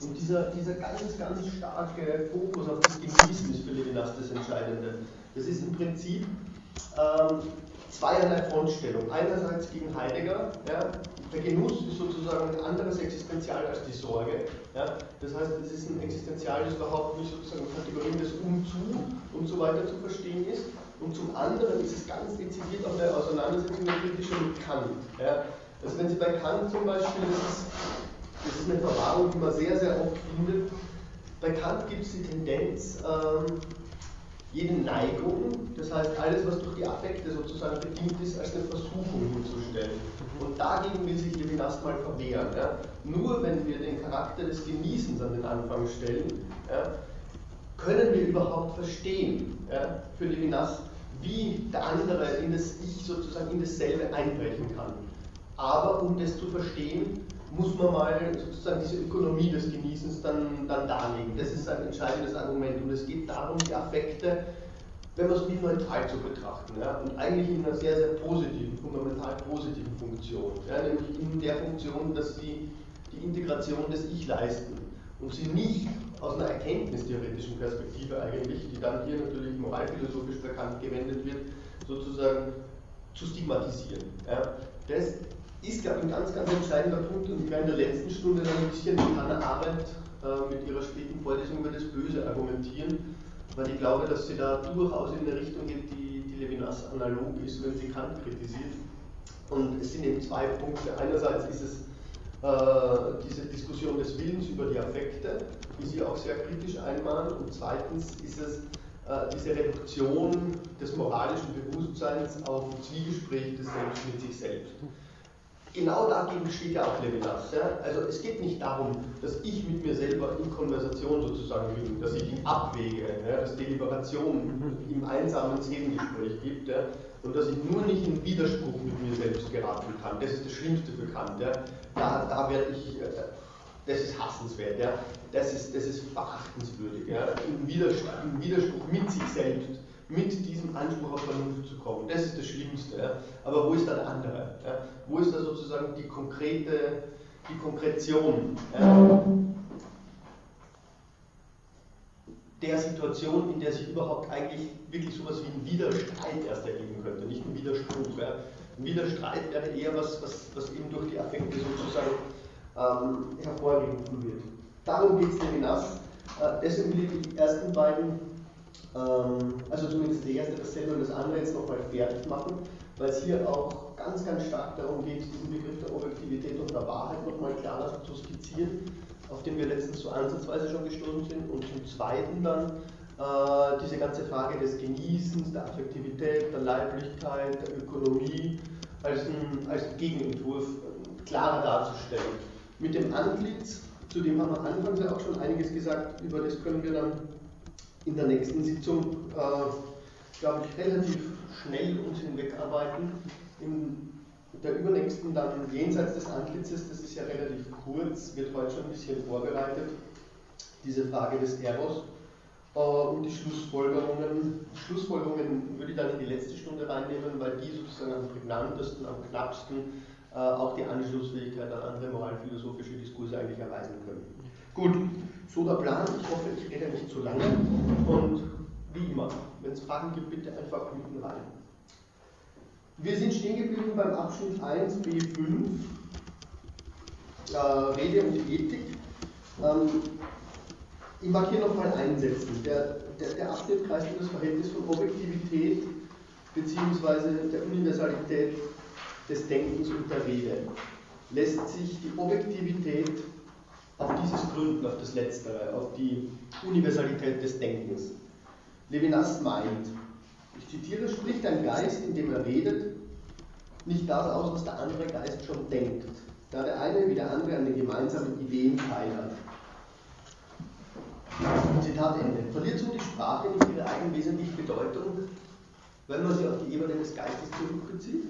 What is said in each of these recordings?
Und dieser, dieser ganz, ganz starke Fokus auf das Genießen ist für Levinas das Entscheidende. Das ist im Prinzip ähm, zweierlei Frontstellung. Einerseits gegen Heidegger, ja, der Genuss ist sozusagen ein anderes Existenzial als die Sorge. Ja. Das heißt, es ist ein Existenzial, das überhaupt nicht sozusagen Kategorien des Umzu und so weiter zu verstehen ist. Und zum anderen ist es ganz dezidiert auch eine Auseinandersetzung mit Kant. Ja. Also wenn Sie bei Kant zum Beispiel, das ist, das ist eine Verwahrung, die man sehr, sehr oft findet, bei Kant gibt es die Tendenz, ähm, jede Neigung, das heißt alles, was durch die Affekte sozusagen bedingt ist, als eine Versuchung hinzustellen. Und dagegen will sich Levinas mal verwehren. Ja. Nur wenn wir den Charakter des Genießens an den Anfang stellen, ja, können wir überhaupt verstehen ja, für Levinas, wie der andere in das Ich sozusagen in dasselbe einbrechen kann. Aber um das zu verstehen, muss man mal sozusagen diese Ökonomie des Genießens dann, dann darlegen. Das ist ein entscheidendes Argument. Und es geht darum, die Affekte, wenn man es wie neutral zu betrachten, ja, und eigentlich in einer sehr, sehr positiven, fundamental positiven Funktion. Ja, nämlich in der Funktion, dass sie die Integration des Ich leisten und sie nicht aus einer erkenntnistheoretischen Perspektive eigentlich, die dann hier natürlich moralphilosophisch bekannt gewendet wird, sozusagen zu stigmatisieren. Ja. Das ist, glaube ich, ein ganz, ganz entscheidender Punkt und ich werde in der letzten Stunde dann ein bisschen mit Hannah Arendt äh, mit ihrer späten Vorlesung über das Böse argumentieren, weil ich glaube, dass sie da durchaus in eine Richtung geht, die, die Levinas analog ist, wenn sie Kant kritisiert. Und es sind eben zwei Punkte. Einerseits ist es äh, diese Diskussion des Willens über die Affekte, die sie auch sehr kritisch einmahnt. Und zweitens ist es äh, diese Reduktion des moralischen Bewusstseins auf Zwiegespräch des Selbst mit sich selbst genau dagegen steht ja auch Levinas. Ja? Also es geht nicht darum, dass ich mit mir selber in Konversation sozusagen bin, dass ich ihn abwäge, ja? dass Deliberation im einsamen Seelengespräch gibt ja? und dass ich nur nicht in Widerspruch mit mir selbst geraten kann. Das ist das Schlimmste für Kant. Da, da werde ich, äh, das ist hassenswert, das, ist, das ist verachtenswürdig. Im, Widerspruch, Im Widerspruch mit sich selbst mit diesem Anspruch auf Vernunft zu kommen. Das ist das Schlimmste. Ja? Aber wo ist da der andere? Ja? Wo ist da sozusagen die konkrete, die Konkretion ja? der Situation, in der sich überhaupt eigentlich wirklich sowas wie ein Widerstreit erst ergeben könnte, nicht ein Widerspruch. Ein Widerstreit wäre eher was, was, was eben durch die Affekte sozusagen ähm, hervorgerufen wird. Darum geht es Levinas. Äh, deswegen will ich die ersten beiden also zumindest der erste dasselbe und das andere jetzt nochmal fertig machen, weil es hier auch ganz, ganz stark darum geht, diesen Begriff der Objektivität und der Wahrheit nochmal klarer zu skizzieren, auf den wir letztens so ansatzweise schon gestoßen sind und zum Zweiten dann äh, diese ganze Frage des Genießens, der Affektivität, der Leiblichkeit, der Ökonomie als, ein, als Gegenentwurf klarer darzustellen. Mit dem Antlitz, zu dem haben wir anfangs ja auch schon einiges gesagt, über das können wir dann in der nächsten Sitzung, äh, glaube ich, relativ schnell uns hinwegarbeiten. In der übernächsten dann jenseits des Antlitzes, das ist ja relativ kurz, wird heute schon ein bisschen vorbereitet, diese Frage des Eros äh, und die Schlussfolgerungen. Schlussfolgerungen würde ich dann in die letzte Stunde reinnehmen, weil die sozusagen am prägnantesten, am knappsten äh, auch die Anschlussfähigkeit an andere moralphilosophische Diskurse eigentlich erweisen können. Gut, so der Plan. Ich hoffe, ich rede nicht zu lange. Und wie immer, wenn es Fragen gibt, bitte einfach mitten rein. Wir sind stehen geblieben beim Abschnitt 1b5, äh, Rede und Ethik. Ähm, ich mag hier nochmal einsetzen. Der, der, der Abschnitt kreist um das Verhältnis von Objektivität bzw. der Universalität des Denkens und der Rede. Lässt sich die Objektivität auf dieses gründen, auf das Letztere, auf die Universalität des Denkens. Levinas meint, ich zitiere, spricht ein Geist, in dem er redet, nicht das aus, was der andere Geist schon denkt, da der eine wie der andere an den gemeinsamen Ideen teilhat. Zitat Ende. Verliert so die Sprache nicht ihre eigenwesentliche Bedeutung, wenn man sie auf die Ebene des Geistes zurückbezieht?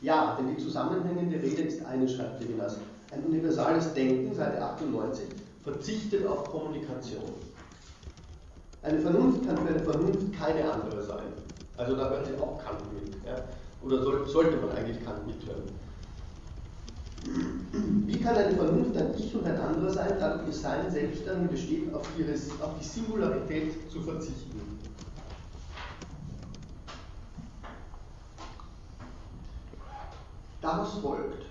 Ja, denn die zusammenhängende Rede ist eine, schreibt Levinas, ein universales Denken, Seite 98, verzichtet auf Kommunikation. Eine Vernunft kann für eine Vernunft keine andere sein. Also da hören Sie auch Kant mit. Ja? Oder soll, sollte man eigentlich Kant mithören? Wie kann eine Vernunft ein Ich und ein anderer sein, dadurch ihr Sein selbst darin besteht, auf, ihres, auf die Singularität zu verzichten. Daraus folgt,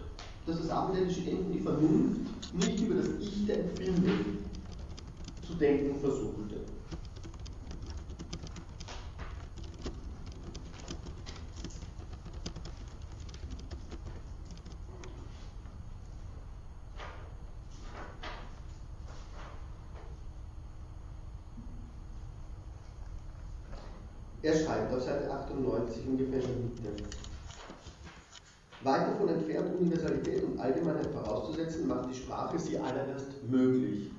dass das abendländische Denken die Vernunft nicht über das Ich der Empfindung zu denken versuchte. Er schreibt auf Seite 98 ungefähr in der Mitte. Davon entfernt, Universalität und Allgemeinheit vorauszusetzen, macht die Sprache sie allererst möglich.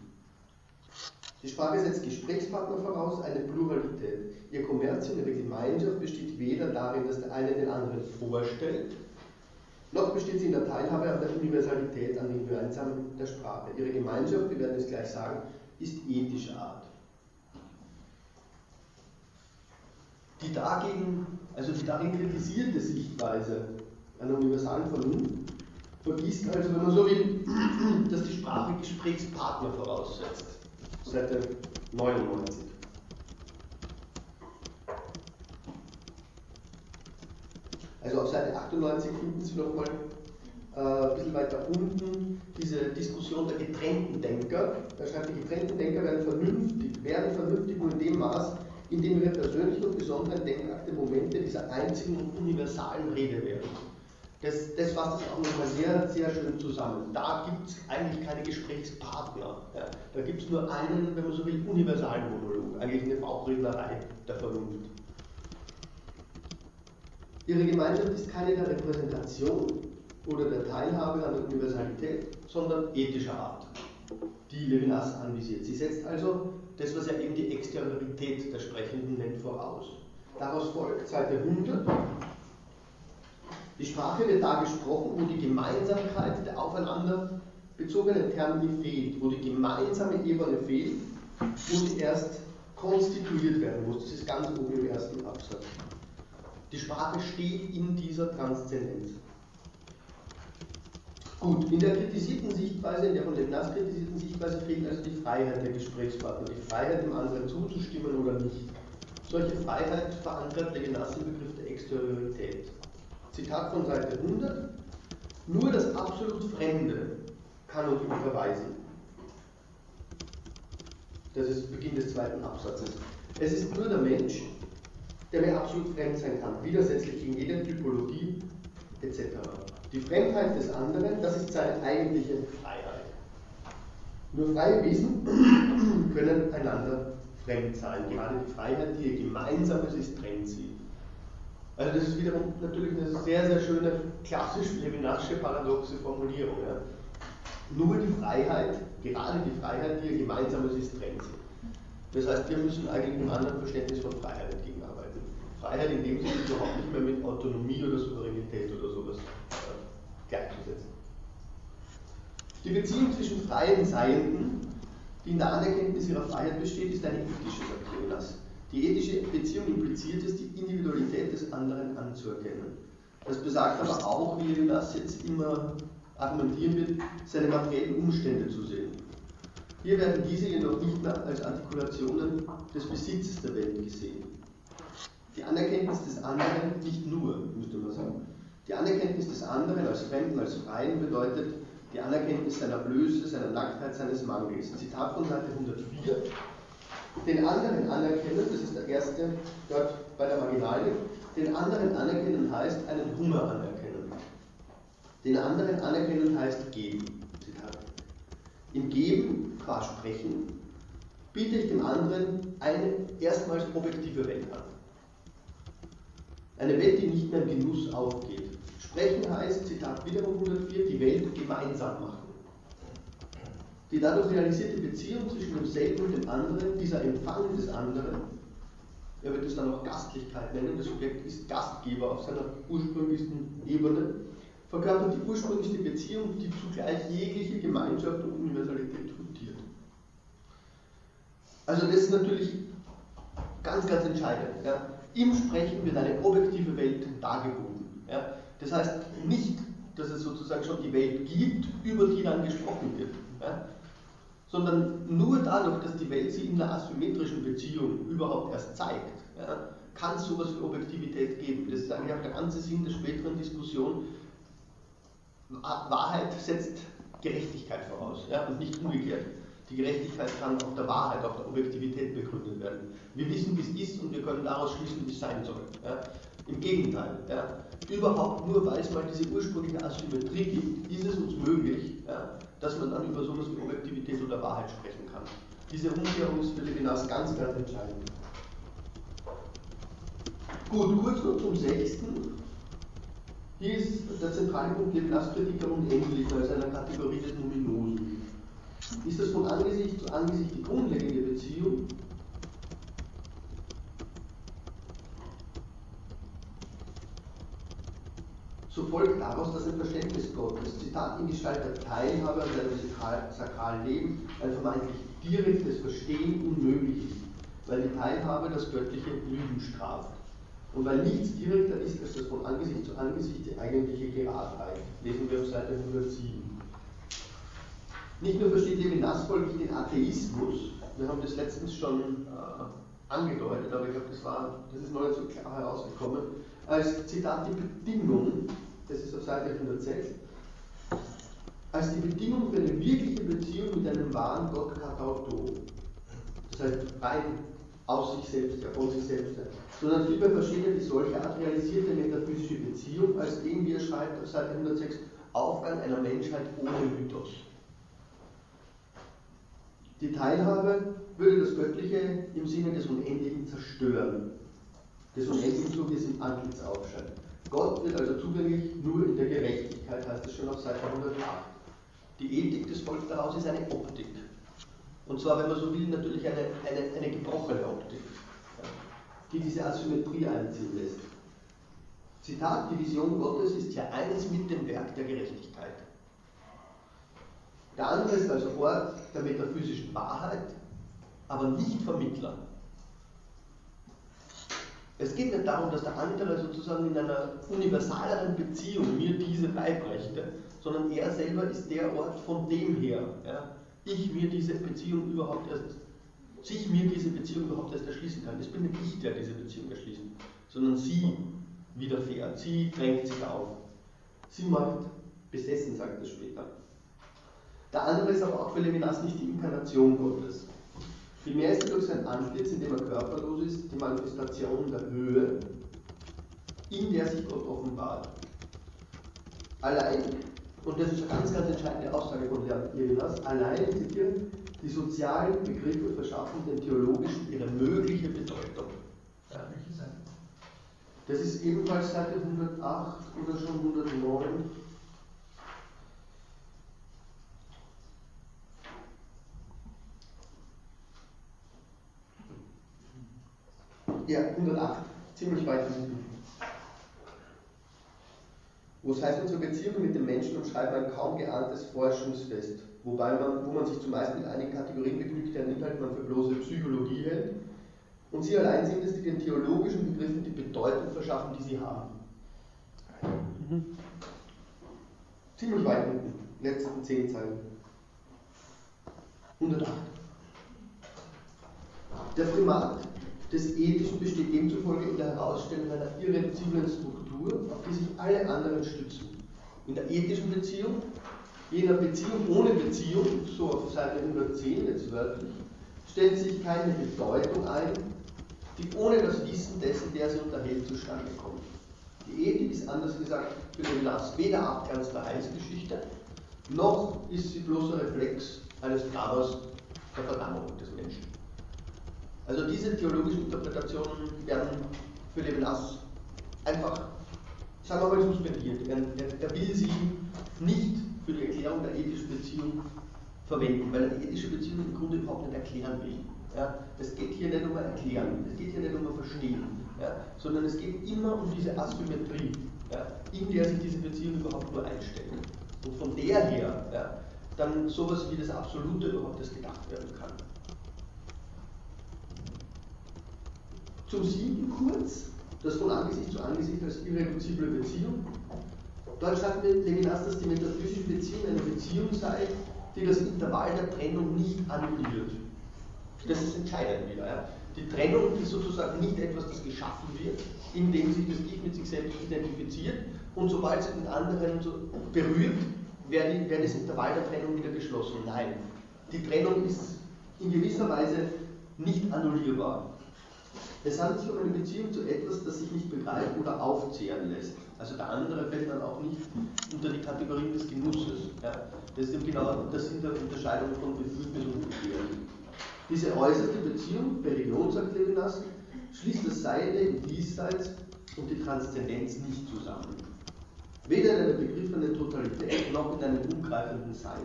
Die Sprache setzt Gesprächspartner voraus, eine Pluralität. Ihr Kommerzium, ihre Gemeinschaft besteht weder darin, dass der eine den anderen vorstellt, noch besteht sie in der Teilhabe an der Universalität, an den Gemeinsamen der Sprache. Ihre Gemeinschaft, wir werden es gleich sagen, ist ethischer Art. Die dagegen, also die darin kritisierte Sichtweise einer universalen Vernunft vergisst also, wenn man so will, dass die Sprache Gesprächspartner voraussetzt. Seite 99. Also auf Seite 98 finden Sie nochmal äh, ein bisschen weiter unten diese Diskussion der getrennten Denker. Da schreibt, die getrennten Denker werden vernünftig, werden vernünftig nur in dem Maß, in dem ihre persönlichen und besonderen Denkakte Momente dieser einzigen und universalen Rede werden. Das, das fasst es auch nochmal sehr, sehr schön zusammen. Da gibt es eigentlich keine Gesprächspartner. Ja. Da gibt es nur einen, wenn man so will, universalen Monolog, eigentlich eine Bauchrednerei der Vernunft. Ihre Gemeinschaft ist keine der Repräsentation oder der Teilhabe an der Universalität, sondern ethischer Art, die Levinas anvisiert. Sie setzt also das, was er eben die Exteriorität der Sprechenden nennt, voraus. Daraus folgt Seite 100 die Sprache wird da gesprochen, wo die Gemeinsamkeit der aufeinander bezogenen Termini fehlt, wo die gemeinsame Ebene fehlt, sie erst konstituiert werden muss. Das ist ganz oben im ersten Absatz. Die Sprache steht in dieser Transzendenz. Gut, in der kritisierten Sichtweise, in der von Levinas kritisierten Sichtweise fehlt also die Freiheit der Gesprächspartner, die Freiheit, dem anderen zuzustimmen oder nicht. Solche Freiheit verankert Levinas im Begriff der Exteriorität. Zitat von Seite 100, nur das absolut Fremde kann uns unterweisen. Das ist Beginn des zweiten Absatzes. Es ist nur der Mensch, der mir absolut fremd sein kann, widersetzlich gegen jede Typologie etc. Die Fremdheit des anderen, das ist seine eigentliche Freiheit. Nur freie Wesen können einander fremd sein. Gerade die Freiheit, die ihr Gemeinsames ist, trennt sie. Also das ist wiederum natürlich eine sehr, sehr schöne, klassisch levinasche paradoxe Formulierung. Ja. Nur die Freiheit, gerade die Freiheit, die ihr gemeinsames ist, trennt sie. Das heißt, wir müssen eigentlich einem anderen Verständnis von Freiheit entgegenarbeiten. Freiheit in dem Sinne überhaupt nicht mehr mit Autonomie oder Souveränität oder sowas äh, gleichzusetzen. Die Beziehung zwischen freien Seienden, die in der Anerkenntnis ihrer Freiheit besteht, ist eine ethische, sagt. Die ethische Beziehung impliziert es, die Individualität des anderen anzuerkennen. Das besagt aber auch, wie Levinas jetzt immer argumentieren wird, seine materiellen Umstände zu sehen. Hier werden diese jedoch nicht mehr als Artikulationen des Besitzes der Welt gesehen. Die Anerkenntnis des anderen, nicht nur, müsste man sagen, die Anerkenntnis des anderen als Fremden, als Freien bedeutet die Anerkenntnis seiner Blöße, seiner Nacktheit, seines Mangels. Zitat von Seite 104 den anderen anerkennen, das ist der erste dort bei der Marginalie, den anderen anerkennen heißt einen Hunger anerkennen. Den anderen anerkennen heißt geben. Zitat. Im Geben, qua Sprechen, biete ich dem anderen eine erstmals objektive Welt an. Eine Welt, die nicht mehr im Genuss aufgeht. Sprechen heißt, Zitat wiederum 104, die Welt gemeinsam machen. Die dadurch realisierte Beziehung zwischen demselben und dem anderen, dieser Empfang des anderen, er wird es dann auch Gastlichkeit nennen, das Subjekt ist Gastgeber auf seiner ursprünglichsten Ebene, verkörpert die ursprünglichste Beziehung, die zugleich jegliche Gemeinschaft und Universalität fundiert. Also das ist natürlich ganz, ganz entscheidend. Ja. Im Sprechen wird eine objektive Welt dargeboten. Ja. Das heißt nicht, dass es sozusagen schon die Welt gibt, über die dann gesprochen wird. Ja sondern nur dadurch, dass die Welt sie in einer asymmetrischen Beziehung überhaupt erst zeigt, ja, kann es sowas wie Objektivität geben. Das ist eigentlich auch der ganze Sinn der späteren Diskussion. Wahrheit setzt Gerechtigkeit voraus ja, und nicht umgekehrt. Die Gerechtigkeit kann auf der Wahrheit, auf der Objektivität begründet werden. Wir wissen, wie es ist und wir können daraus schließen, wie es sein soll. Ja. Im Gegenteil, ja. überhaupt nur weil es mal diese ursprüngliche Asymmetrie gibt, ist es uns möglich, ja, dass man dann über sowas wie Objektivität oder Wahrheit sprechen kann. Diese Umkehrung ist für Levinas ganz, ganz entscheidend. Gut, kurz noch zum sechsten. Hier ist der zentrale Punkt Levinas Kritiker unendlich als einer Kategorie des Numinosen. Ist das von Angesicht zu Angesicht die grundlegende Beziehung? So folgt daraus, dass ein Verständnis Gottes, Zitat in Gestalt der Teilhabe an seinem sakralen Leben, ein vermeintlich direktes Verstehen unmöglich ist, weil die Teilhabe das göttliche Lügen straft. Und weil nichts direkter ist als das von Angesicht zu Angesicht die eigentliche Geradheit. Lesen wir auf Seite 107. Nicht nur versteht Levinas folglich den Atheismus, wir haben das letztens schon äh, angedeutet, aber ich glaube, das, das ist nicht so klar herausgekommen, als Zitat die Bedingung, das ist auf Seite 106, als die Bedingung für eine wirkliche Beziehung mit einem wahren Gott Katauto. Das heißt, rein aus sich selbst, ja, von sich selbst, ja. sondern vielmehr versteht er die solche Art realisierte metaphysische Beziehung als den, wie er schreibt auf Seite 106, Aufgang einer Menschheit ohne Mythos. Die Teilhabe würde das Göttliche im Sinne des Unendlichen zerstören. Des Unendlichen, so wie es im Antlitz aufscheint. Gott wird also zugänglich nur in der Gerechtigkeit, heißt es schon auf Seite 108. Die Ethik des Volkes daraus ist eine Optik. Und zwar, wenn man so will, natürlich eine, eine, eine gebrochene Optik, die diese Asymmetrie einziehen lässt. Zitat, die Vision Gottes ist ja eines mit dem Werk der Gerechtigkeit. Der andere ist also Ort der metaphysischen Wahrheit, aber nicht Vermittler. Es geht nicht darum, dass der andere sozusagen in einer universaleren Beziehung mir diese beibrächte, sondern er selber ist der Ort, von dem her ja, ich mir diese Beziehung überhaupt erst, sich mir diese Beziehung überhaupt erst erschließen kann. Es bin nicht ich, der diese Beziehung erschließt, sondern sie widerfährt, sie drängt sich auf. Sie macht besessen, sagt er später. Der andere ist aber auch für Levinas nicht die Inkarnation Gottes. Vielmehr ist durch sein Antlitz, in dem er körperlos ist, die Manifestation der Höhe, in der sich Gott offenbart. Allein, und das ist eine ganz, ganz entscheidende Aussage von Levinas, allein, zitiere, die sozialen Begriffe verschaffen den Theologischen ihre mögliche Bedeutung. Das ist ebenfalls Seite 108 oder schon 109. Ja, 108, ziemlich weit hinten. Wo es heißt, unsere Beziehung mit dem Menschen umschreibt ein kaum geahntes Forschungsfest, wobei man, wo man sich zumeist mit einigen Kategorien begnügt, deren Inhalt man für bloße Psychologie hält. Und sie allein sind es, die den theologischen Begriffen die Bedeutung verschaffen, die sie haben. Mhm. Ziemlich weit hinten, letzten zehn Zeilen. 108. Der Primat des Ethischen besteht demzufolge in der Herausstellung einer irreduziblen Struktur, auf die sich alle anderen stützen. In der ethischen Beziehung, jener Beziehung ohne Beziehung, so auf Seite 110 jetzt wörtlich, stellt sich keine Bedeutung ein, die ohne das Wissen dessen, der sie unterhält, zustande kommt. Die Ethik ist anders gesagt für den Lass weder Abglanz der Heilsgeschichte, noch ist sie bloß ein Reflex eines Dramas der Verdammung des Menschen. Also diese theologischen Interpretationen werden für Levinas einfach, sagen wir mal, suspendiert. Er, er, er will sie nicht für die Erklärung der ethischen Beziehung verwenden, weil er die ethische Beziehung im Grunde überhaupt nicht erklären will. Ja, es geht hier nicht um Erklären, es geht hier nicht um Verstehen, ja, sondern es geht immer um diese Asymmetrie, ja, in der sich diese Beziehung überhaupt nur einstellt. Und von der her dann sowas wie das Absolute überhaupt erst gedacht werden kann. Zum siebten kurz, das von Angesicht zu Angesicht als irreduzible Beziehung. Dort schreibt Levinas, dass die metaphysische Beziehung eine Beziehung sei, die das Intervall der Trennung nicht annulliert. Das ist entscheidend wieder. Ja. Die Trennung ist sozusagen nicht etwas, das geschaffen wird, indem sich das Ich mit sich selbst identifiziert und sobald es den anderen berührt, wäre das Intervall der Trennung wieder geschlossen. Nein, die Trennung ist in gewisser Weise nicht annullierbar. Es handelt sich um eine Beziehung zu etwas, das sich nicht begreifen oder aufzehren lässt. Also der andere fällt dann auch nicht unter die Kategorien des Genusses. Ja. Das ist genau das in der Unterscheidung von Befügnis und Begehren. Diese äußerste Beziehung, Religion, sagt Levinas, schließt das Seine im Diesseits und die Transzendenz nicht zusammen. Weder in einer begriffenen Totalität noch in einem umgreifenden Sein.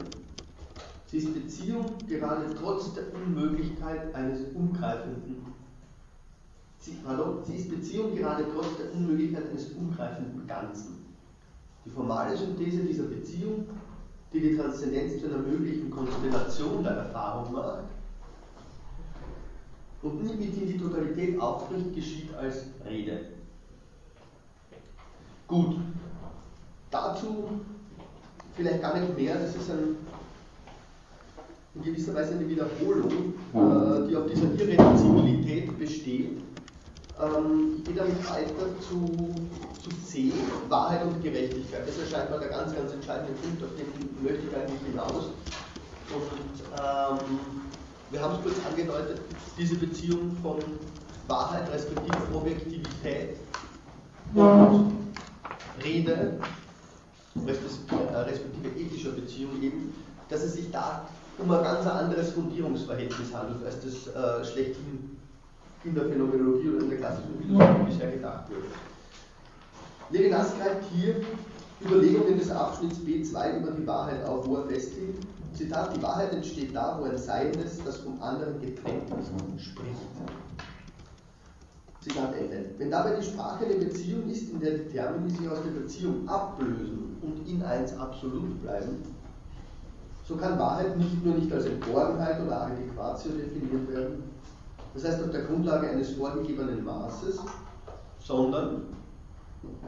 Sie ist Beziehung gerade trotz der Unmöglichkeit eines umgreifenden Sie, pardon, sie ist Beziehung gerade trotz der Unmöglichkeit eines umgreifenden Ganzen. Die formale Synthese dieser Beziehung, die die Transzendenz zu einer möglichen Konstellation der Erfahrung macht und nicht mit in die Totalität aufbricht, geschieht als Rede. Gut, dazu vielleicht gar nicht mehr, das ist ein, in gewisser Weise eine Wiederholung, äh, die auf dieser Irreduzibilität besteht ähm, gehe dann weiter zu, zu C, Wahrheit und Gerechtigkeit. Das ist scheinbar der ganz, ganz entscheidende Punkt, auf den möchte ich eigentlich hinaus. Und ähm, wir haben es kurz angedeutet, diese Beziehung von Wahrheit respektive Objektivität und Rede respektive, äh, ethischer Beziehung eben, dass es sich da um ein ganz anderes Fundierungsverhältnis handelt, als das äh, schlechthin in der Phänomenologie oder in der klassischen Philosophie bisher gedacht wurde. Levinas greift hier Überlegungen des Abschnitts B2 über die Wahrheit auf, wo er festhält, Zitat, die Wahrheit entsteht da, wo ein Seiendes, das vom anderen getrennt ist, spricht. Zitat Ende. Wenn dabei die Sprache eine Beziehung ist, in der die Termini sich aus der Beziehung ablösen und in eins absolut bleiben, so kann Wahrheit nicht nur nicht als Entborgenheit oder Adäquatio definiert werden, das heißt auf der Grundlage eines vorgegebenen Maßes, sondern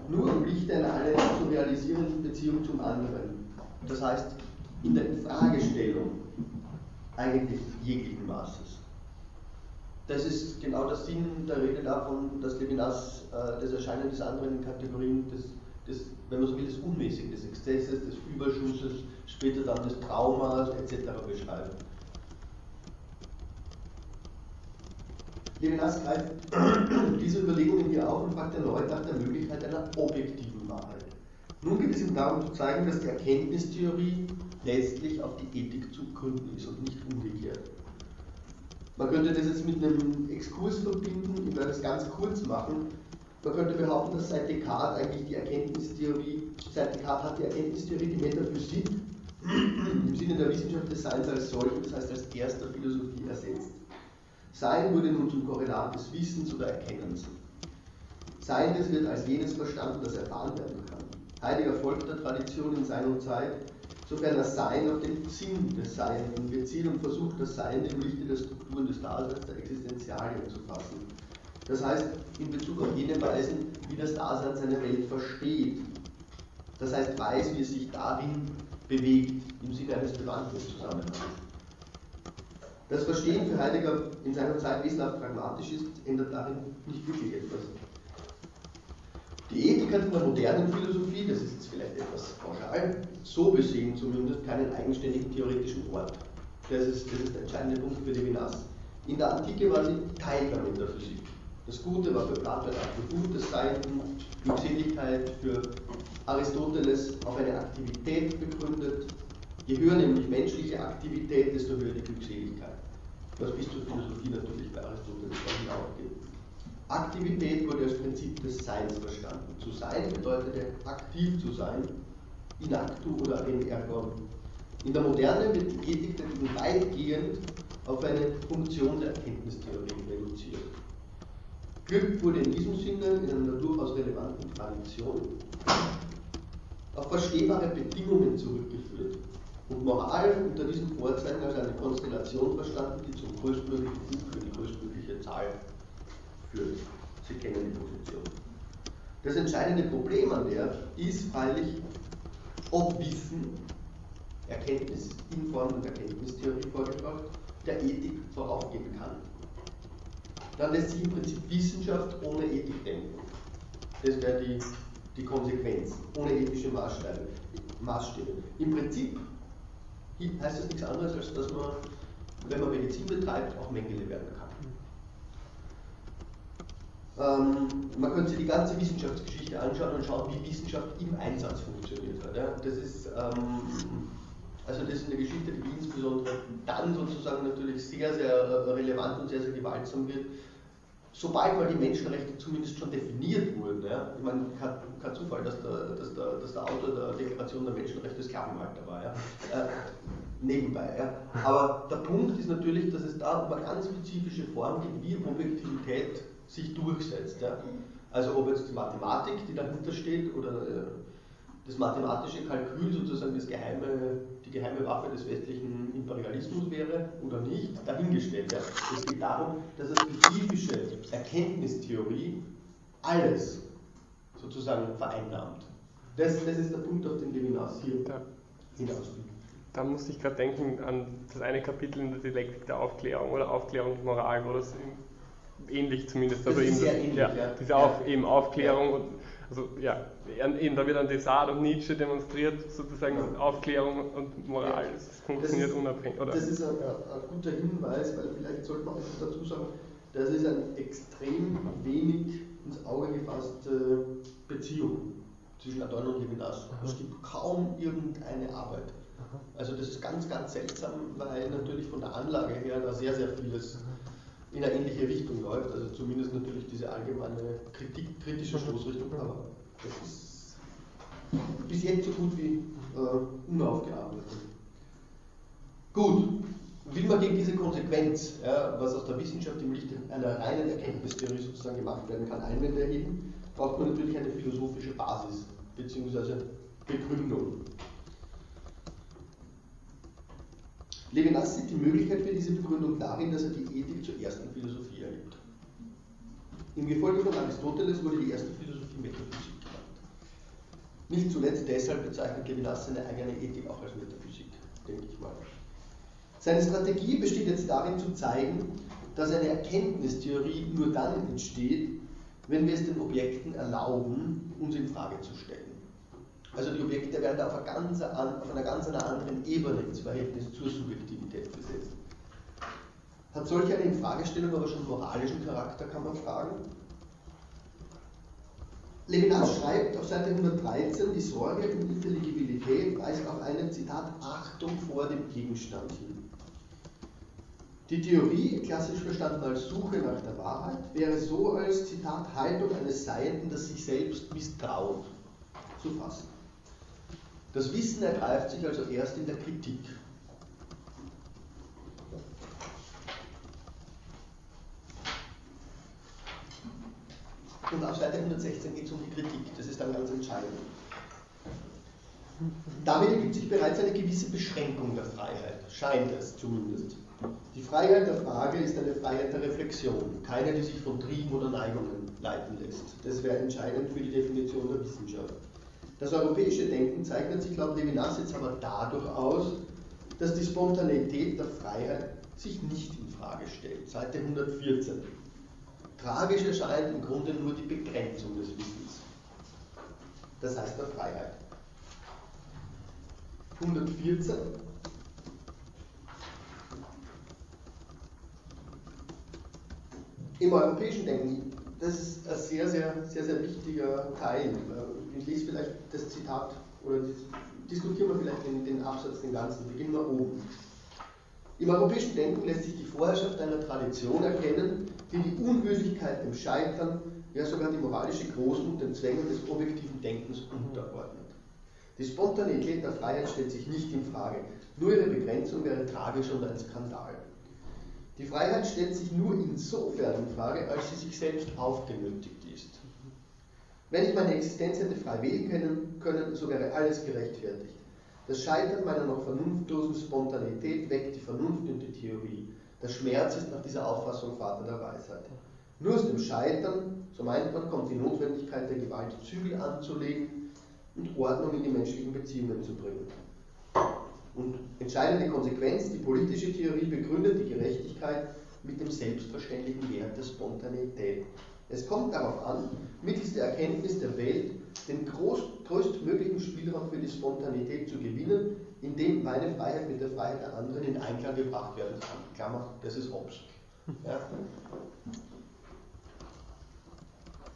nur im Lichte einer alle zu realisierenden Beziehung zum anderen. Das heißt in der Infragestellung eigentlich jeglichen Maßes. Das ist genau der Sinn der Rede davon, dass Levinas äh, das Erscheinen des anderen in Kategorien des, des, wenn man so will, des Unmäßigen, des Exzesses, des Überschusses, später dann des Traumas etc. beschreibt. Levinas greift diese Überlegungen hier auf und fragt erneut nach der Möglichkeit einer objektiven Wahrheit. Nun geht es ihm darum zu zeigen, dass die Erkenntnistheorie letztlich auf die Ethik zu gründen ist und nicht umgekehrt. Man könnte das jetzt mit einem Exkurs verbinden, ich werde es ganz kurz machen. Man könnte behaupten, dass seit Descartes eigentlich die Erkenntnistheorie, seit Descartes hat die Erkenntnistheorie die Metaphysik im Sinne der Wissenschaft des Seins als solche, das heißt als erster Philosophie ersetzt. Sein wurde nun zum Korrelat des Wissens oder Erkennens. Seiendes wird als jenes verstanden, das erfahren werden kann. Heidegger folgt der Tradition in seiner Zeit, sofern das Sein auf den Sinn des Seienden bezieht und versucht, das Sein im Lichte der Strukturen des Daseins, der Existenzialien zu fassen. Das heißt, in Bezug auf jene Weisen, wie das Dasein seine Welt versteht. Das heißt, weiß, wie es sich darin bewegt, im Sinne eines Bewandtniszusammenhangs. Das Verstehen für Heidegger in seiner Zeit wesentlich pragmatisch ist, ändert darin nicht wirklich etwas. Die Ethik hat in der modernen Philosophie, das ist jetzt vielleicht etwas pauschal, so besehen zumindest keinen eigenständigen theoretischen Ort. Das ist, das ist der entscheidende Punkt für Levinas. In der Antike war sie Teil der Metaphysik. Das Gute war für Platon ein Attribut des Sein, Glückseligkeit für Aristoteles auf eine Aktivität begründet. Je höher nämlich menschliche Aktivität, desto höher die Glückseligkeit was bis zur Philosophie natürlich bei Aristoteles hinaufgeht. Aktivität wurde als Prinzip des Seins verstanden. Zu sein bedeutete aktiv zu sein, in actu oder in ergon. In der Moderne wird die Ethik dagegen weitgehend auf eine Funktion der Erkenntnistheorie reduziert. Glück wurde in diesem Sinne in einer durchaus relevanten Tradition auf verstehbare Bedingungen zurückgeführt, und Moral unter diesen Vorzeichen als eine Konstellation verstanden, die zum größtmöglichen Gut für die größtmögliche Zahl führt. Sie kennen die Position. Das entscheidende Problem an der ist freilich, ob Wissen Erkenntnis in Form und Erkenntnistheorie vorgebracht, der Ethik voraufgehen kann. Dann lässt sich im Prinzip Wissenschaft ohne Ethik denken. Das wäre die, die Konsequenz, ohne ethische Maßstäbe. Maßstäbe. Im Prinzip heißt das nichts anderes, als dass man, wenn man Medizin betreibt, auch Mengele werden kann. Ähm, man könnte sich die ganze Wissenschaftsgeschichte anschauen und schauen, wie Wissenschaft im Einsatz funktioniert hat. Ja. Das ist ähm, also das ist eine Geschichte, die insbesondere dann sozusagen natürlich sehr, sehr relevant und sehr, sehr gewaltsam wird, sobald mal die Menschenrechte zumindest schon definiert wurden. Ja. Ich meine, kein, kein Zufall, dass der, dass, der, dass der Autor der Deklaration der Menschenrechte Sklavenhalter war. Ja. Nebenbei. Ja. Aber der Punkt ist natürlich, dass es da um eine ganz spezifische Form gibt, wie Objektivität sich durchsetzt. Ja. Also ob jetzt die Mathematik, die dahinter steht, oder äh, das mathematische Kalkül sozusagen das geheime, die geheime Waffe des westlichen Imperialismus wäre oder nicht, dahingestellt. Ja. Es geht darum, dass eine spezifische Erkenntnistheorie alles sozusagen vereinnahmt. Das, das ist der Punkt, auf den Levinas hier da, hinausführt. Da musste ich gerade denken an das eine Kapitel in der Dialektik der Aufklärung oder Aufklärung und Moral, wo das ähnlich zumindest, also eben, ähnlich, ja, ja. diese Auf, eben Aufklärung und also ja, eben da wird an Desart und Nietzsche demonstriert, sozusagen ja. Aufklärung und Moral, ja. das funktioniert das ist, unabhängig. Oder? Das ist ein, ein, guter Hinweis, weil vielleicht sollte man auch dazu sagen, das ist eine extrem wenig ins Auge gefasste Beziehung zwischen Adorno und Levinas. Es gibt kaum irgendeine Arbeit. Also das ist ganz, ganz seltsam, weil natürlich von der Anlage her da sehr, sehr vieles in eine ähnliche Richtung läuft. Also zumindest natürlich diese allgemeine Kritik, kritische mhm. Stoßrichtung, aber das ist bis jetzt so gut wie äh, unaufgearbeitet. Gut, will man gegen diese Konsequenz, ja, was aus der Wissenschaft im Lichte einer reinen Erkenntnistheorie sozusagen gemacht werden kann, Einwände erheben, braucht man natürlich eine philosophische Basis bzw. Begründung. Levinas sieht die Möglichkeit für diese Begründung darin, dass er die Ethik zur ersten Philosophie erhebt. Im Gefolge von Aristoteles wurde die erste Philosophie Metaphysik genannt. Nicht zuletzt deshalb bezeichnet Levinas seine eigene Ethik auch als Metaphysik, denke ich mal. Seine Strategie besteht jetzt darin zu zeigen, dass eine Erkenntnistheorie nur dann entsteht, wenn wir es den Objekten erlauben, uns in Frage zu stellen. Also die Objekte werden auf, eine ganz, auf einer ganz anderen Ebene ins Verhältnis zur Subjektivität gesetzt. Hat solch eine Infragestellung aber schon moralischen Charakter, kann man fragen? Levinas schreibt auf Seite 113, die Sorge und Intelligibilität weist auf eine, Zitat, Achtung vor dem Gegenstand hin. Die Theorie, klassisch verstanden als Suche nach der Wahrheit, wäre so als, Zitat, Haltung eines Seienden, das sich selbst misstraut, zu fassen. Das Wissen ergreift sich also erst in der Kritik. Und auf Seite 116 geht es um die Kritik, das ist dann ganz entscheidend. Damit ergibt sich bereits eine gewisse Beschränkung der Freiheit, scheint es zumindest. Die Freiheit der Frage ist eine Freiheit der Reflexion, keine, die sich von Trieben oder Neigungen leiten lässt. Das wäre entscheidend für die Definition der Wissenschaft. Das europäische Denken zeichnet sich laut Levinas jetzt aber dadurch aus, dass die Spontaneität der Freiheit sich nicht in Frage stellt. Seite 114. Tragisch erscheint im Grunde nur die Begrenzung des Wissens. Das heißt der Freiheit. 114. Im europäischen Denken, das ist ein sehr, sehr, sehr, sehr wichtiger Teil ich lese vielleicht das Zitat oder diskutieren wir vielleicht den, den Absatz, den ganzen, beginnen wir oben. Im europäischen Denken lässt sich die Vorherrschaft einer Tradition erkennen, die die Unwürdigkeit dem Scheitern, ja sogar die moralische Großmut den Zwängen des objektiven Denkens unterordnet. Die Spontanität der Freiheit stellt sich nicht in Frage, nur ihre Begrenzung wäre tragisch und ein Skandal. Die Freiheit stellt sich nur insofern in Frage, als sie sich selbst aufgenötigt ist. Wenn ich meine Existenz hätte frei wählen können, können, so wäre alles gerechtfertigt. Das Scheitern meiner noch vernunftlosen Spontanität weckt die Vernunft und die Theorie. Der Schmerz ist nach dieser Auffassung Vater der Weisheit. Nur aus dem Scheitern, so meint man, kommt die Notwendigkeit der Gewalt Zügel anzulegen und Ordnung in die menschlichen Beziehungen zu bringen. Und entscheidende Konsequenz, die politische Theorie begründet die Gerechtigkeit mit dem selbstverständlichen Wert der Spontaneität. Es kommt darauf an, mittels der Erkenntnis der Welt den groß, größtmöglichen Spielraum für die Spontanität zu gewinnen, indem meine Freiheit mit der Freiheit der anderen in Einklang gebracht werden kann. Klammer, das ist Hobbes. Ja.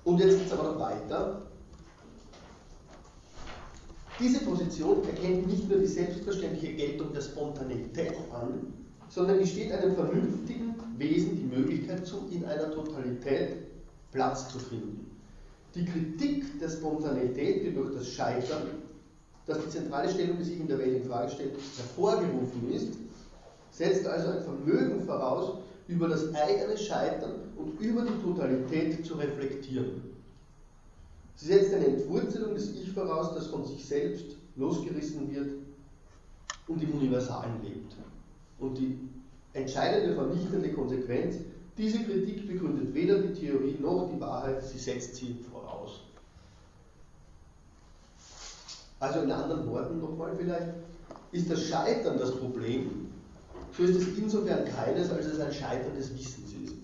Und jetzt geht es aber noch weiter. Diese Position erkennt nicht nur die selbstverständliche Geltung der Spontaneität an, sondern gesteht einem vernünftigen Wesen die Möglichkeit zu, in einer Totalität Platz zu finden. Die Kritik der Spontaneität, die durch das Scheitern, das die zentrale Stellung, die sich in der Welt in Frage stellt, hervorgerufen ist, setzt also ein Vermögen voraus, über das eigene Scheitern und über die Totalität zu reflektieren. Sie setzt eine Entwurzelung des Ich voraus, das von sich selbst losgerissen wird und im Universalen lebt. Und die entscheidende vernichtende Konsequenz, diese Kritik begründet weder die Theorie noch die Wahrheit, sie setzt sie voraus. Also in anderen Worten nochmal vielleicht, ist das Scheitern das Problem, so ist es insofern keines, als es ein Scheitern des Wissens ist.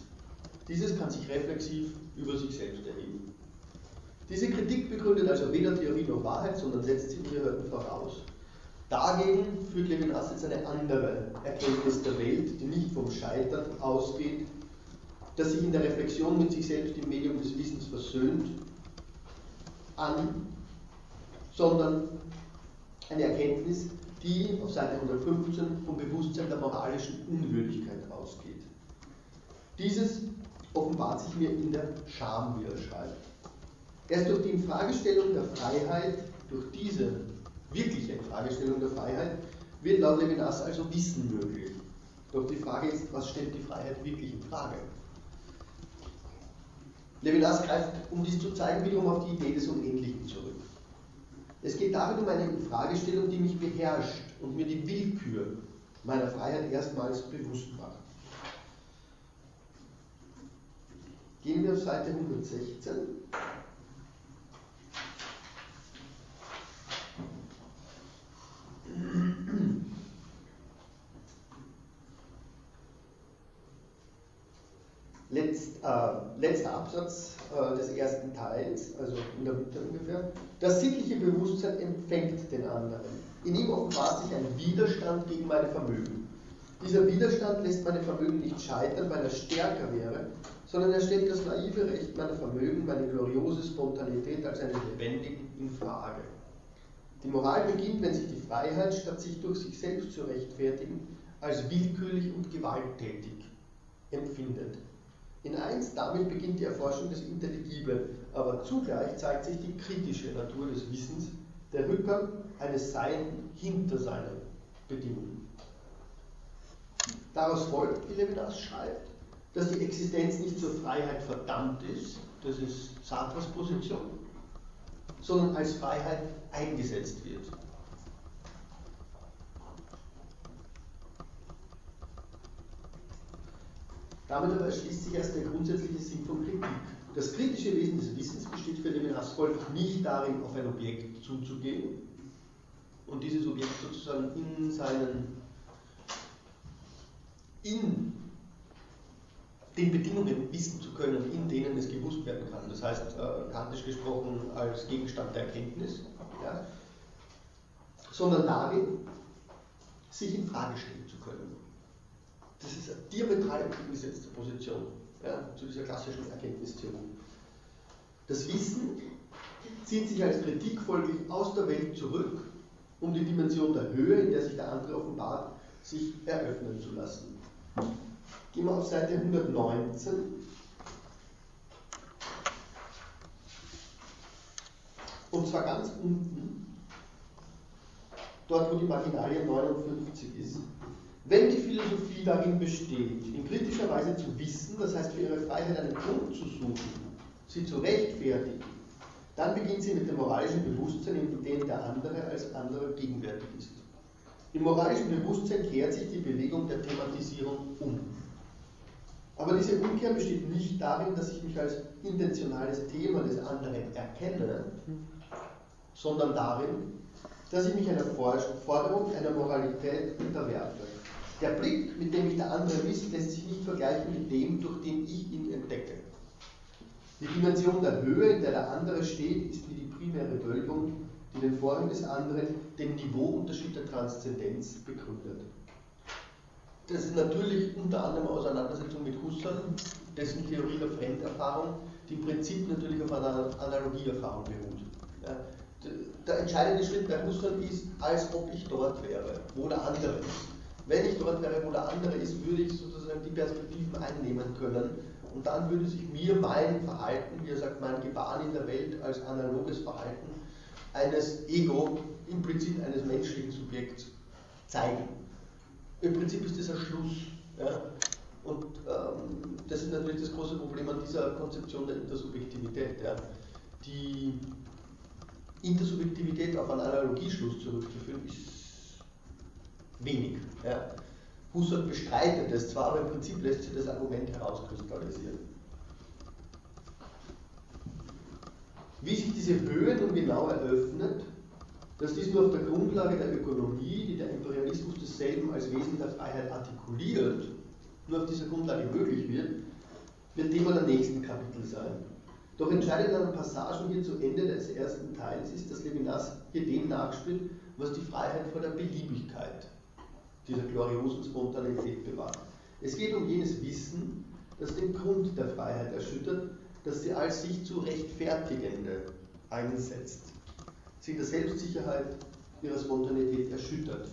Dieses kann sich reflexiv über sich selbst erheben. Diese Kritik begründet also weder Theorie noch Wahrheit, sondern setzt sie mir voraus. Dagegen führt Levinas jetzt eine andere Erkenntnis der Welt, die nicht vom Scheitern ausgeht, das sich in der Reflexion mit sich selbst im Medium des Wissens versöhnt, an, sondern eine Erkenntnis, die auf Seite 115 vom Bewusstsein der moralischen Unwürdigkeit ausgeht. Dieses offenbart sich mir in der Schamwiderschalt. Erst durch die Infragestellung der Freiheit, durch diese wirkliche Infragestellung der Freiheit, wird laut Levinas also Wissen möglich. Doch die Frage ist, was stellt die Freiheit wirklich in Frage? Levinas greift, um dies zu zeigen, wiederum auf die Idee des Unendlichen zurück. Es geht darin um eine Fragestellung, die mich beherrscht und mir die Willkür meiner Freiheit erstmals bewusst macht. Gehen wir auf Seite 116. Letzt, äh, letzter Absatz äh, des ersten Teils, also in der Mitte ungefähr. Das sittliche Bewusstsein empfängt den anderen. In ihm offenbart sich ein Widerstand gegen meine Vermögen. Dieser Widerstand lässt meine Vermögen nicht scheitern, weil er stärker wäre, sondern er stellt das naive Recht meiner Vermögen, meine gloriose Spontanität als eine lebendige in Frage. Die Moral beginnt, wenn sich die Freiheit, statt sich durch sich selbst zu rechtfertigen, als willkürlich und gewalttätig empfindet. In eins, damit beginnt die Erforschung des Intelligiblen, aber zugleich zeigt sich die kritische Natur des Wissens, der Rückgang eines Sein hinter seinen Bedingungen. Daraus folgt, wie Levinas schreibt, dass die Existenz nicht zur Freiheit verdammt ist, das ist Sartres Position, sondern als Freiheit eingesetzt wird. Damit aber erschließt sich erst der grundsätzliche Sinn von Kritik. Das kritische Wesen des Wissens besteht für Levinas folglich nicht darin, auf ein Objekt zuzugehen und dieses Objekt sozusagen in seinen, in den Bedingungen wissen zu können, in denen es gewusst werden kann. Das heißt, äh, kantisch gesprochen als Gegenstand der Erkenntnis, ja, sondern darin, sich in Frage stellen zu können. Das ist eine diametral entgegengesetzte Position ja, zu dieser klassischen Erkenntnistheorie. Das Wissen zieht sich als Kritik folglich aus der Welt zurück, um die Dimension der Höhe, in der sich der andere offenbart, sich eröffnen zu lassen. Gehen wir auf Seite 119. Und zwar ganz unten, dort wo die Marginalie 59 ist. Wenn die Philosophie darin besteht, in kritischer Weise zu wissen, das heißt für ihre Freiheit einen Grund zu suchen, sie zu rechtfertigen, dann beginnt sie mit dem moralischen Bewusstsein, in dem der andere als anderer gegenwärtig ist. Im moralischen Bewusstsein kehrt sich die Bewegung der Thematisierung um. Aber diese Umkehr besteht nicht darin, dass ich mich als intentionales Thema des anderen erkenne, sondern darin, dass ich mich einer Forderung, einer Moralität unterwerfe. Der Blick, mit dem mich der andere misst, lässt sich nicht vergleichen mit dem, durch den ich ihn entdecke. Die Dimension der Höhe, in der der andere steht, ist wie die primäre Wölbung, die den Vorrang des anderen, den Niveauunterschied der Transzendenz begründet. Das ist natürlich unter anderem Auseinandersetzung mit Husserl, dessen Theorie der Fremderfahrung, die im Prinzip natürlich auf einer Analogieerfahrung beruht. Ja, der entscheidende Schritt bei Husserl ist, als ob ich dort wäre, wo der andere ist. Wenn ich dort wäre, wo der andere ist, würde ich sozusagen die Perspektiven einnehmen können und dann würde sich mir mein Verhalten, wie er sagt, mein Gebaren in der Welt als analoges Verhalten eines Ego, implizit eines menschlichen Subjekts zeigen. Im Prinzip ist das ein Schluss. Ja? Und ähm, das ist natürlich das große Problem an dieser Konzeption der Intersubjektivität. Ja? Die Intersubjektivität auf einen Analogieschluss zurückzuführen, ist wenig. Ja? Husserl bestreitet es zwar, aber im Prinzip lässt sich das Argument herauskristallisieren. Wie sich diese Höhe nun genau eröffnet, dass dies nur auf der Grundlage der Ökonomie, die der Imperialismus desselben als Wesen der Freiheit artikuliert, nur auf dieser Grundlage möglich wird, wird Thema der nächsten Kapitel sein. Doch entscheidend an den Passagen hier zu Ende des ersten Teils ist, dass Levinas hier dem nachspielt, was die Freiheit vor der Beliebigkeit dieser gloriosen Spontanität bewahrt. Es geht um jenes Wissen, das den Grund der Freiheit erschüttert, das sie als sich zu rechtfertigende einsetzt, sie in der Selbstsicherheit ihrer Spontanität erschüttert,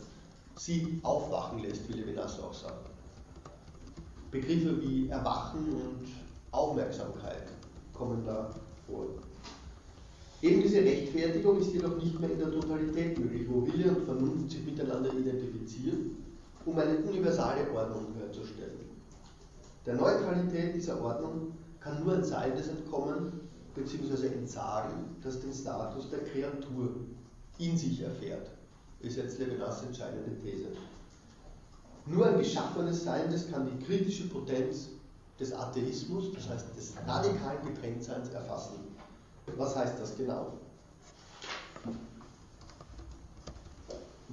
sie aufwachen lässt, wie Levinas auch sagt. Begriffe wie Erwachen und Aufmerksamkeit kommen da vor. Eben diese Rechtfertigung ist jedoch nicht mehr in der Totalität möglich, wo Wille und Vernunft sich miteinander identifizieren, um eine universale Ordnung herzustellen. Der Neutralität dieser Ordnung kann nur ein Seiendes entkommen bzw. entsagen, das den Status der Kreatur in sich erfährt, ist jetzt Levinas entscheidende These. Nur ein geschaffenes Sein, das kann die kritische Potenz des Atheismus, das heißt des radikalen Getrenntseins, erfassen. Was heißt das genau?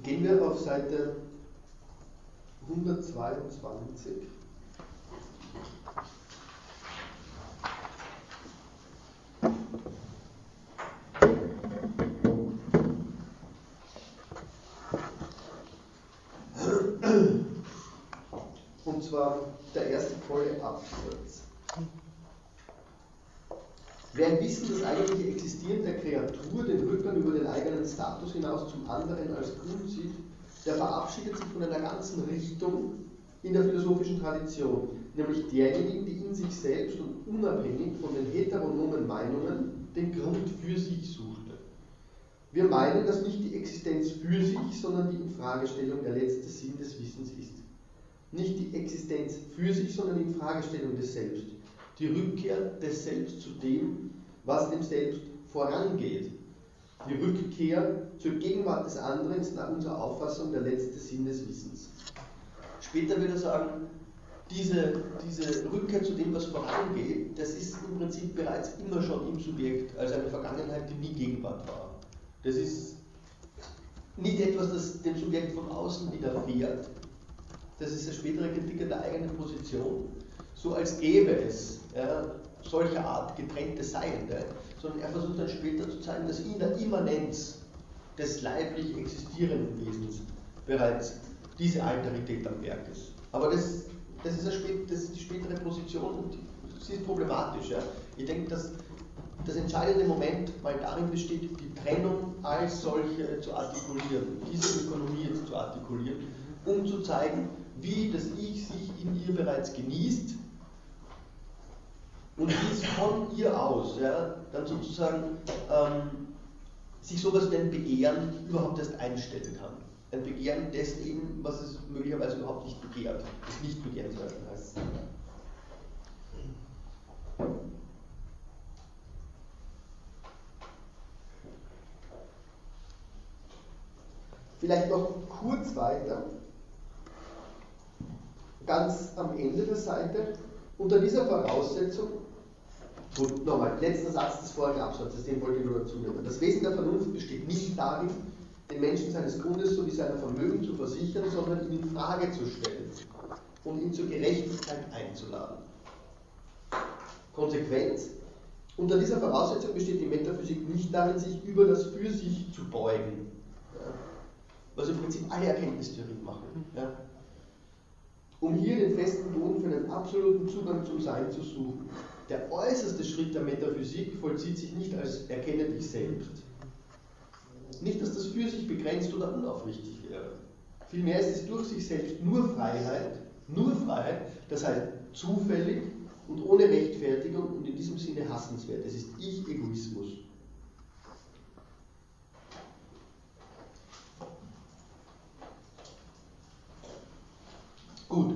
Gehen wir auf Seite 122. Und zwar der erste volle Absatz. Wer ein Wissen das eigentliche Existieren der Kreatur, den Rückgang über den eigenen Status hinaus zum anderen als Grund sieht, der verabschiedet sich von einer ganzen Richtung in der philosophischen Tradition, nämlich derjenigen, die in sich selbst und unabhängig von den heteronomen Meinungen den Grund für sich suchte. Wir meinen, dass nicht die Existenz für sich, sondern die Infragestellung der letzte Sinn des Wissens ist. Nicht die Existenz für sich, sondern die Infragestellung des Selbst die Rückkehr des Selbst zu dem, was dem Selbst vorangeht. Die Rückkehr zur Gegenwart des anderen ist nach unserer Auffassung der letzte Sinn des Wissens. Später wird er sagen, diese, diese Rückkehr zu dem, was vorangeht, das ist im Prinzip bereits immer schon im Subjekt, als eine Vergangenheit, die nie Gegenwart war. Das ist nicht etwas, das dem Subjekt von außen widerfährt. Das ist eine spätere Kritik an der eigenen Position, so als gäbe es ja, solcher Art getrennte Seiende, sondern er versucht dann später zu zeigen, dass in der Immanenz des leiblich existierenden Wesens bereits diese Alterität am Werk ist. Aber das, das, ist, spät, das ist, die spätere Position und sie ist problematisch. Ja. Ich denke, dass das entscheidende Moment mal darin besteht, die Trennung als solche zu artikulieren, diese Ökonomie jetzt zu artikulieren, um zu zeigen, wie das Ich sich in ihr bereits genießt und wie es von ihr aus ja, dann sozusagen ähm, sich sowas wie ein Begehren überhaupt erst einstellen kann. Ein Begehren dessen was es möglicherweise überhaupt nicht begehrt, das nicht begehrenswert heißt. Vielleicht noch kurz weiter, ganz am Ende der Seite. Unter dieser Voraussetzung nochmal, letzter Satz des vorigen Absatzes, den wollte ich nur dazu nehmen. Das Wesen der Vernunft besteht nicht darin, den Menschen seines Grundes sowie seiner Vermögen zu versichern, sondern ihn in Frage zu stellen und ihn zur Gerechtigkeit einzuladen. Konsequenz. Unter dieser Voraussetzung besteht die Metaphysik nicht darin, sich über das für sich zu beugen, was im Prinzip alle Erkenntnistheorien machen. Ja, um hier den festen Boden für einen absoluten Zugang zum Sein zu suchen. Der äußerste Schritt der Metaphysik vollzieht sich nicht als Erkenne dich selbst. Nicht, dass das für sich begrenzt oder unaufrichtig wäre. Vielmehr ist es durch sich selbst nur Freiheit, nur Freiheit, das heißt zufällig und ohne Rechtfertigung und in diesem Sinne hassenswert. Es ist Ich-Egoismus. Gut.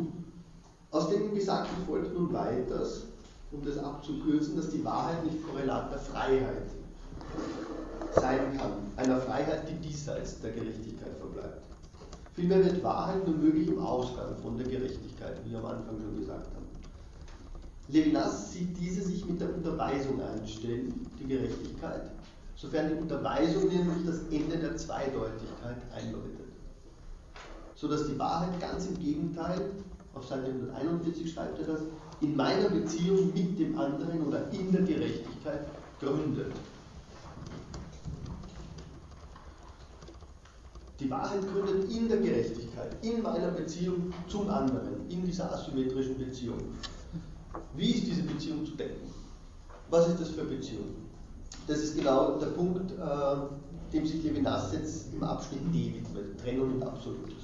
Aus dem Gesagten folgt nun weiters, um das abzukürzen, dass die Wahrheit nicht Korrelat der Freiheit sein kann. Einer Freiheit, die diesseits der Gerechtigkeit verbleibt. Vielmehr wird Wahrheit nur möglich im Ausgang von der Gerechtigkeit, wie wir am Anfang schon gesagt haben. Levinas sieht diese sich mit der Unterweisung einstellen, die Gerechtigkeit, sofern die Unterweisung nämlich das Ende der Zweideutigkeit einläutet. Sodass die Wahrheit ganz im Gegenteil, auf Seite 141 schreibt er das, in meiner Beziehung mit dem anderen oder in der Gerechtigkeit gründet. Die Wahrheit gründet in der Gerechtigkeit, in meiner Beziehung zum anderen, in dieser asymmetrischen Beziehung. Wie ist diese Beziehung zu denken? Was ist das für Beziehung? Das ist genau der Punkt, äh, dem sich Levinas jetzt im Abschnitt D widmet, Trennung und Absolutes.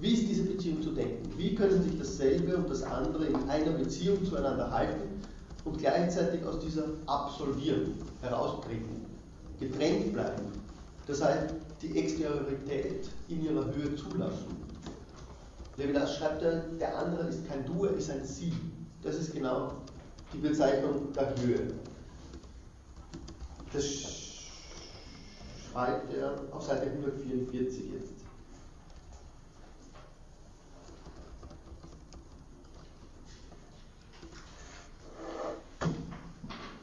Wie ist diese Beziehung zu denken? Wie können sich dasselbe und das andere in einer Beziehung zueinander halten und gleichzeitig aus dieser absolvieren, heraustreten, getrennt bleiben? Das heißt, die Exteriorität in ihrer Höhe zulassen. Levinas schreibt er, der andere ist kein Du, er ist ein Sie. Das ist genau die Bezeichnung der Höhe. Das schreibt er auf Seite 144 jetzt.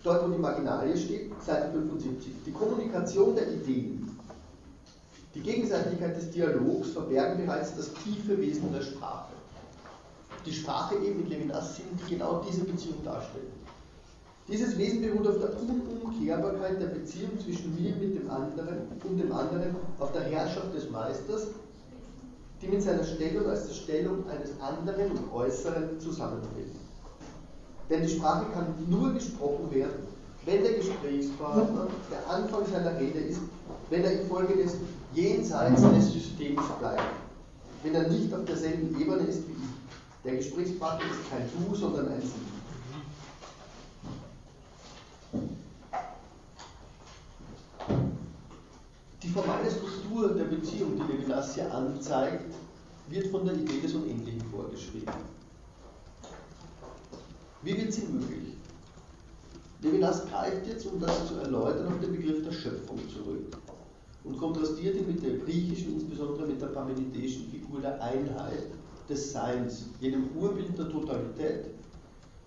Dort, wo die Marginalie steht, Seite 75. Die Kommunikation der Ideen, die Gegenseitigkeit des Dialogs verbergen bereits das tiefe Wesen der Sprache die Sprache eben mit Levinas sind, die genau diese Beziehung darstellen. Dieses Wesen beruht auf der Unumkehrbarkeit der Beziehung zwischen mir mit dem anderen und dem anderen, auf der Herrschaft des Meisters, die mit seiner Stellung als der Stellung eines anderen und Äußeren zusammenfällt. Denn die Sprache kann nur gesprochen werden, wenn der Gesprächspartner der Anfang seiner Rede ist, wenn er infolgedessen jenseits des Systems bleibt, wenn er nicht auf derselben Ebene ist wie ich. Der Gesprächspartner ist kein Du, sondern ein Sie. Die formale Struktur der Beziehung, die Levinas hier anzeigt, wird von der Idee des Unendlichen vorgeschrieben. Wie wird sie möglich? Levinas greift jetzt, um das zu erläutern, auf den Begriff der Schöpfung zurück und kontrastiert ihn mit der griechischen, insbesondere mit der parmenideischen Figur der Einheit, des Seins, jenem Urbild der Totalität,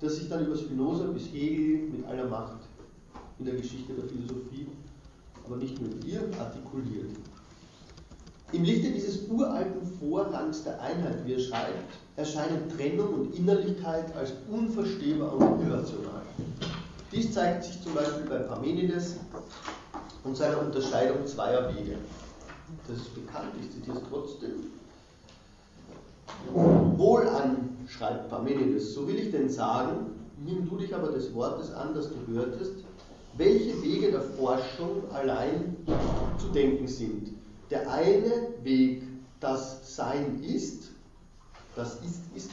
das sich dann über Spinoza bis Hegel mit aller Macht in der Geschichte der Philosophie, aber nicht nur ihr, artikuliert. Im Lichte dieses uralten Vorrangs der Einheit, wie er schreibt, erscheinen Trennung und Innerlichkeit als unverstehbar und irrational. Dies zeigt sich zum Beispiel bei Parmenides und seiner Unterscheidung zweier Wege. Das ist bekannt, ich zitiere es trotzdem. Wohlan, schreibt Parmenides, so will ich denn sagen, nimm du dich aber des Wortes an, das du hörtest, welche Wege der Forschung allein zu denken sind. Der eine Weg, das Sein ist, das Ist ist,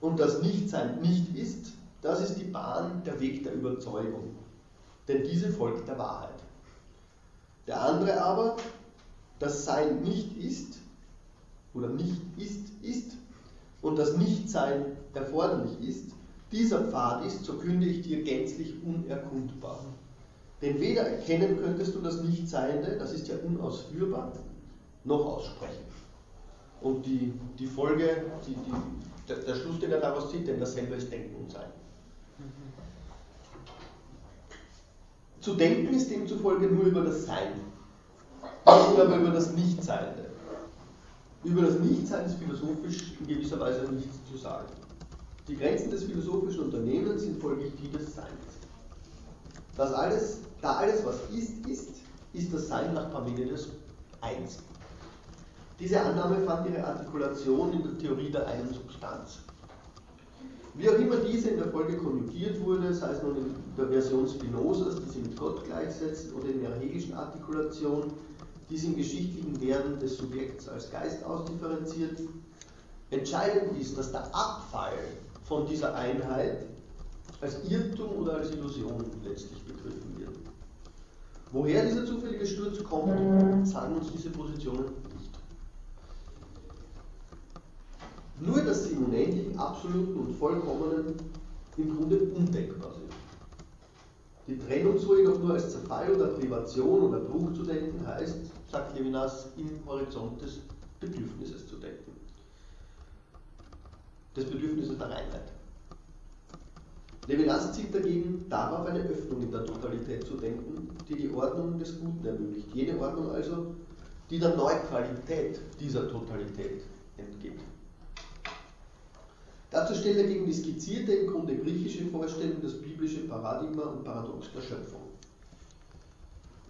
und das Nichtsein nicht ist, das ist die Bahn, der Weg der Überzeugung. Denn diese folgt der Wahrheit. Der andere aber, das Sein nicht ist, oder nicht ist, ist und das Nichtsein erforderlich ist, dieser Pfad ist, so künde ich dir, gänzlich unerkundbar. Denn weder erkennen könntest du das Nichtseiende, das ist ja unausführbar, noch aussprechen. Und die, die Folge, die, die, der, der Schluss, den er daraus zieht, denn dasselbe ist Denken und Sein. Zu denken ist demzufolge nur über das Sein. Reden aber über das Nichtseiende. Über das Nichtsein ist philosophisch in gewisser Weise nichts zu sagen. Die Grenzen des philosophischen Unternehmens sind folglich die des Seins. Das alles, da alles, was ist, ist, ist das Sein nach Parmenides eins. Diese Annahme fand ihre Artikulation in der Theorie der einen Substanz. Wie auch immer diese in der Folge konjugiert wurde, sei es nun in der Version Spinozas, die sie mit Gott gleichsetzt, oder in der hegelischen Artikulation, die sie im geschichtlichen Werden des Subjekts als Geist ausdifferenziert, entscheidend ist, dass der Abfall von dieser Einheit als Irrtum oder als Illusion letztlich begriffen wird. Woher dieser zufällige Sturz kommt, sagen uns diese Positionen nicht. Nur, dass sie unendlichen, absoluten und vollkommenen im Grunde undenkbar sind. Die Trennung so jedoch nur als Zerfall oder Privation oder Bruch zu denken heißt, sagt Levinas, im Horizont des Bedürfnisses zu denken. Des Bedürfnisses der Reinheit. Levinas zielt dagegen darauf, eine Öffnung in der Totalität zu denken, die die Ordnung des Guten ermöglicht. Jene Ordnung also, die der Neuqualität dieser Totalität entgeht. Dazu stellt er gegen die skizzierte, im Grunde griechische Vorstellung das biblische Paradigma und Paradox der Schöpfung.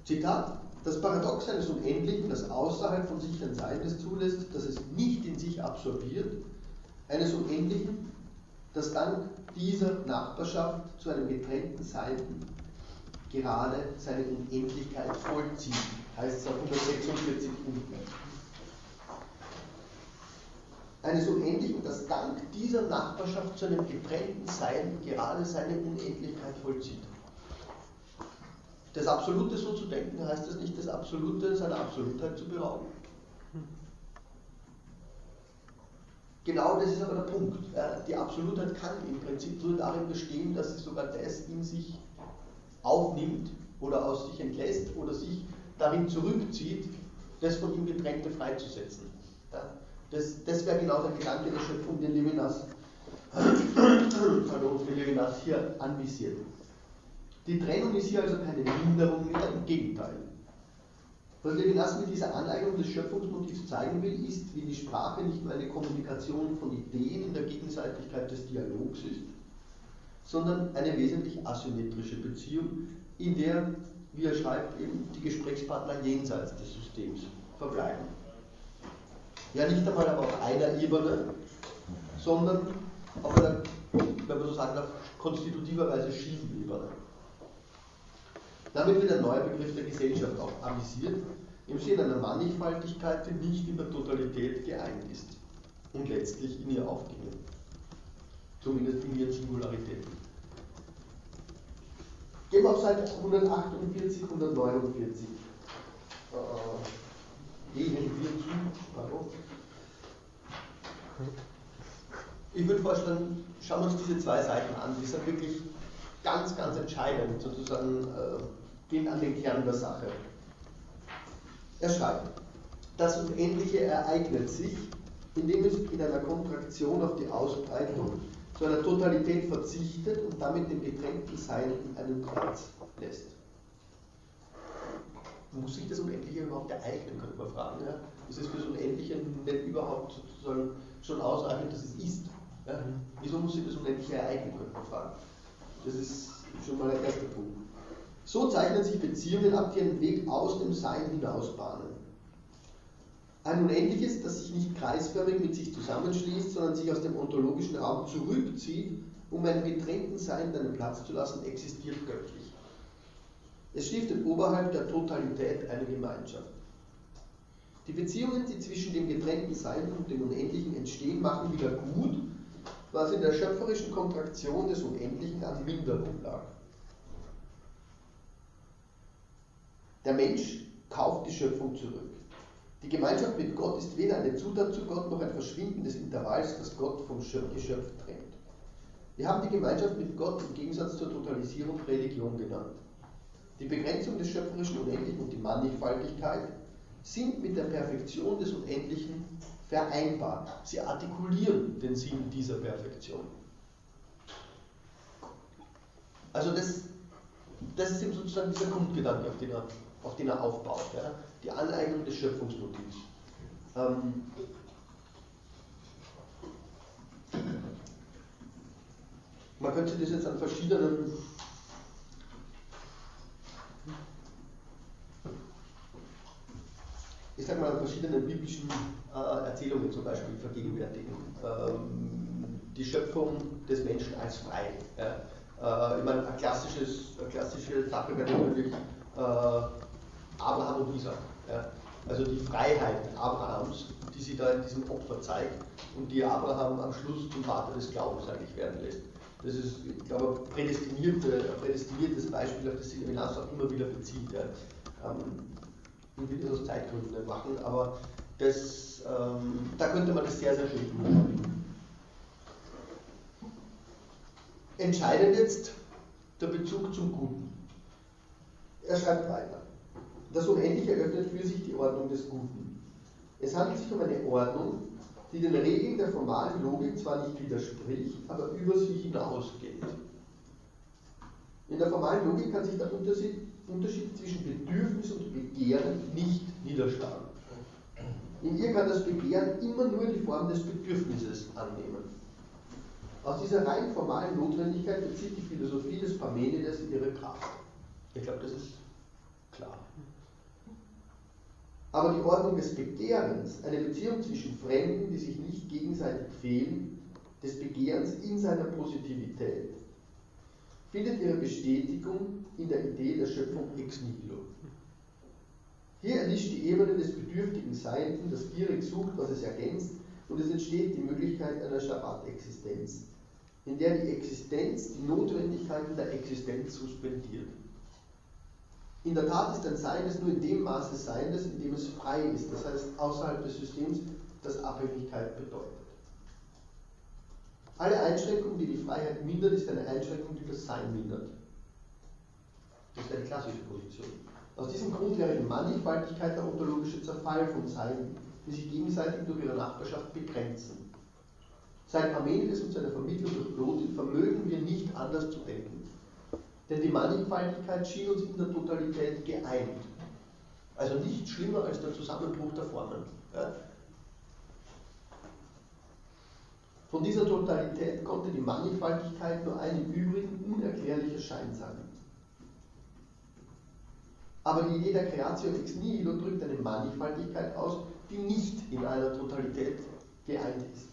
Zitat: Das Paradox eines Unendlichen, das außerhalb von sich ein Seiendes zulässt, das es nicht in sich absorbiert, eines Unendlichen, das dank dieser Nachbarschaft zu einem getrennten Sein gerade seine Unendlichkeit vollzieht. Heißt es auf 146 unten. Eines Unendlichen, das dank dieser Nachbarschaft zu einem getrennten Sein gerade seine Unendlichkeit vollzieht. Das Absolute so zu denken, heißt es nicht, das Absolute seiner Absolutheit zu berauben. Genau das ist aber der Punkt. Die Absolutheit kann im Prinzip nur darin bestehen, dass sie sogar das in sich aufnimmt oder aus sich entlässt oder sich darin zurückzieht, das von ihm getrennte freizusetzen. Das, das wäre genau der Gedanke der Schöpfung, den Levinas, den Levinas hier anvisiert. Die Trennung ist hier also keine Minderung mehr, im Gegenteil. Was Levinas mit dieser Aneignung des Schöpfungsmotivs zeigen will, ist, wie die Sprache nicht nur eine Kommunikation von Ideen in der Gegenseitigkeit des Dialogs ist, sondern eine wesentlich asymmetrische Beziehung, in der, wie er schreibt, eben die Gesprächspartner jenseits des Systems verbleiben. Ja, nicht einmal auf einer Ebene, sondern auf einer, wenn man so sagen darf, konstitutiverweise Schiefebene. Damit wird ein neuer Begriff der Gesellschaft auch avisiert, im Sinne einer Mannigfaltigkeit, die nicht in der Totalität geeint ist und letztlich in ihr aufginge. Zumindest in ihren Singularitäten. Gehen wir auf Seite 148, 149. Äh, gehen wir zu. Ich würde vorschlagen, schauen wir uns diese zwei Seiten an. Die sind wirklich ganz, ganz entscheidend, sozusagen äh, gehen an den Kern der Sache. Er schreibt, das Unendliche ereignet sich, indem es in einer Kontraktion auf die Ausbreitung zu einer Totalität verzichtet und damit dem getrennten Sein einen Platz lässt. Muss sich das Unendliche überhaupt ereignen, könnte man fragen. Ja? Ist es für das Unendliche nicht überhaupt sozusagen schon ausreichend, dass es ist? Ja? Wieso muss sich das Unendliche ereignen, könnte man fragen. Das ist schon mal der erste Punkt. So zeichnen sich Beziehungen ab, die einen Weg aus dem Sein hinausbahnen. Ein Unendliches, das sich nicht kreisförmig mit sich zusammenschließt, sondern sich aus dem ontologischen Raum zurückzieht, um einem getrennten Sein einen Platz zu lassen, existiert göttlich. Es stiftet oberhalb der Totalität eine Gemeinschaft. Die Beziehungen, die zwischen dem getrennten Sein und dem Unendlichen entstehen, machen wieder gut, was in der schöpferischen Kontraktion des Unendlichen an Minderung lag. Der Mensch kauft die Schöpfung zurück. Die Gemeinschaft mit Gott ist weder eine Zutat zu Gott noch ein Verschwinden des Intervalls, das Gott vom Geschöpf trennt. Wir haben die Gemeinschaft mit Gott im Gegensatz zur Totalisierung Religion genannt. Die Begrenzung des schöpferischen Unendlichen und die Mannigfaltigkeit sind mit der Perfektion des Unendlichen vereinbar. Sie artikulieren den Sinn dieser Perfektion. Also das, das ist eben sozusagen dieser Grundgedanke, auf den er auf den er aufbaut. Ja? Die Aneignung des Schöpfungsmotivs. Ähm, man könnte das jetzt an verschiedenen ich sag mal, verschiedenen biblischen äh, Erzählungen zum Beispiel vergegenwärtigen. Ähm, die Schöpfung des Menschen als frei. Ja? Äh, ich meine, ein klassisches, eine klassische Sache wäre natürlich äh, Abraham und Isaac. Ja? Also die Freiheit Abrahams, die sich da in diesem Opfer zeigt und die Abraham am Schluss zum Vater des Glaubens eigentlich werden lässt. Das ist, ich glaube, prädestinierte, ein prädestiniertes Beispiel, auf das sich Levinas auch immer wieder bezieht. Ja. Ähm, will das aus Zeitgründen nicht machen, aber das, ähm, da könnte man das sehr, sehr schön tun. Entscheidend jetzt der Bezug zum Guten. Er schreibt weiter. Das Unendliche eröffnet für sich die Ordnung des Guten. Es handelt sich um eine Ordnung, die den Regeln der formalen Logik zwar nicht widerspricht, aber über sie hinausgeht. In der formalen Logik kann sich der Unterschied, Unterschied zwischen Bedürfnis und Begehren nicht niederschlagen. In ihr kann das Begehren immer nur die Form des Bedürfnisses annehmen. Aus dieser rein formalen Notwendigkeit bezieht die Philosophie des Parmenides ihre Kraft. Ich glaube, das ist klar. Aber die Ordnung des Begehrens, eine Beziehung zwischen Fremden, die sich nicht gegenseitig fehlen, des Begehrens in seiner Positivität, findet ihre Bestätigung in der Idee der Schöpfung ex nihilo. Hier erlischt die Ebene des bedürftigen Seienden, das gierig sucht, was es ergänzt, und es entsteht die Möglichkeit einer Shabbat-Existenz, in der die Existenz die Notwendigkeiten der Existenz suspendiert. In der Tat ist ein Sein es nur in dem Maße Seiendes, in dem es frei ist, das heißt außerhalb des Systems, das Abhängigkeit bedeutet. Alle Einschränkung, die die Freiheit mindert, ist eine Einschränkung, die das Sein mindert. Das ist eine klassische Position. Aus diesem Grund wäre die Mannigfaltigkeit der ontologische Zerfall von Sein, die sich gegenseitig durch ihre Nachbarschaft begrenzen. Seit Parmenides und seiner Vermittlung durch Plotin vermögen wir nicht anders zu denken. Denn die Mannigfaltigkeit schien uns in der Totalität geeint. Also nicht schlimmer als der Zusammenbruch der Formen. Ja? Von dieser Totalität konnte die Mannigfaltigkeit nur ein im Übrigen unerklärlicher Schein sein. Aber die Idee der Creatio ex nihilo drückt eine Mannigfaltigkeit aus, die nicht in einer Totalität geeint ist.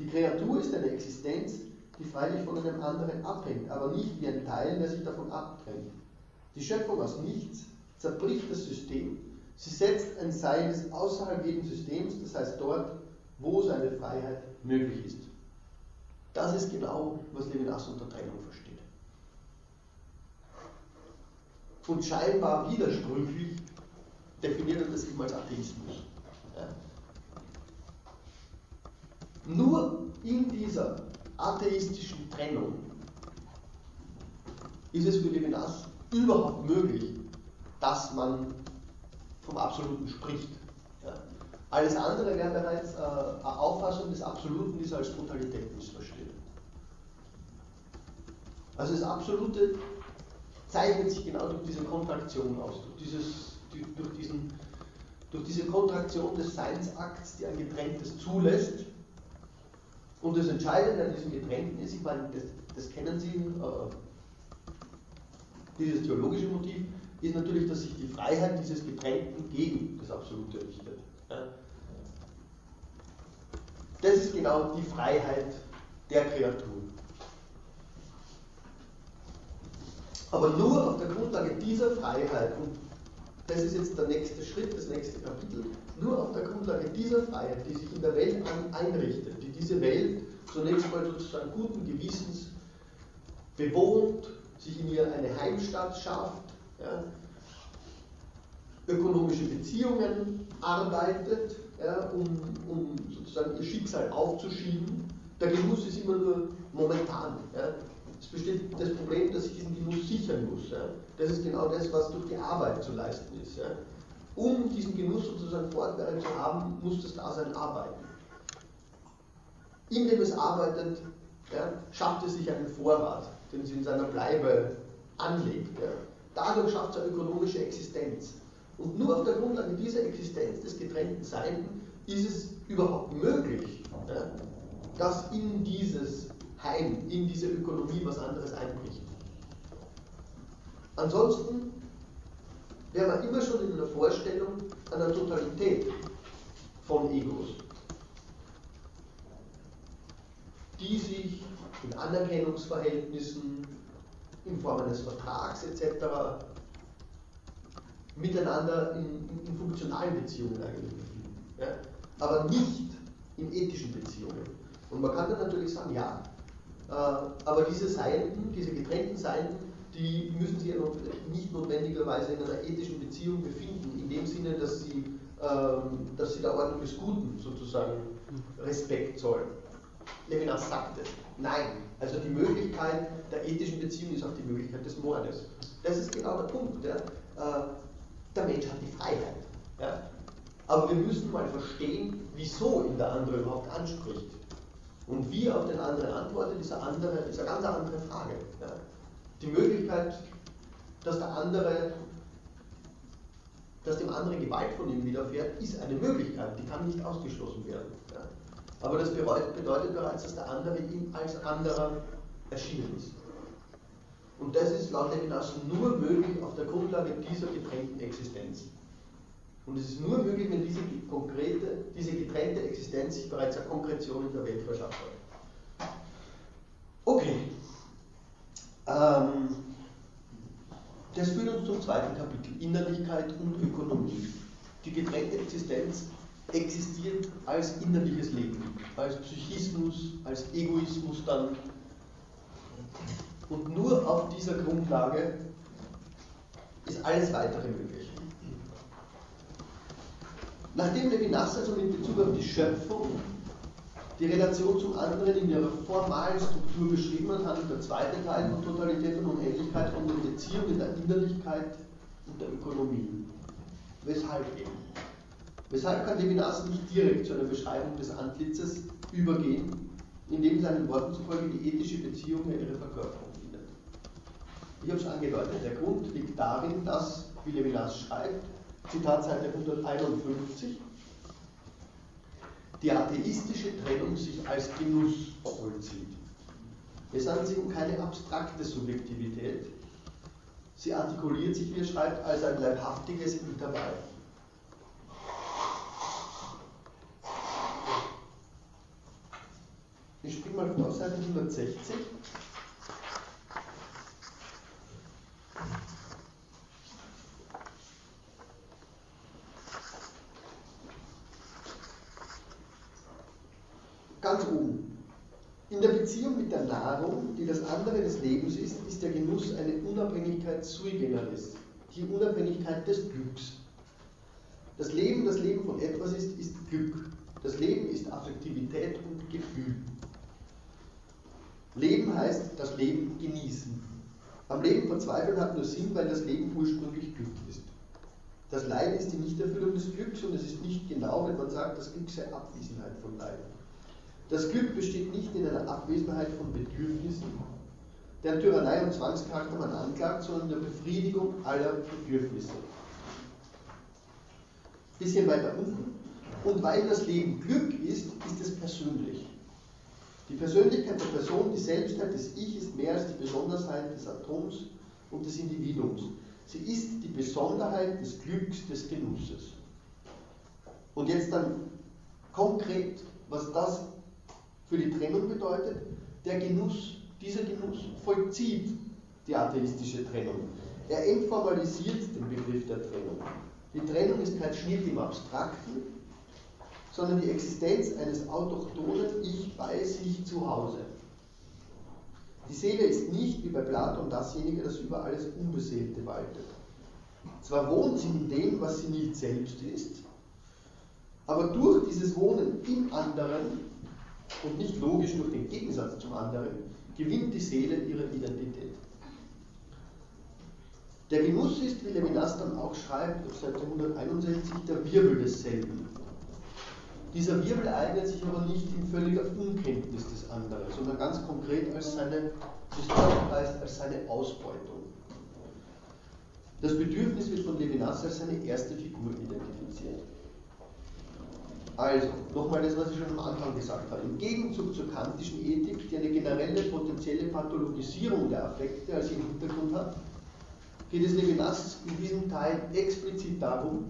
Die Kreatur ist eine Existenz, die freilich von einem anderen abhängt, aber nicht wie ein Teil, der sich davon abtrennt. Die Schöpfung aus nichts zerbricht das System. Sie setzt ein Sein des außerhalb jeden Systems, das heißt dort, wo seine Freiheit möglich ist. Das ist genau, was Levinas unter Trennung versteht. Und scheinbar widersprüchlich definiert er das eben als Atheismus. Ja. Nur in dieser atheistischen Trennung ist es für Levinas überhaupt möglich, dass man vom Absoluten spricht. Alles andere wäre bereits äh, eine Auffassung des Absoluten, die es als Totalität missversteht. Also das Absolute zeichnet sich genau durch diese Kontraktion aus, durch, dieses, durch, diesen, durch diese Kontraktion des Seinsakts, die ein Getrenntes zulässt. Und das Entscheidende an diesem Getrennten ist, ich meine, das, das kennen Sie, äh, dieses theologische Motiv, ist natürlich, dass sich die Freiheit dieses Getrennten gegen das Absolute richtet. Das ist genau die Freiheit der Kreatur. Aber nur auf der Grundlage dieser Freiheit, und das ist jetzt der nächste Schritt, das nächste Kapitel, nur auf der Grundlage dieser Freiheit, die sich in der Welt einrichtet, die diese Welt zunächst mal sozusagen guten Gewissens bewohnt, sich in ihr eine Heimstatt schafft, ja, ökonomische Beziehungen arbeitet, ja, um, um, sozusagen ihr Schicksal aufzuschieben. Der Genuss ist immer nur momentan. Ja. Es besteht das Problem, dass ich diesen Genuss sichern muss. Ja. Das ist genau das, was durch die Arbeit zu leisten ist. Um diesen Genuss sozusagen fortwährend zu haben, muss das Dasein arbeiten. Indem es arbeitet, schafft es sich einen Vorrat, den es in seiner Bleibe anlegt. Dadurch schafft es eine ökonomische Existenz. Und nur auf der Grundlage dieser Existenz des getrennten Seiten ist es überhaupt möglich, dass in dieses Heim, in diese Ökonomie was anderes einbricht. Ansonsten wäre man immer schon in einer Vorstellung einer Totalität von Egos, die sich in Anerkennungsverhältnissen, in Form eines Vertrags etc. miteinander in, in, funktionalen Beziehungen eigentlich befinden. Ja? Aber nicht in ethischen Beziehungen. Und man kann dann natürlich sagen, ja, äh, aber diese Seiten, diese getrennten Seiten, die müssen sich ja nicht notwendigerweise in einer ethischen Beziehung befinden, in dem Sinne, dass sie, ähm, dass sie der Ordnung des Guten sozusagen Respekt zollen. Levinas sagt es. Nein, also die Möglichkeit der ethischen Beziehung ist auch die Möglichkeit des Mordes. Das ist genau der Punkt. Ja. Äh, der Mensch hat die Freiheit. Ja. Aber wir müssen mal verstehen, wieso ihn der andere überhaupt anspricht. Und wie auf den anderen antwortet, ist eine, andere, ist eine ganz andere Frage. Ja. Die Möglichkeit, dass der andere, dass dem anderen Gewalt von ihm widerfährt, ist eine Möglichkeit, die kann nicht ausgeschlossen werden. Ja. Aber das bedeutet bereits, dass der andere ihm als anderer erschienen ist. Und das ist laut Levinas nur möglich auf der Grundlage dieser getrennten Existenz. Und es ist nur möglich, wenn diese, konkrete, diese getrennte Existenz sich bereits eine Konkretion in der Welt verschafft hat. Okay. Ähm, das führt uns zum zweiten Kapitel, Innerlichkeit und Ökonomie. Die getrennte Existenz existiert als innerliches Leben, als Psychismus, als Egoismus dann. Und nur auf dieser Grundlage ist alles weitere möglich. Nachdem Levinas also mit Bezug auf die Schöpfung die Relation zum anderen in ihrer formalen Struktur beschrieben hat, handelt der zweite Teil von Totalität und Unendlichkeit von den Beziehungen der Innerlichkeit und der Ökonomie. Weshalb eben? Weshalb kann Levinas nicht direkt zu einer Beschreibung des Antlitzes übergehen, indem seinen Worten zufolge die ethische Beziehung ja ihre Verkörperung? Ich habe es angedeutet, der Grund liegt darin, dass, wie Levinas schreibt, Zitat Seite 151, die atheistische Trennung sich als Genuss vollzieht. Es handelt sich um keine abstrakte Subjektivität. Sie artikuliert sich, wie er schreibt, als ein leibhaftiges Intervall. Ich springe mal vor, Seite 160. Ganz oben. In der Beziehung mit der Nahrung, die das andere des Lebens ist, ist der Genuss eine Unabhängigkeit sui generis, die Unabhängigkeit des Glücks. Das Leben, das Leben von etwas ist, ist Glück. Das Leben ist Affektivität und Gefühl. Leben heißt das Leben genießen. Am Leben verzweifeln hat nur Sinn, weil das Leben ursprünglich Glück ist. Das Leiden ist die Nichterfüllung des Glücks und es ist nicht genau, wenn man sagt, das Glück sei Abwesenheit von Leiden. Das Glück besteht nicht in einer Abwesenheit von Bedürfnissen, deren Tyrannei und Zwangscharakter man anklagt, sondern in der Befriedigung aller Bedürfnisse. Bisschen weiter unten. Und weil das Leben Glück ist, ist es persönlich. Die Persönlichkeit der Person, die Selbstheit des Ich ist mehr als die Besonderheit des Atoms und des Individuums. Sie ist die Besonderheit des Glücks, des Genusses. Und jetzt dann konkret, was das für die Trennung bedeutet. Der Genuss, dieser Genuss vollzieht die atheistische Trennung. Er entformalisiert den Begriff der Trennung. Die Trennung ist kein Schnitt im Abstrakten, sondern die Existenz eines autochthonen Ich bei sich zu Hause. Die Seele ist nicht wie bei Platon dasjenige, das über alles Unbeseelte waltet. Zwar wohnt sie in dem, was sie nicht selbst ist, aber durch dieses Wohnen im anderen und nicht logisch durch den Gegensatz zum anderen gewinnt die Seele ihre Identität. Der Genuss ist, wie Levinas dann auch schreibt, auf Seite 161, der Wirbel desselben. Dieser Wirbel eignet sich aber nicht in völliger Unkenntnis des anderen, sondern ganz konkret als seine, als seine Ausbeutung. Das Bedürfnis wird von Levinas als seine erste Figur identifiziert. Also, nochmal das, was ich schon am Anfang gesagt habe. Im Gegenzug zur kantischen Ethik, die eine generelle potenzielle Pathologisierung der Affekte als ihren Hintergrund hat, geht es Levinas in diesem Teil explizit darum,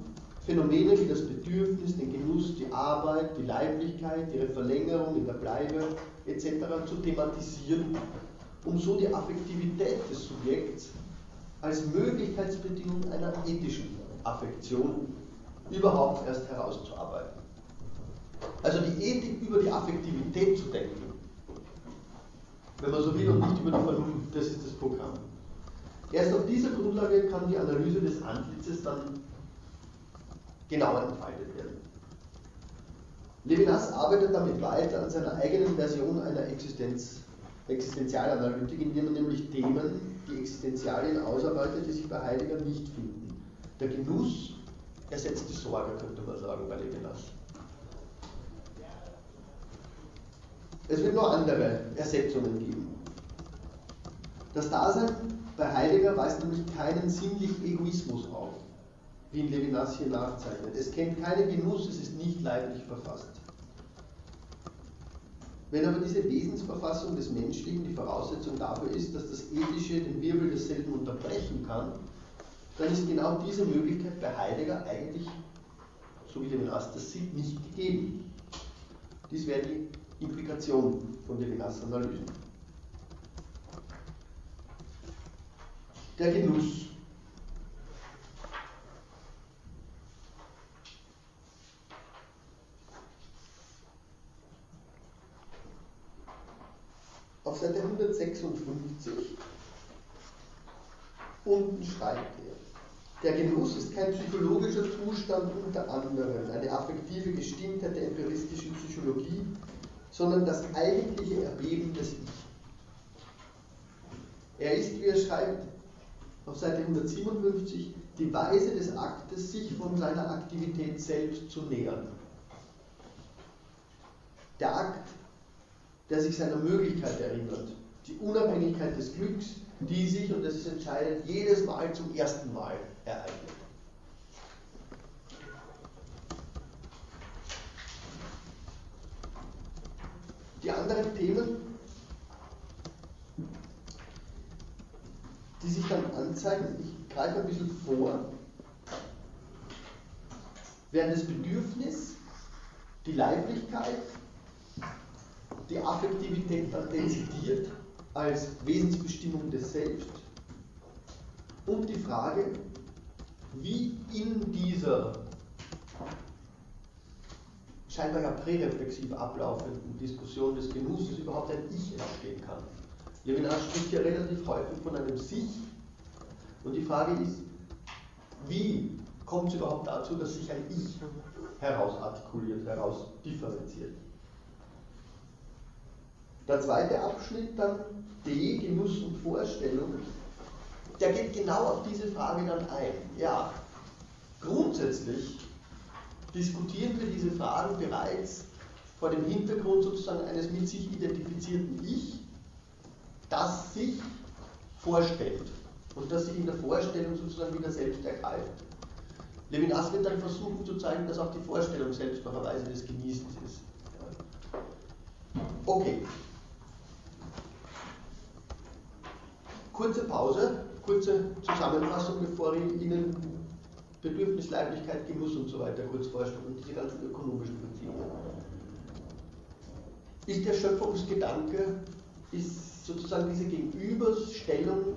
Phänomene wie das Bedürfnis, den Genuss, die Arbeit, die Leiblichkeit, ihre Verlängerung in der Bleibe etc. zu thematisieren, um so die Affektivität des Subjekts als Möglichkeitsbedingung einer ethischen Affektion überhaupt erst herauszuarbeiten. Also die Ethik über die Affektivität zu denken, wenn man so will, und nicht über die Vernunft, das ist das Programm. Erst auf dieser Grundlage kann die Analyse des Antlitzes dann genauer entfaltet werden. Levinas arbeitet damit weiter an seiner eigenen Version einer Existenz, Existenzialanalytik, indem er nämlich Themen, die Existenzialien ausarbeitet, die sich bei Heidegger nicht finden. Der Genuss ersetzt die Sorge, könnte man sagen, bei Levinas. Es wird nur andere Ersetzungen geben. Das Dasein bei Heidegger weist nämlich keinen sinnlichen Egoismus auf, wie ihn Levinas hier nachzeichnet. Es kennt keinen Genuss, es ist nicht leiblich verfasst. Wenn aber diese Wesensverfassung des Menschlichen die Voraussetzung dafür ist, dass das Ethische den Wirbel desselben unterbrechen kann, dann ist genau diese Möglichkeit bei Heidegger eigentlich, so wie Levinas das sieht, nicht gegeben. Dies wäre die Implikation von Levinas Analysen. Der Genuss. Auf Seite 156 unten schreibt er, der Genuss ist kein psychologischer Zustand unter anderem, eine affektive Gestimmtheit der empiristischen Psychologie, sondern das eigentliche Erbeben des Ich. Er ist, wie er schreibt, auf Seite 157, die Weise des Aktes, sich von seiner Aktivität selbst zu nähern. Der Akt, der sich seiner Möglichkeit erinnert, die Unabhängigkeit des Glücks, die sich, und das ist entscheidend, jedes Mal zum ersten Mal ereignet. Die anderen Themen, die sich dann anzeigen, ich greife ein bisschen vor, werden das Bedürfnis, die Leiblichkeit, die Affektivität dann dezidiert als Wesensbestimmung des Selbst und die Frage, wie in dieser scheinbar ja präreflexiv ablaufenden Diskussion des Genusses überhaupt ein Ich entstehen kann. Levinas spricht hier relativ häufig von einem Sich und die Frage ist, wie kommt es überhaupt dazu, dass sich ein Ich herausartikuliert, herausdifferenziert? Der zweite Abschnitt dann D, Genuss und Vorstellung, der geht genau auf diese Frage dann ein. Ja, grundsätzlich diskutieren wir diese Fragen bereits vor dem Hintergrund sozusagen eines mit sich identifizierten Ich, das sich vorstellt und das sich in der Vorstellung sozusagen wieder selbst ergreift. Levinas wird dann versuchen zu zeigen, dass auch die Vorstellung selbst noch eine Weise des Genießens ist. Okay. Kurze Pause, kurze Zusammenfassung, bevor ich Ihnen Bedürfnis, Leiblichkeit, Genuss und so weiter kurz vorstellen und diese ganzen ökonomischen Prinzipien. Ist der Schöpfungsgedanke, ist sozusagen diese Gegenüberstellung,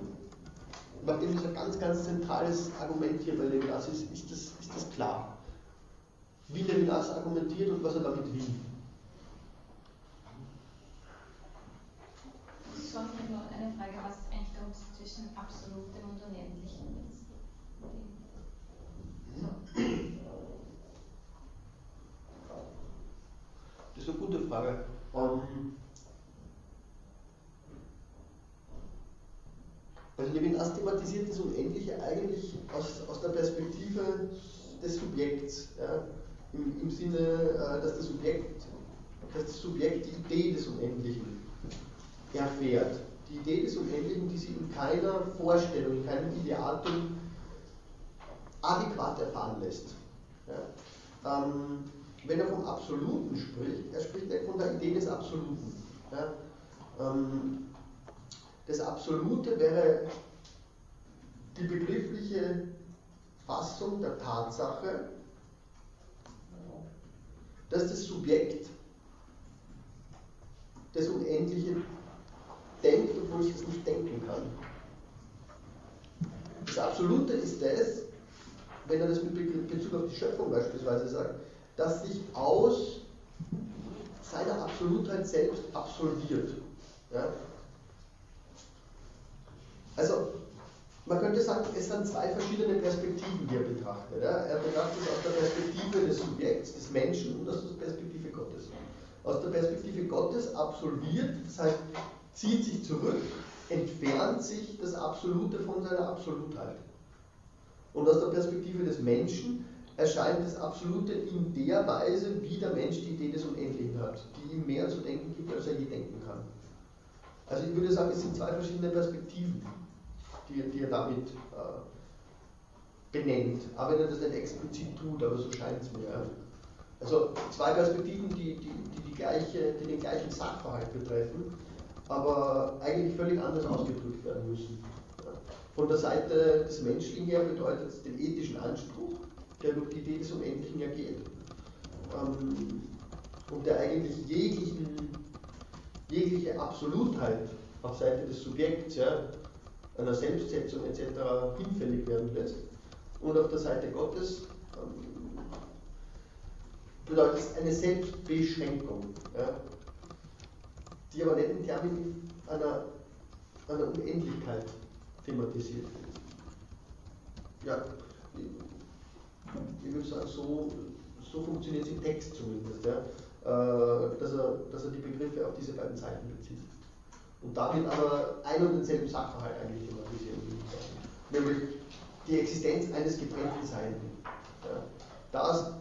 nachdem das ein ganz, ganz zentrales Argument hier bei Levinas ist, ist das, ist das klar? Wie Levinas argumentiert und was er damit will. Sonst noch eine Frage, was eigentlich der Unterschied zwischen absolutem und unendlichem ist. Eine gute Frage. Ähm, also Levinas thematisiert das Unendliche eigentlich aus, aus der Perspektive des Subjekts. Ja? Im, Im, Sinne, äh, dass das Subjekt, dass das Subjekt die Idee des Unendlichen erfährt. Die Idee des Unendlichen, die sie in keiner Vorstellung, in keinem Ideatum adäquat erfahren lässt. Ja? Ähm, wenn er vom Absoluten spricht, er spricht er von der Idee des Absoluten. Ja? Ähm, das Absolute wäre die begriffliche Fassung der Tatsache, dass das Subjekt das Unendliche denkt, obwohl es es nicht denken kann. Das Absolute ist das, wenn er das mit Bezug auf die Schöpfung beispielsweise sagt, das sich aus seiner Absolutheit selbst absolviert. Ja? Also, man könnte sagen, es sind zwei verschiedene Perspektiven, die er betrachtet. Ja? Er betrachtet es aus der Perspektive des Subjekts, des Menschen und aus der Perspektive Gottes. Aus der Perspektive Gottes absolviert, das heißt, zieht sich zurück, entfernt sich das Absolute von seiner Absolutheit. Und aus der Perspektive des Menschen erscheint das Absolute in der Weise, wie der Mensch die Idee des Unendlichen hat, die ihm mehr zu denken gibt, als er je denken kann. Also ich würde sagen, es sind zwei verschiedene Perspektiven, die, die er damit äh, benennt. Aber wenn er das nicht explizit tut, aber so scheint es mir. Also zwei Perspektiven, die, die, die, die, gleiche, die den gleichen Sachverhalt betreffen, aber eigentlich völlig anders ausgedrückt werden müssen. Von der Seite des Menschlichen her bedeutet es den ethischen Anspruch, der durch die Idee des Unendlichen ergeht. Ähm, und der eigentlich jeglichen, jegliche Absolutheit auf Seite des Subjekts, ja, einer Selbstsetzung etc. hinfällig werden lässt. Und auf der Seite Gottes ähm, bedeutet es eine Selbstbeschränkung, ja, die aber nicht in Termini einer, einer Unendlichkeit thematisiert wird. Ja, ich würde sagen, so, so funktioniert es im Text zumindest, ja, äh, dass, er, dass er die Begriffe auf diese beiden Seiten bezieht. Und damit aber ein und denselben Sachverhalt eigentlich thematisieren, nämlich die Existenz eines getrennten Seins. Ja, das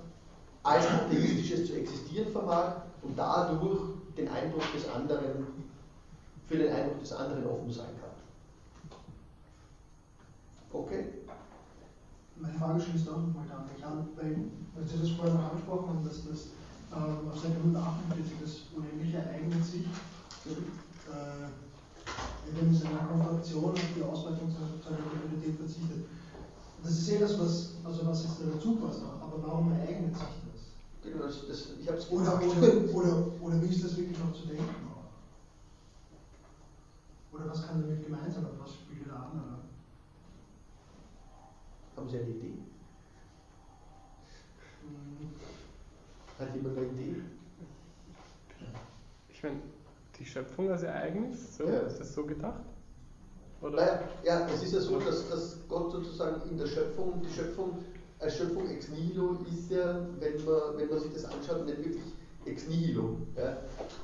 als atheistisches zu existieren vermag und dadurch den Eindruck des anderen, für den Eindruck des anderen offen sein kann. Okay? Meine Frage schließt auch nochmal damit an, weil, weil Sie das vorher noch angesprochen haben, dass das ähm, auf Seite 148 das Unendliche eignet sich, äh, wenn es in einer Kontraktion auf die Ausweitung seiner Realität verzichtet. Das ist eh das, was, also was jetzt dazu passt, aber warum ereignet sich das? Genau, das, das, ich hab's oder, oder, oder, oder wie ist das wirklich noch zu denken? Oder was kann damit gemeint sein? Was spielt da an? Haben Sie eine Idee? Hat jemand eine Idee? Ich meine, die Schöpfung als Ereignis, so, Ja. ist das so gedacht? Oder? Naja, ja, es ist ja so, dass, dass Gott sozusagen in der Schöpfung, die Schöpfung als Schöpfung ex nihilo ist ja, wenn man, wenn man sich das anschaut, nicht wirklich ex nihilo. Ja?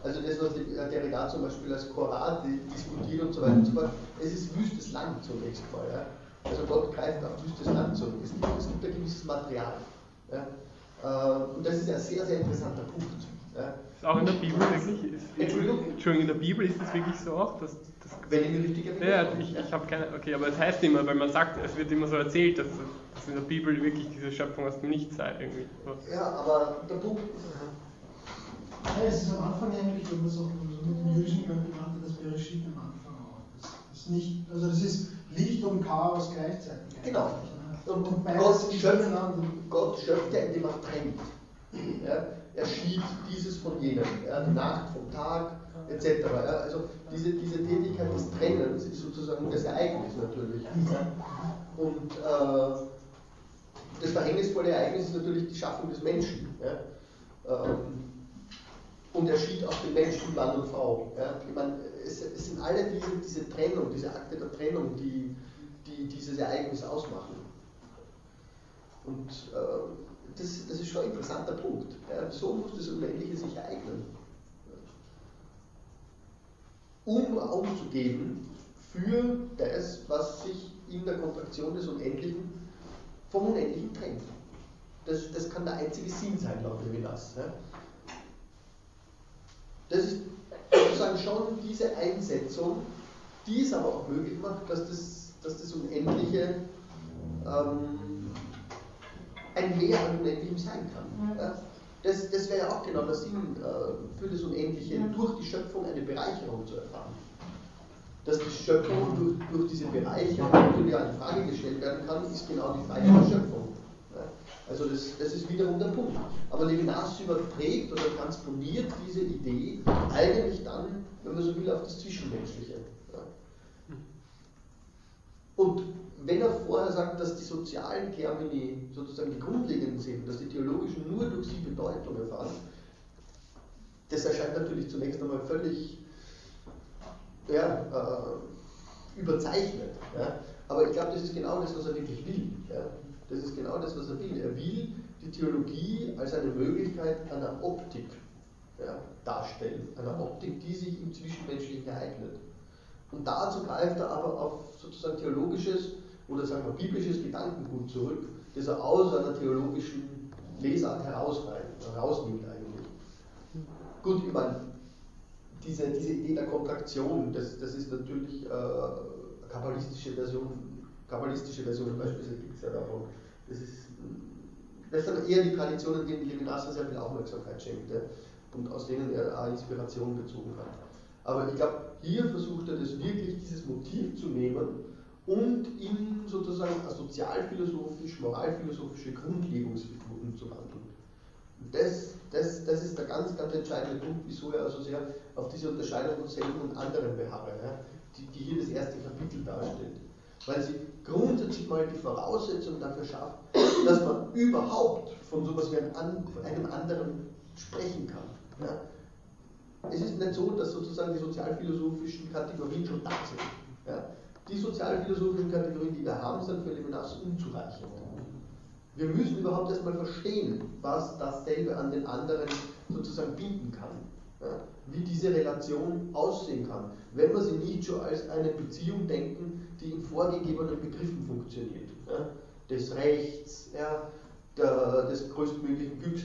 Also das, was Derrida zum Beispiel als Chorat diskutiert und so weiter und so fort, es ist wüstes Land zunächst mal. Ja? Also Gott greift auf wüstes Land zurück. Es gibt, es gibt ein gewisses Material. Ja? Äh, Und das ist ein sehr, sehr interessanter Punkt. Ja? Ist auch in der Bibel wirklich? Ist, Entschuldigung? Entschuldigung, in der Bibel ist es wirklich so auch, dass, dass Wenn ich mich richtig erinnere. Ja, ich, ich habe keine. Okay, aber es heißt immer, weil man sagt, es wird immer so erzählt, dass, dass in der Bibel wirklich diese Schöpfung aus dem Nichts sei irgendwie. Ja, aber der Punkt. Ja, es ist am Anfang eigentlich, wenn man es auch so mit dem jüdischen gemacht hat, das Bereshit am Anfang auch. Das, das nicht, also das ist Licht und Chaos gleichzeitig. Genau. ne? Und, Und Gott, schöpft. Gott schöpft ja, indem er trennt. Ja? Er schiebt dieses von jenem, ja? die Nacht vom Tag, etc. Ja? Also diese, diese Tätigkeit des Trennens ist sozusagen das Ereignis natürlich. Und äh, das verhängnisvolle Ereignis ist natürlich die Schaffung des Menschen. Ähm, und er schied auch den Menschen Mann und Frau. Ja? Ich meine, es, es sind alle diese, diese Trennung, diese Akte der Trennung, die, die dieses Ereignis ausmachen. Und äh, das, das ist schon ein interessanter Punkt. Ja? So muss das Unendliche sich ereignen. Um Raum zu geben für das, was sich in der Kontraktion des Unendlichen vom Unendlichen trennt. Das, das kann der einzige Sinn sein, laut Levinas. Ja? Das ist sozusagen schon diese Einsetzung, die es aber auch möglich macht, dass das, dass das Unendliche ähm, ein Mehr an Unendlichem sein kann. Ja? Das, das wäre ja auch genau der Sinn äh, für das Unendliche, durch die Schöpfung eine Bereicherung zu erfahren. Dass die Schöpfung durch, durch diese Bereicherung, die ja in Frage gestellt werden kann, ist genau die Freiheit der Schöpfung. Also das, das ist wiederum der Punkt. Aber Levinas überträgt oder transponiert diese Idee eigentlich dann, wenn man so will, auf das Zwischenmenschliche. Und wenn er vorher sagt, dass die sozialen Termini sozusagen die grundlegenden sind, dass die theologischen nur durch sie Bedeutung erfahren, das erscheint natürlich zunächst einmal völlig ja, äh, überzeichnet. Ja. Aber ich glaube, das ist genau das, was er wirklich will. Ja. Das ist genau das, was er will. Er will die Theologie als eine Möglichkeit einer Optik ja, darstellen, einer Optik, die sich im Zwischenmenschlichen ereignet. Und dazu greift er aber auf sozusagen theologisches oder sagen wir biblisches Gedankengut zurück, das er aus einer theologischen Lesart herausnimmt eigentlich. Gut, ich meine, diese, diese Idee der Kontraktion, das, das ist natürlich äh, eine kabbalistische Version, kabbalistische Version beispielsweise gibt es ja davon. Das ist das sind eher die Traditionen, denen Levinas sehr viel Aufmerksamkeit schenkte und aus denen er auch Inspiration bezogen hat. Aber ich glaube, hier versucht er das wirklich, dieses Motiv zu nehmen und in sozusagen eine sozialphilosophisch, moralphilosophische Grundlegungsfigur umzuwandeln. Das, das, das ist der ganz, ganz entscheidende Punkt, wieso er also sehr auf diese Unterscheidung von selben und anderen beharre, ja, die, die hier das erste Kapitel darstellt. Weil sie grundsätzlich mal die Voraussetzung dafür schafft, dass man überhaupt von sowas wie einem anderen sprechen kann. Ja. Es ist nicht so, dass sozusagen die sozialphilosophischen Kategorien schon da sind. Ja. Die sozialphilosophischen Kategorien, die wir haben, sind für Levinas unzureichend. Wir müssen überhaupt erstmal verstehen, was dasselbe an den anderen sozusagen binden kann. Ja. Wie diese Relation aussehen kann, wenn wir sie nicht schon als eine Beziehung denken, die in vorgegebenen Begriffen funktioniert. Ja. Des Rechts, ja, der, des größtmöglichen Glücks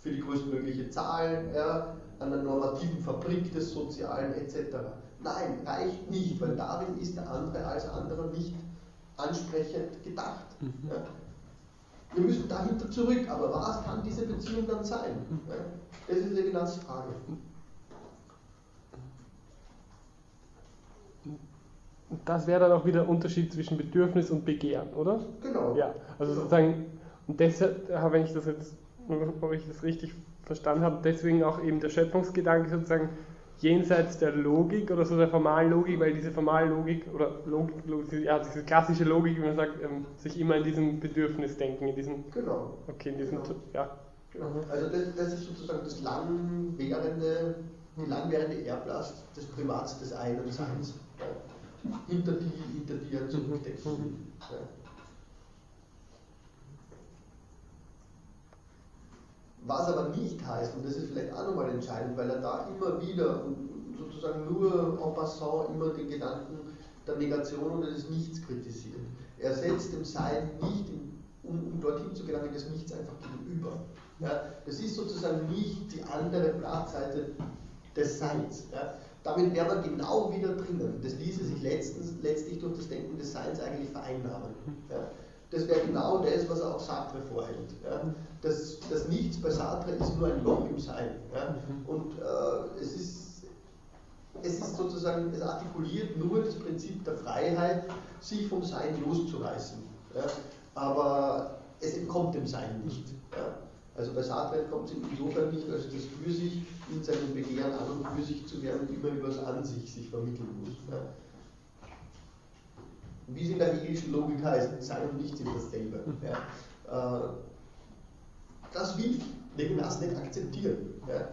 für die größtmögliche Zahl, ja, einer normativen Fabrik des Sozialen etc. Nein, reicht nicht, weil darin ist der andere als anderer nicht ansprechend gedacht. Mhm. Ja. Wir müssen dahinter zurück, aber was kann diese Beziehung dann sein? Ja. Das ist Levinas Frage. Das wäre dann auch wieder der Unterschied zwischen Bedürfnis und Begehren, oder? Genau. Ja, also genau. sozusagen, und deshalb, wenn ich das jetzt, ob ich das richtig verstanden habe, deswegen auch eben der Schöpfungsgedanke sozusagen jenseits der Logik oder so der formalen Logik, weil diese formale Logik oder Logik, ja, diese klassische Logik, wie man sagt, ähm, sich immer in diesem Bedürfnis denken, in diesem. Genau. Okay, in diesem. Genau. Ja. Genau. Also das, das, ist sozusagen das langwährende, die langwährende Erblast des Primats des einen Seins, ja, hinter die, hinter die er zurückdenken will. Ja. Was aber nicht heißt, und das ist vielleicht auch nochmal entscheidend, weil er da immer wieder sozusagen nur en passant immer den Gedanken der Negation oder des Nichts kritisiert. Er setzt dem Sein nicht, um, um, dorthin zu gelangen, des Nichts einfach gegenüber. Ja, das ist sozusagen nicht die andere Blattseite des Seins. Ja. Damit wäre man genau wieder drinnen. Das ließe sich letztens, letztlich durch das Denken des Seins eigentlich vereinnahmen. Ja. Das wäre genau das, was auch Sartre vorhält. Ja. Das, das Nichts bei Sartre ist nur ein Loch im Sein. Ja. Und äh, es, ist, es ist sozusagen, es artikuliert nur das Prinzip der Freiheit, sich vom Sein loszureißen. Aber es entkommt dem Sein nicht. Ja. Also bei Sartre entkommt es insofern nicht, als das für sich in seinem Begehren an und für sich zu werden immer über das An sich sich vermitteln muss. Ja wie es in der hegelischen Logik heißt, Sein und Nichts sind dasselbe. Ja. Äh, das will Levinas nicht akzeptieren. Ja.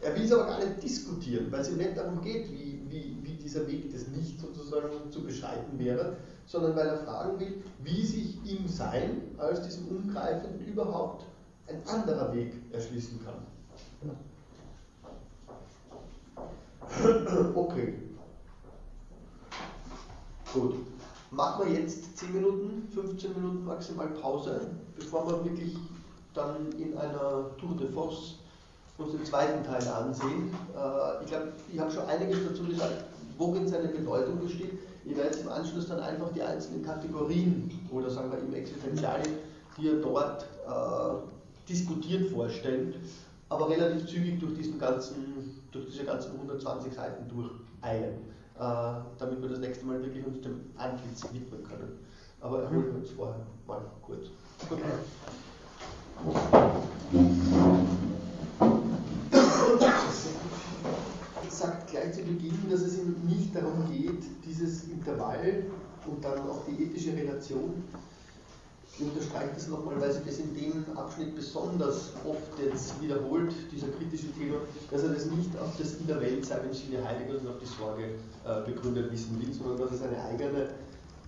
Er will es aber gar nicht diskutieren, weil es ihm nicht darum geht, wie, wie, wie dieser Weg des Nichts sozusagen zu beschreiten wäre, sondern weil er fragen will, wie sich im Sein als diesem Umgreifenden überhaupt ein anderer Weg erschließen kann. Okay. Gut machen wir jetzt 10 Minuten, 15 Minuten maximal Pause, bevor wir wirklich dann in einer Tour de Force uns den zweiten Teil ansehen. Äh, ich glaube, ich habe schon einiges dazu gesagt, worin seine Bedeutung besteht. Ich werde jetzt im Anschluss dann einfach die einzelnen Kategorien oder sagen wir im Existenzialen die er dort äh, diskutiert vorstellt, aber relativ zügig durch, diesen ganzen, durch diese ganzen 120 Seiten durcheilen, äh, damit wir das nächste Mal wirklich uns dem Antlitz widmen können. Aber erholen wir uns vorher mal kurz. Okay. sagt gleich zu Beginn, dass es ihm nicht darum geht, dieses Intervall und dann auch die ethische Relation. Ich unterstreiche das nochmal, weil sich das in dem Abschnitt besonders oft jetzt wiederholt, dieser kritische Tenor, dass er das nicht auf das In der Welt sein im Sinne Heideggers und auf die Sorge äh, begründet wissen will, sondern dass es eine eigene,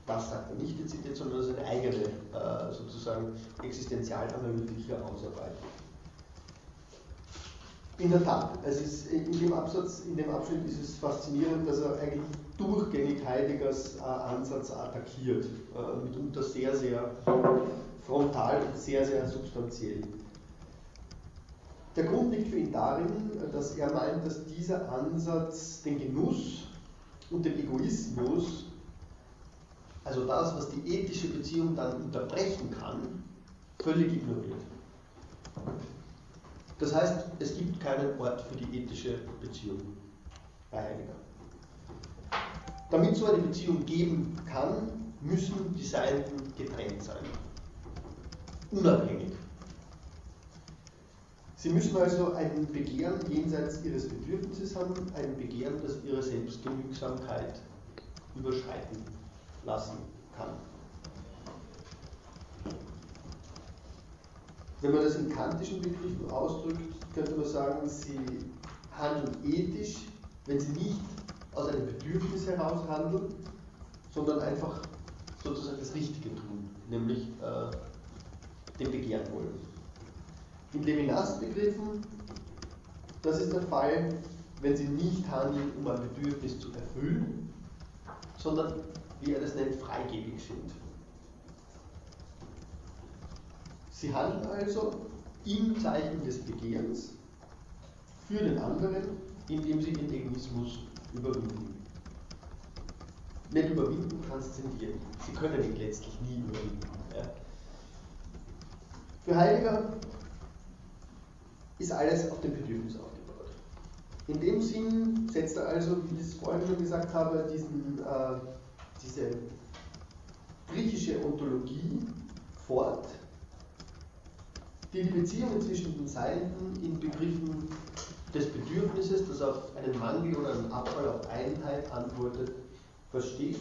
das sagt er nicht dezidiert, sondern dass es eine eigene äh, sozusagen existenzialanalytische Ausarbeitung. In der Tat, es ist in dem Absatz, in dem Abschnitt ist es faszinierend, dass er eigentlich durchgängig Heideggers äh, Ansatz attackiert, äh, mitunter sehr, sehr frontal sehr, sehr substanziell. Der Grund liegt für ihn darin, dass er meint, dass dieser Ansatz den Genuss und den Egoismus, also das, was die ethische Beziehung dann unterbrechen kann, völlig ignoriert. Das heißt, es gibt keinen Ort für die ethische Beziehung bei Heidegger. Damit so eine Beziehung geben kann, müssen die Seiten getrennt sein. Unabhängig. Sie müssen also ein Begehren jenseits ihres Bedürfnisses haben, ein Begehren, das ihre Selbstgenügsamkeit überschreiten lassen kann. Wenn man das in kantischen Begriffen ausdrückt, könnte man sagen, sie handeln ethisch, wenn sie nicht aus einem Bedürfnis heraus handeln, sondern einfach sozusagen das Richtige tun, nämlich äh, dem Begehren wollen. In Levinas Begriffen, das ist der Fall, wenn sie nicht handeln, um ein Bedürfnis zu erfüllen, sondern, wie er das nennt, freigebig sind. Sie handeln also im Zeichen des Begehrens für den anderen, indem sie den Egoismus überwinden. Nicht überwinden, transzendieren. Sie können ihn letztlich nie überwinden. Ja. Für Heidegger ist alles auf dem Bedürfnis aufgebaut. In dem Sinn setzt er also, wie ich es vorhin schon gesagt habe, diesen, äh, diese griechische Ontologie fort, die die Beziehungen zwischen den Seiten in Begriffen des Bedürfnisses, das auf einen Mangel oder einen Abfall auf Einheit antwortet, versteht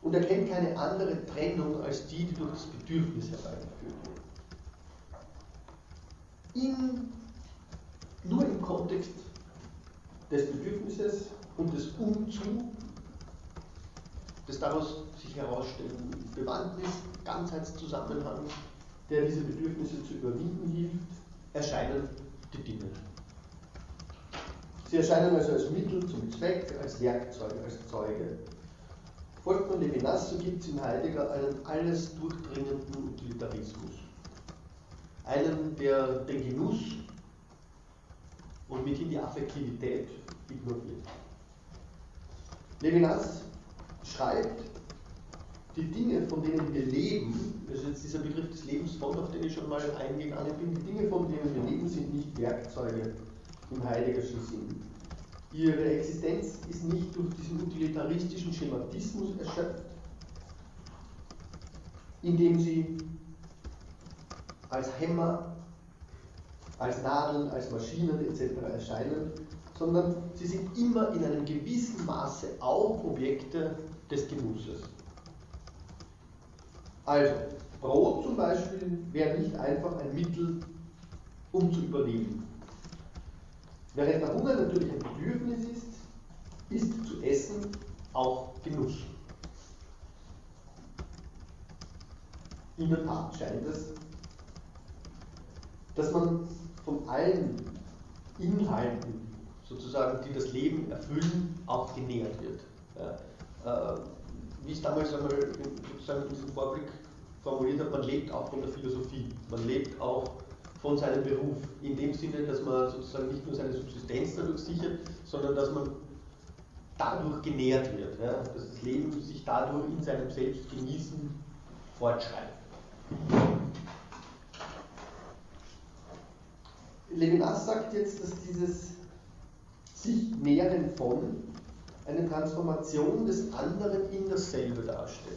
und erkennt keine andere Trennung als die, die durch das Bedürfnis herbeigeführt wird. In, nur im Kontext des Bedürfnisses und des Umzu, des daraus sich herausstellenden Bewandtnis, Ganzheitszusammenhang, der diese Bedürfnisse zu überwinden hilft, erscheinen die Dinge. Sie erscheinen also als Mittel zum Zweck, als Werkzeug, als Zeuge. Folgt man Levinas, so gibt es in Heidegger einen alles durchdringenden Utilitarismus. Einen, der den Genuss und mithin die Affektivität ignoriert. Levinas schreibt, die Dinge, von denen wir leben, das ist jetzt dieser Begriff des Lebens von, auf den ich schon mal eingegangen bin, die Dinge, von denen wir leben, sind nicht Werkzeuge im Heideggerschen Sinn. Ihre Existenz ist nicht durch diesen utilitaristischen Schematismus erschöpft, indem sie als Hämmer, als Nadeln, als Maschinen etc. erscheinen, sondern sie sind immer in einem gewissen Maße auch Objekte des Genusses. Also, Brot zum Beispiel wäre nicht einfach ein Mittel, um zu überleben. Während der Hunger natürlich ein Bedürfnis ist, ist zu essen auch Genuss. In der Tat scheint es, dass man von allen Inhalten, sozusagen, die das Leben erfüllen, auch genährt wird. Ja, äh, wie es damals einmal in diesem Vorblick formuliert hat, man lebt auch von der Philosophie, man lebt auch von seinem Beruf, in dem Sinne, dass man sozusagen nicht nur seine Subsistenz dadurch sichert, sondern dass man dadurch genährt wird, ja, dass das Leben sich dadurch in seinem Selbstgenießen fortschreibt. Levinas sagt jetzt, dass dieses sich nähern von eine Transformation des anderen in dasselbe darstellt.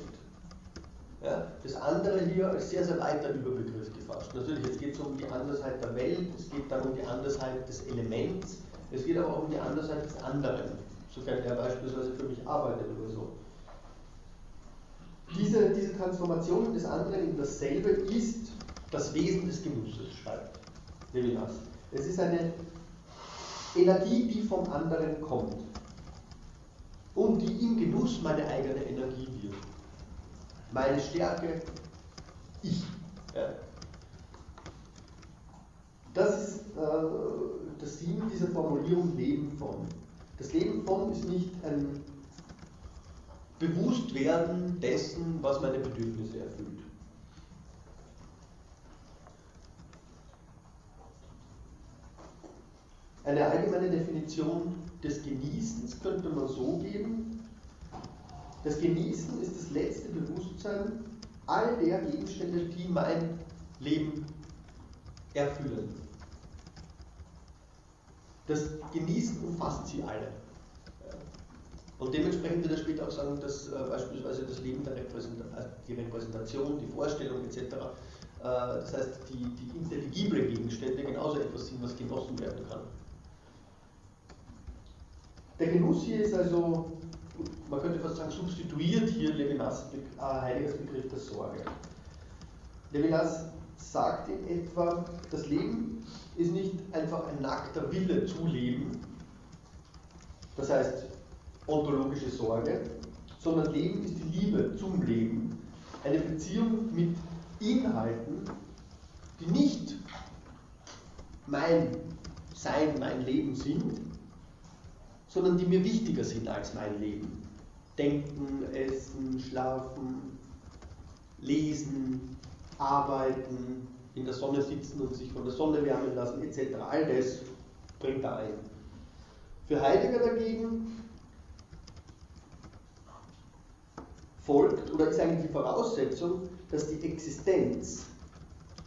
Ja, das andere hier als sehr, sehr weiter Überbegriff gefasst. Natürlich, jetzt geht es um die Andersheit der Welt, es geht dann um die Andersheit des Elements, es geht aber auch um die Andersheit des anderen, sofern er beispielsweise für mich arbeitet oder so. Diese, diese Transformation des anderen in dasselbe ist das Wesen des Genusses, schreibt Levinas. Es ist eine Energie, die vom anderen kommt und die im Genuss meine eigene Energie wird. Meine Stärke, ich. Ja. Das ist äh, das Sinn dieser Formulierung Leben von. Das Leben von ist nicht ein Bewusstwerden dessen, was meine Bedürfnisse erfüllt. Eine allgemeine Definition des Genießens könnte man so geben. Das Genießen ist das letzte Bewusstsein all der Gegenstände, die mein Leben erfüllen. Das Genießen umfasst sie alle. Und dementsprechend wird er später auch sagen, dass äh, beispielsweise das Leben der Repräsentation, also die Repräsentation, die Vorstellung etc., äh, das heißt die, die intelligible Gegenstände genauso etwas sind, was genossen werden kann. Der Genuss hier ist also, man könnte fast sagen, substituiert hier Levinas äh, Heideggers Begriff der Sorge. Levinas sagt in etwa, das Leben ist nicht einfach ein nackter Wille zu leben, das heißt ontologische Sorge, sondern Leben ist die Liebe zum Leben, eine Beziehung mit Inhalten, die nicht mein Sein, mein Leben sind, sondern die mir wichtiger sind als mein Leben. Denken, essen, schlafen, lesen, arbeiten, in der Sonne sitzen und sich von der Sonne wärmen lassen, etc. All das bringt da ein. Für Heidegger dagegen folgt oder ist eigentlich die Voraussetzung, dass die Existenz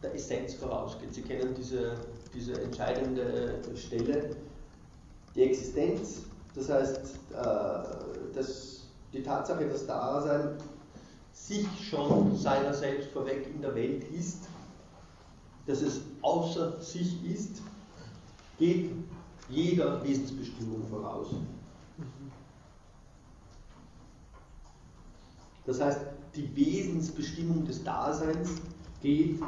der Essenz vorausgeht. Sie kennen diese, diese entscheidende Stelle. Die Existenz das heißt, äh, dass die Tatsache, dass Dasein sich schon seiner selbst vorweg in der Welt ist, dass es außer sich ist, geht jeder Wesensbestimmung voraus. Das heißt, die Wesensbestimmung des Daseins geht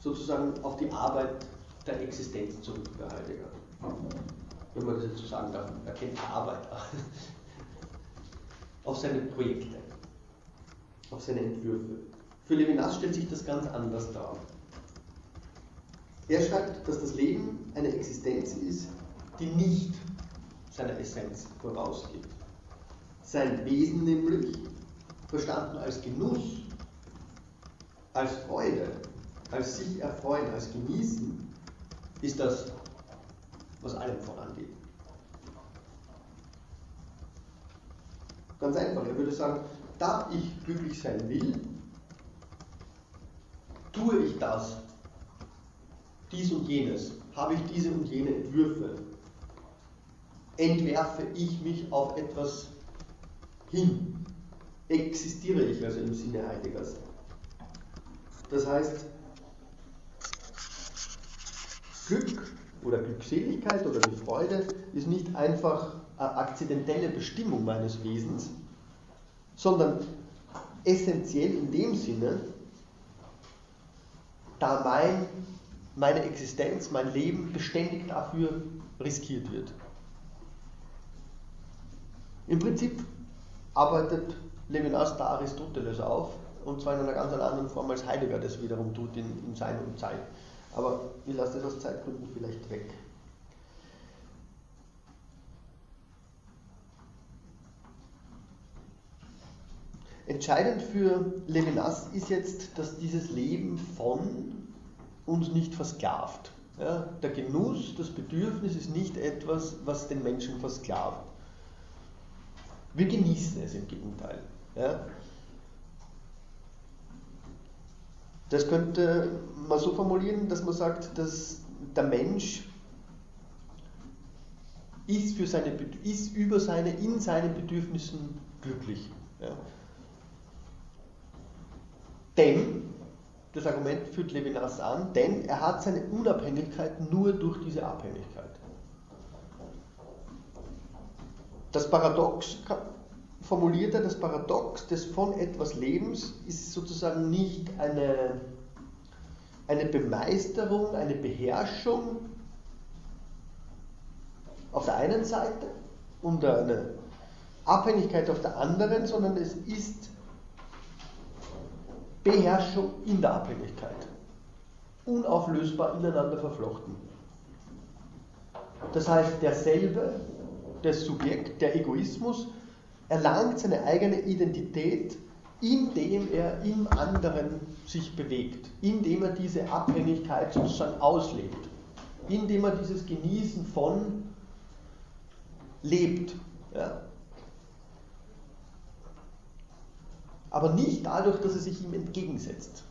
sozusagen auf die Arbeit der Existenz zurück bei Heidegger wenn man das jetzt so sagen darf, erkennt Arbeit auf seine Projekte, auf seine Entwürfe. Für Levinas stellt sich das ganz anders dar. Er schreibt, dass das Leben eine Existenz ist, die nicht seiner Essenz vorausgeht. Sein Wesen nämlich, verstanden als Genuss, als Freude, als sich erfreuen, als genießen, ist das was allem vorangeht. Ganz einfach, er würde sagen, da ich glücklich sein? Will, tue ich das, dies und jenes, habe ich diese und jene Entwürfe, entwerfe ich mich auf etwas hin, existiere ich also im Sinne Heideggers. Das heißt, Glück oder Glückseligkeit oder die Freude ist nicht einfach eine akzidentelle Bestimmung meines Wesens, sondern essentiell in dem Sinne, da mein, meine Existenz, mein Leben beständig dafür riskiert wird. Im Prinzip arbeitet Levinas da Aristoteles auf, und zwar in einer ganz anderen Form als Heidegger das wiederum tut in, in Sein und Zeit. Aber ich lasse das aus Zeitgründen vielleicht weg. Entscheidend für Levinas ist jetzt, dass dieses Leben von uns nicht versklavt. Ja, der Genuss, das Bedürfnis ist nicht etwas, was den Menschen versklavt. Wir genießen es im Gegenteil. Ja. Das könnte man so formulieren, dass man sagt, dass der Mensch ist, für seine, ist über seine, in seinen Bedürfnissen glücklich. Ja. Denn, das Argument führt Levinas an, denn er hat seine Unabhängigkeit nur durch diese Abhängigkeit. Das Paradox formuliert er, das Paradox des von etwas Lebens ist sozusagen nicht eine, eine Bemeisterung, eine Beherrschung auf der einen Seite und eine Abhängigkeit auf der anderen, sondern es ist Beherrschung in der Abhängigkeit. Unauflösbar ineinander verflochten. Das heißt, derselbe, das Subjekt, der Egoismus, erlangt seine eigene Identität, indem er im anderen sich bewegt, indem er diese Abhängigkeit sozusagen auslebt, indem er dieses Genießen von lebt. Ja. Aber nicht dadurch, dass er sich ihm entgegensetzt.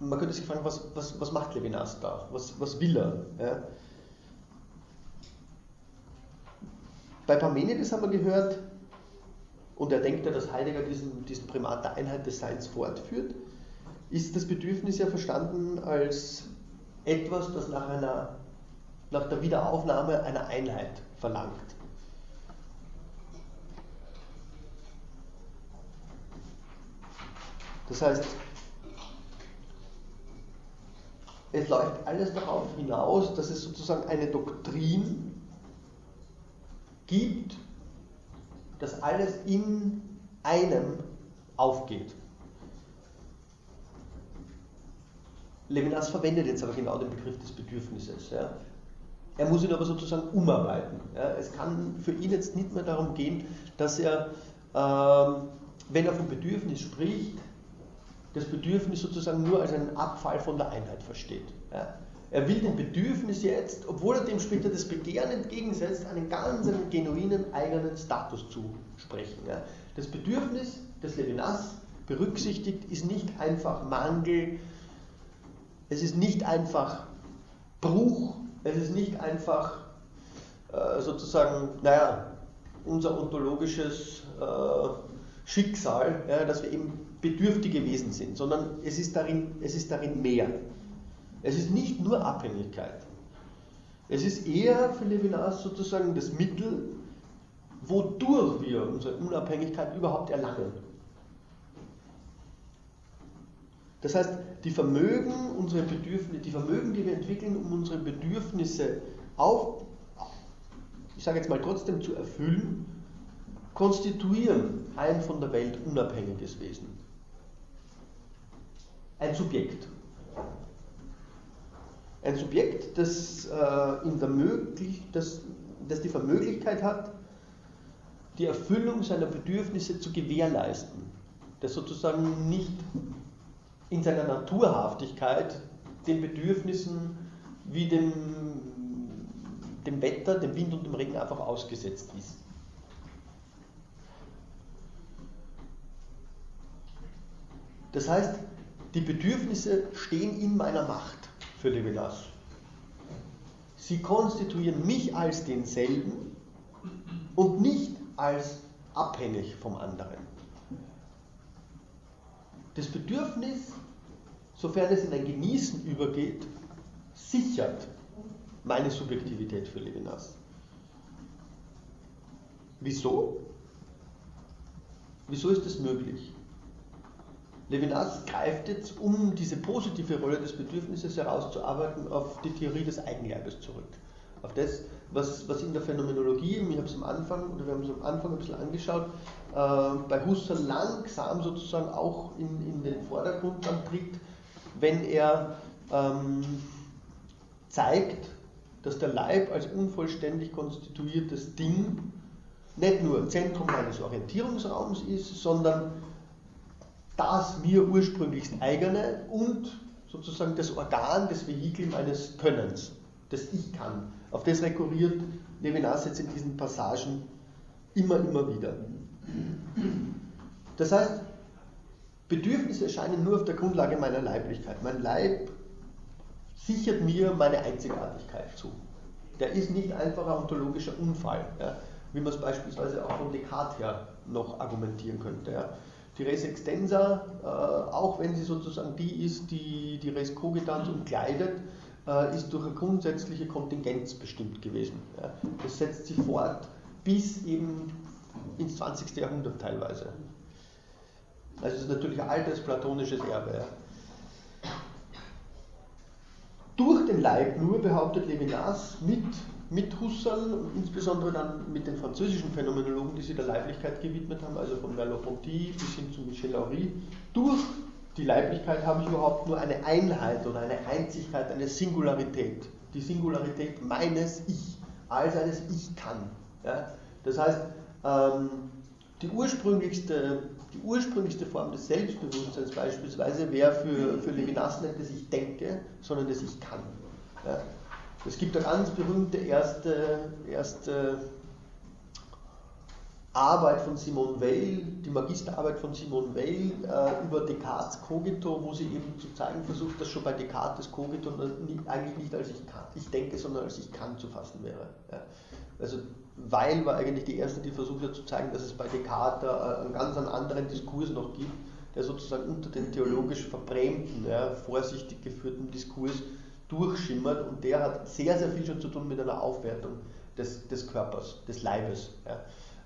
Man könnte sich fragen, was, was, was macht Levinas da? Was, was will er? Ja. Bei Parmenides haben wir gehört, und er denkt ja, dass Heidegger diesen, diesen Primat der Einheit des Seins fortführt, ist das Bedürfnis ja verstanden als etwas, das nach, einer, nach der Wiederaufnahme einer Einheit verlangt. Das heißt, es läuft alles darauf hinaus, dass es sozusagen eine Doktrin gibt, dass alles in einem aufgeht. Levinas verwendet jetzt aber genau den Begriff des Bedürfnisses. Ja. Er muss ihn aber sozusagen umarbeiten. Ja. Es kann für ihn jetzt nicht mehr darum gehen, dass er, ähm, wenn er vom Bedürfnis spricht, das Bedürfnis sozusagen nur als einen Abfall von der Einheit versteht. Ja. Er will dem Bedürfnis jetzt, obwohl er dem später das Begehren entgegensetzt, einen ganz einen genuinen eigenen Status zusprechen. Ja. Das Bedürfnis des Levinas berücksichtigt ist nicht einfach Mangel, es ist nicht einfach Bruch, es ist nicht einfach äh, sozusagen, naja, unser ontologisches äh, Schicksal, ja, dass wir eben bedürftige Wesen sind, sondern es ist darin, es ist darin mehr. Es ist nicht nur Abhängigkeit. Es ist eher für Levinas sozusagen das Mittel, wodurch wir unsere Unabhängigkeit überhaupt erlangen. Das heißt, die Vermögen, unsere Bedürfnisse, die Vermögen, die wir entwickeln, um unsere Bedürfnisse auf, ich sage jetzt mal trotzdem zu erfüllen, konstituieren ein von der Welt unabhängiges Wesen. Ein Subjekt. Ein Subjekt, das, äh, der möglich, das, das die Vermöglichkeit hat, die Erfüllung seiner Bedürfnisse zu gewährleisten. Das sozusagen nicht in seiner Naturhaftigkeit den Bedürfnissen wie dem, dem Wetter, dem Wind und dem Regen einfach ausgesetzt ist. Das heißt, die Bedürfnisse stehen in meiner Macht für Levinas. Sie konstituieren mich als denselben und nicht als abhängig vom anderen. Das Bedürfnis, sofern es in ein Genießen übergeht, sichert meine Subjektivität für Levinas. Wieso? Wieso ist das möglich? Levinas greift jetzt, um diese positive Rolle des Bedürfnisses herauszuarbeiten, auf die Theorie des Eigenleibes zurück. Auf das, was, was in der Phänomenologie, ich habe es am Anfang, oder wir haben es am Anfang ein bisschen angeschaut, äh, bei Husserl langsam sozusagen auch in, in den Vordergrund dann tritt, wenn er ähm, zeigt, dass der Leib als unvollständig konstituiertes Ding nicht nur Zentrum meines Orientierungsraums ist, sondern das mir ursprünglichst eigene und sozusagen das Organ, das Vehikel meines Könnens, das ich kann. Auf das rekurriert Levinas jetzt in diesen Passagen immer, immer wieder. Das heißt, Bedürfnisse erscheinen nur auf der Grundlage meiner Leiblichkeit. Mein Leib sichert mir meine Einzigartigkeit zu. Der ist nicht einfach ein ontologischer Unfall, ja, wie man es beispielsweise auch von Descartes her noch argumentieren könnte. Ja. Die Res extensa, äh, auch wenn sie sozusagen die ist, die die Res cogitans umkleidet, äh, ist durch eine grundsätzliche Kontingenz bestimmt gewesen. Ja. Das setzt sich fort bis eben ins 20. Jahrhundert teilweise. Also es ist natürlich ein altes platonisches Erbe. Ja. Durch den Leib nur, behauptet Levinas, mit, mit Husserl insbesondere dann mit den französischen Phänomenologen, die sich der Leiblichkeit gewidmet haben, also von Merleau-Ponty bis hin zu Michel Laurie, durch die Leiblichkeit habe ich überhaupt nur eine Einheit oder eine Einzigkeit, eine Singularität. Die Singularität meines Ich, als eines Ich kann. Ja? Das heißt, ähm, die ursprünglichste die ursprünglichste Form des Selbstbewusstseins beispielsweise wäre für, für Levinas nicht, dass ich denke, sondern dass ich kann. Ja. Es gibt eine ganz berühmte erste, erste Arbeit von Simone Weil, die Magisterarbeit von Simone Weil äh, über Descartes Cogito, wo sie eben zu zeigen versucht, dass schon bei Descartes Cogito nie, eigentlich nicht als ich kann, ich denke, sondern als ich kann zu fassen wäre. Ja. Also weil war eigentlich die erste, die versucht hat zu zeigen, dass es bei Descartes einen ganz anderen Diskurs noch gibt, der sozusagen unter den theologisch verbrämten, ja, vorsichtig geführten Diskurs durchschimmert und der hat sehr, sehr viel schon zu tun mit einer Aufwertung des, des Körpers, des Leibes. Ja.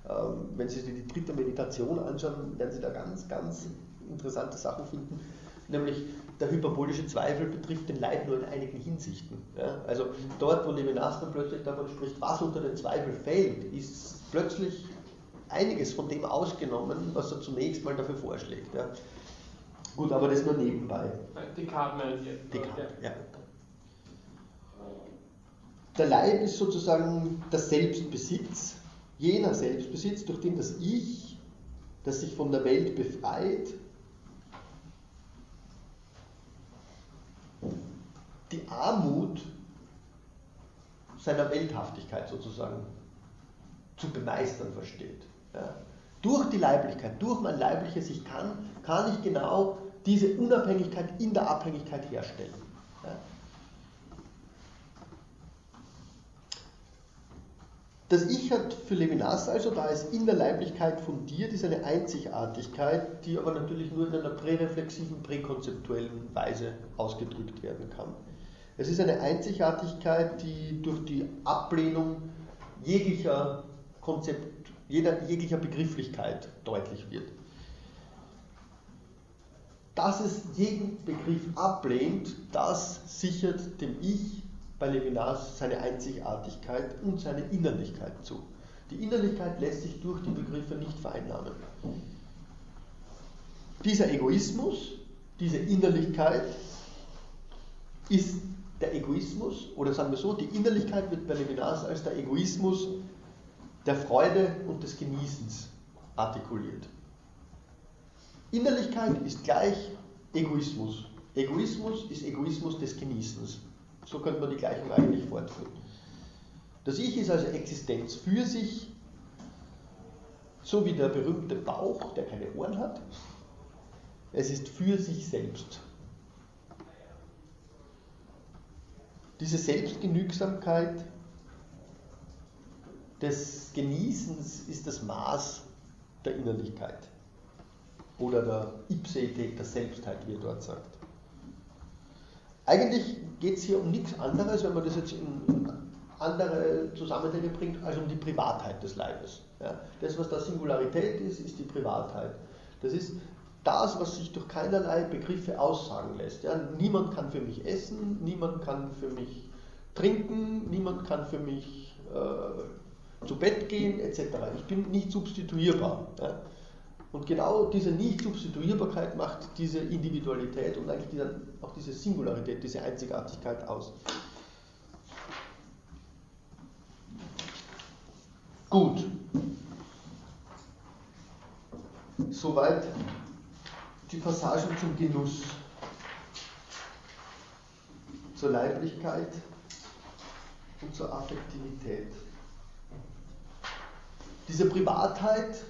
Ähm, wenn Sie sich die dritte Meditation anschauen, werden Sie da ganz, ganz interessante Sachen finden, nämlich der hyperbolische Zweifel betrifft den Leib nur in einigen Hinsichten. Ja? Also dort, wo Levinas dann plötzlich davon spricht, was unter den Zweifel fällt, ist plötzlich einiges von dem ausgenommen, was er zunächst mal dafür vorschlägt. Ja? Gut, aber das nur nebenbei. Descartes meint jetzt. Descartes, ja. Der Leib ist sozusagen der Selbstbesitz, jener Selbstbesitz, durch den das Ich, das sich von der Welt befreit, die Armut seiner Welthaftigkeit sozusagen zu bemeistern versteht. Ja. Durch die Leiblichkeit, durch mein leibliches Ich kann, kann ich genau diese Unabhängigkeit in der Abhängigkeit herstellen. Ja. Das Ich hat für Levinas also, da es in der Leiblichkeit fundiert, ist eine Einzigartigkeit, die aber natürlich nur in einer präreflexiven, präkonzeptuellen Weise ausgedrückt werden kann. Es ist eine Einzigartigkeit, die durch die Ablehnung jeglicher Konzept, jeder, jeglicher Begrifflichkeit deutlich wird. Dass es jeden Begriff ablehnt, das sichert dem Ich bei Levinas seine Einzigartigkeit und seine Innerlichkeit zu. Die Innerlichkeit lässt sich durch die Begriffe nicht vereinnahmen. Dieser Egoismus, diese Innerlichkeit ist der Egoismus, oder sagen wir so, die Innerlichkeit wird bei Levinas als der Egoismus der Freude und des Genießens artikuliert. Innerlichkeit ist gleich Egoismus. Egoismus ist Egoismus des Genießens. So könnte man die Gleichung eigentlich fortführen. Das Ich ist also Existenz für sich, so wie der berühmte Bauch, der keine Ohren hat. Es ist für sich selbst. Diese Selbstgenügsamkeit des Genießens ist das Maß der Innerlichkeit oder der Ipseität, der Selbstheit, wie er dort sagt. Eigentlich geht es hier um nichts anderes, wenn man das jetzt in, andere Zusammenhänge bringt, als um die Privatheit des Leibes. Ja. Das, was da Singularität ist, ist die Privatheit. Das ist das, was sich durch keinerlei Begriffe aussagen lässt. Ja, niemand kann für mich essen, niemand kann für mich trinken, niemand kann für mich äh, zu Bett gehen, etc. Ich bin nicht substituierbar. Ja. Und genau diese Nicht-Substituierbarkeit macht diese Individualität und eigentlich diese, auch diese Singularität, diese Einzigartigkeit aus. Gut. Soweit die Passagen zum Genuss, zur Leiblichkeit und zur Affektivität. Diese Privatheit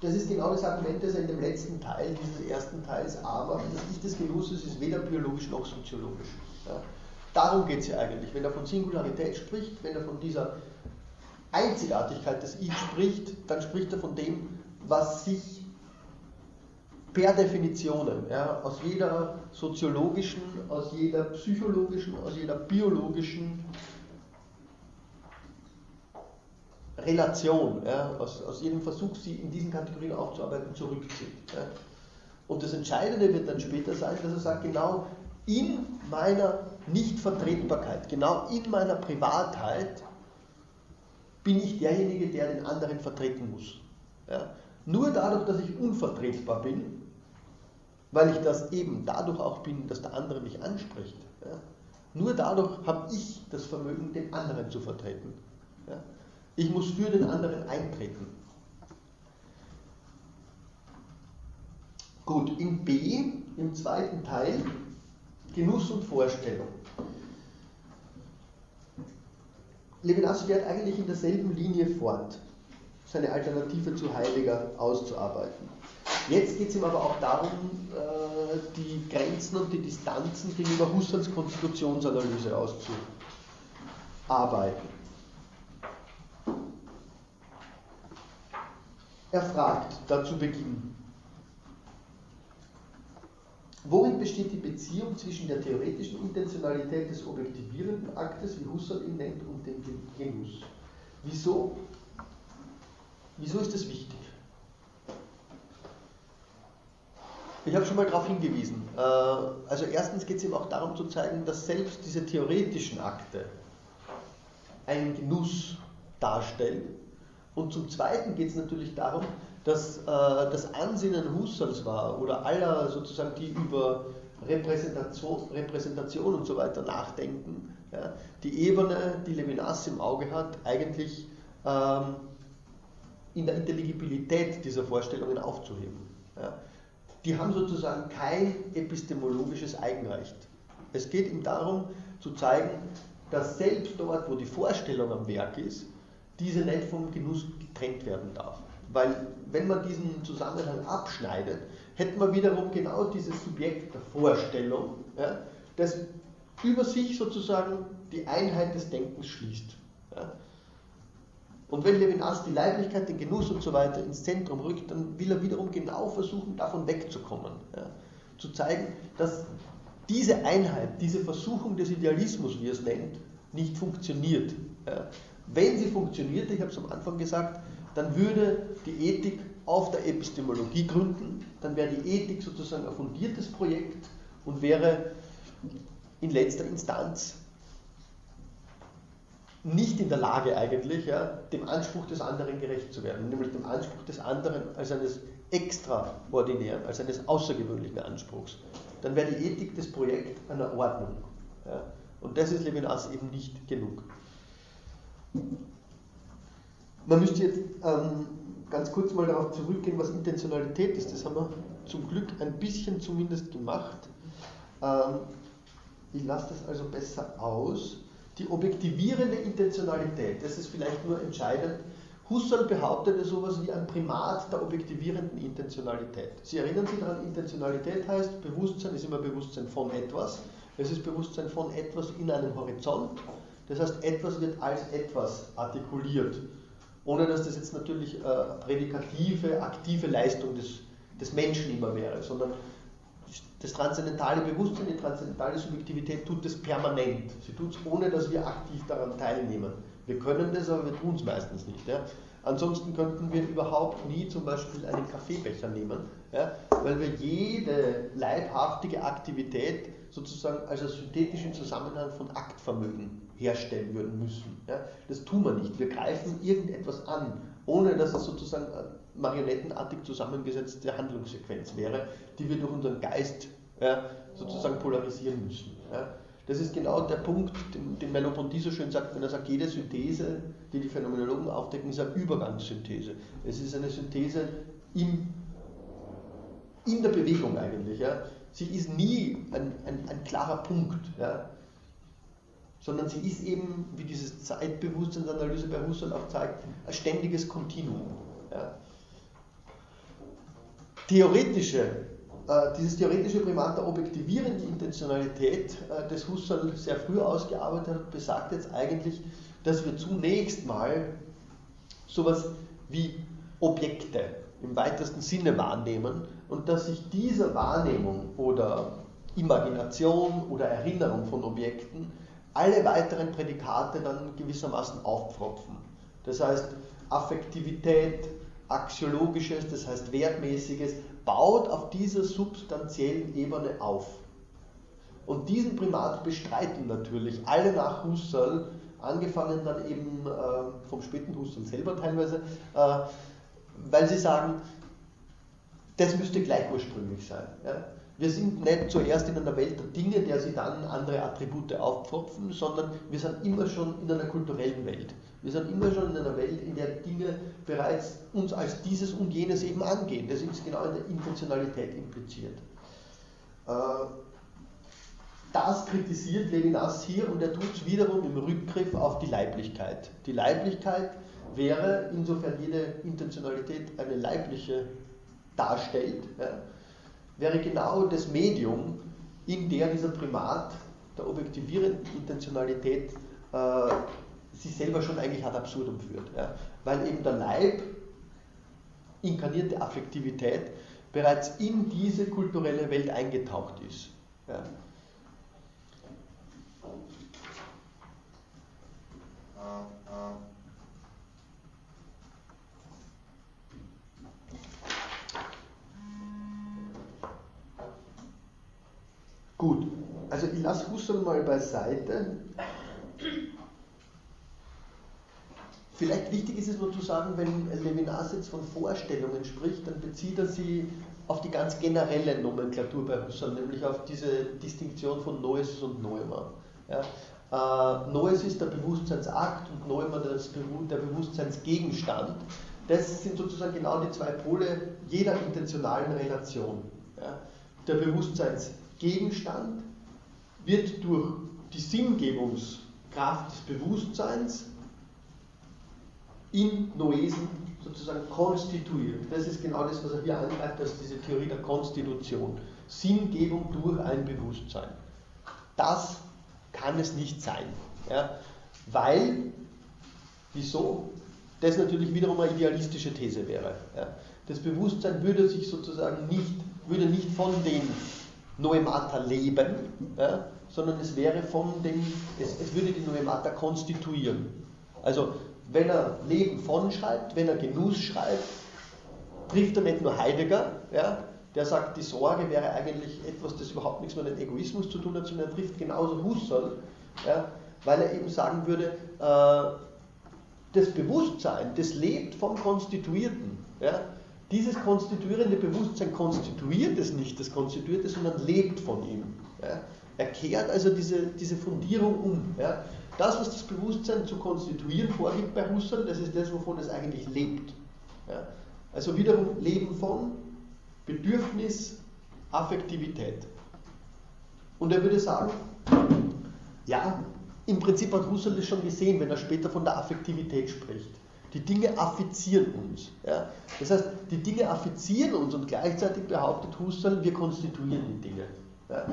das ist genau das Argument, das er in dem letzten Teil dieses ersten Teils A macht. Das Ich des Genusses ist weder biologisch noch soziologisch. Ja. Darum geht es ja eigentlich. Wenn er von Singularität spricht, wenn er von dieser Einzigartigkeit des Ich spricht, dann spricht er von dem, was sich per Definition ja, aus jeder soziologischen, aus jeder psychologischen, aus jeder biologischen Relation, ja, aus, aus jedem Versuch, sie in diesen Kategorien aufzuarbeiten, zurückzieht. Ja. Und das Entscheidende wird dann später sein, dass er sagt, genau in meiner Nichtvertretbarkeit, genau in meiner Privatheit bin ich derjenige, der den anderen vertreten muss. Ja. Nur dadurch, dass ich unvertretbar bin, weil ich das eben dadurch auch bin, dass der andere mich anspricht, ja, nur dadurch habe ich das Vermögen, den anderen zu vertreten. Ich muss für den anderen eintreten. Gut, in B, im zweiten Teil, Genuss und Vorstellung. Levinas fährt eigentlich in derselben Linie fort, seine Alternative zu Heidegger auszuarbeiten. Jetzt geht es ihm aber auch darum, äh, die Grenzen und die Distanzen gegenüber Husserls Konstitutionsanalyse auszuarbeiten. Er fragt, dazu beginnen. Worin besteht die Beziehung zwischen der theoretischen Intentionalität des objektivierenden Aktes, wie Husserl ihn nennt, und dem Genuss? Wieso? Wieso ist das wichtig? Ich habe schon mal darauf hingewiesen. Äh, also erstens geht es ihm auch darum zu zeigen, dass selbst diese theoretischen Akte einen Genuss darstellen, und zum Zweiten geht es natürlich darum, dass äh, das Ansinnen Husserls war oder aller sozusagen, die über Repräsentation, Repräsentation und so weiter nachdenken, ja, die Ebene, die Levinas im Auge hat, eigentlich ähm, in der Intelligibilität dieser Vorstellungen aufzuheben. Ja. Die haben sozusagen kein epistemologisches Eigenrecht. Es geht ihm darum zu zeigen, dass selbst dort, wo die Vorstellung am Werk ist, diese nicht vom Genuss getrennt werden darf. Weil wenn man diesen Zusammenhang abschneidet, hätten wir wiederum genau dieses Subjekt der Vorstellung, ja, das über sich sozusagen die Einheit des Denkens schließt. Ja. Und wenn Levinas die Leiblichkeit, den Genuss und so weiter ins Zentrum rückt, dann will er wiederum genau versuchen, davon wegzukommen. Ja. Zu zeigen, dass diese Einheit, diese Versuchung des Idealismus, wie er es nennt, nicht funktioniert. Ja. Wenn sie funktionierte, ich habe es am Anfang gesagt, dann würde die Ethik auf der Epistemologie gründen, dann wäre die Ethik sozusagen ein fundiertes Projekt und wäre in letzter Instanz nicht in der Lage eigentlich, ja, dem Anspruch des anderen gerecht zu werden, nämlich dem Anspruch des anderen als eines extraordinären, als eines außergewöhnlichen Anspruchs. Dann wäre die Ethik des Projekts einer Ordnung. Ja. Und das ist Levinas eben nicht genug. Man müsste jetzt ähm, ganz kurz mal darauf zurückgehen, was Intentionalität ist. Das haben wir zum Glück ein bisschen zumindest gemacht. Ähm, ich lasse das also besser aus. Die objektivierende Intentionalität, das ist vielleicht nur entscheidend. Husserl behauptete sowas wie ein Primat der objektivierenden Intentionalität. Sie erinnern sich daran, Intentionalität heißt, Bewusstsein ist immer Bewusstsein von etwas. Es ist Bewusstsein von etwas in einem Horizont das heißt, etwas wird als etwas artikuliert, ohne dass das jetzt natürlich äh, prädikative, aktive Leistung des, des Menschen immer wäre, sondern das transzendentale Bewusstsein, die transzendentale Subjektivität tut das permanent. Sie tut es, ohne dass wir aktiv daran teilnehmen. Wir können das, aber wir tun es meistens nicht. Ja. Ansonsten könnten wir überhaupt nie zum Beispiel einen Kaffeebecher nehmen, ja, weil wir jede leibhaftige Aktivität sozusagen als synthetischen Zusammenhang von Aktvermögen herstellen würden müssen. Ja? Das tun wir nicht. Wir greifen irgendetwas an, ohne dass es sozusagen eine marionettenartig zusammengesetzte Handlungssequenz wäre, die wir durch unseren Geist ja, sozusagen polarisieren müssen. Ja? Das ist genau der Punkt, den, den Merleau-Ponty so schön sagt, wenn er sagt, jede Synthese, die die Phänomenologen aufdecken, ist eine Übergangssynthese. Es ist eine Synthese im, in der Bewegung eigentlich. Ja? Sie ist nie ein, ein, ein klarer Punkt. Ja? Sondern sie ist eben, wie diese Zeitbewusstseinsanalyse bei Husserl auch zeigt, ein ständiges Kontinuum. Ja. theoretische, äh, dieses theoretische Primat der objektivierenden Intentionalität, äh, das Husserl sehr früh ausgearbeitet hat, besagt jetzt eigentlich, dass wir zunächst mal sowas wie Objekte im weitesten Sinne wahrnehmen und dass sich dieser Wahrnehmung oder Imagination oder Erinnerung von Objekten alle weiteren Prädikate dann gewissermaßen aufpfropfen. Das heißt, Affektivität, Axiologisches, das heißt Wertmäßiges, baut auf dieser substanziellen Ebene auf. Und diesen Primat bestreiten natürlich alle nach Husserl, angefangen dann eben äh, vom späten Husserl selber teilweise, äh, weil sie sagen, das müsste gleich ursprünglich sein. Ja? Wir sind nicht zuerst in einer Welt der Dinge, der sie dann andere Attribute aufpfropfen, sondern wir sind immer schon in einer kulturellen Welt. Wir sind immer schon in einer Welt, in der Dinge bereits uns als dieses und jenes eben angehen. Das ist genau in der Intentionalität impliziert. Äh, das kritisiert Levinas hier und er tut es wiederum im Rückgriff auf die Leiblichkeit. Die Leiblichkeit wäre, insofern jede Intentionalität eine leibliche darstellt, ja, wäre genau das Medium, in der dieser Primat der objektivierenden Intentionalität äh, sich selber schon eigentlich ad absurdum führt. Ja? Weil eben der Leib, inkarnierte Affektivität, bereits in diese kulturelle Welt eingetaucht ist. Ja? Gut, also ich lasse Husserl mal beiseite. Vielleicht wichtig ist es nur zu sagen, wenn Levinas jetzt von Vorstellungen spricht, dann bezieht er sie auf die ganz generelle Nomenklatur bei Husserl, nämlich auf diese Distinktion von Noesis und Noema. Ja, äh, Noesis der Bewusstseinsakt und Noema das, der Bewusstseinsgegenstand. Das sind sozusagen genau die zwei Pole jeder intentionalen Relation. Ja. Der Bewusstseinsgegenstand wird durch die Sinngebungskraft des Bewusstseins in Noesen sozusagen konstituiert. Das ist genau das, was er hier angreift, als diese Theorie der Konstitution. Sinngebung durch ein Bewusstsein. Das kann es nicht sein. Ja? Weil, wieso? Das natürlich wiederum eine idealistische These wäre. Ja? Das Bewusstsein würde sich sozusagen nicht, würde nicht von den Noemata leben, ja? sondern es wäre von den, es, es würde die Noemata konstituieren. Also wenn er Leben von schreibt, wenn er Genuss schreibt, trifft er nicht nur Heidegger, ja, der sagt, die Sorge wäre eigentlich etwas, das überhaupt nichts mit dem Egoismus zu tun hat, sondern er trifft genauso Husserl, ja, weil er eben sagen würde, äh, das Bewusstsein, das lebt vom Konstituierten. Ja, dieses konstituierende Bewusstsein konstituiert es nicht, das konstituiert es, sondern lebt von ihm. Ja. Er kehrt also diese, diese Fundierung um. Ja. Das, was das Bewusstsein zu konstituieren vorgibt bei Husserl, das ist das, wovon es eigentlich lebt. Ja? Also wiederum Leben von Bedürfnis, Affektivität. Und er würde sagen, ja, im Prinzip hat Husserl das schon gesehen, wenn er später von der Affektivität spricht. Die Dinge affizieren uns. Ja? Das heißt, die Dinge affizieren uns und gleichzeitig behauptet Husserl, wir konstituieren die Dinge. Ja?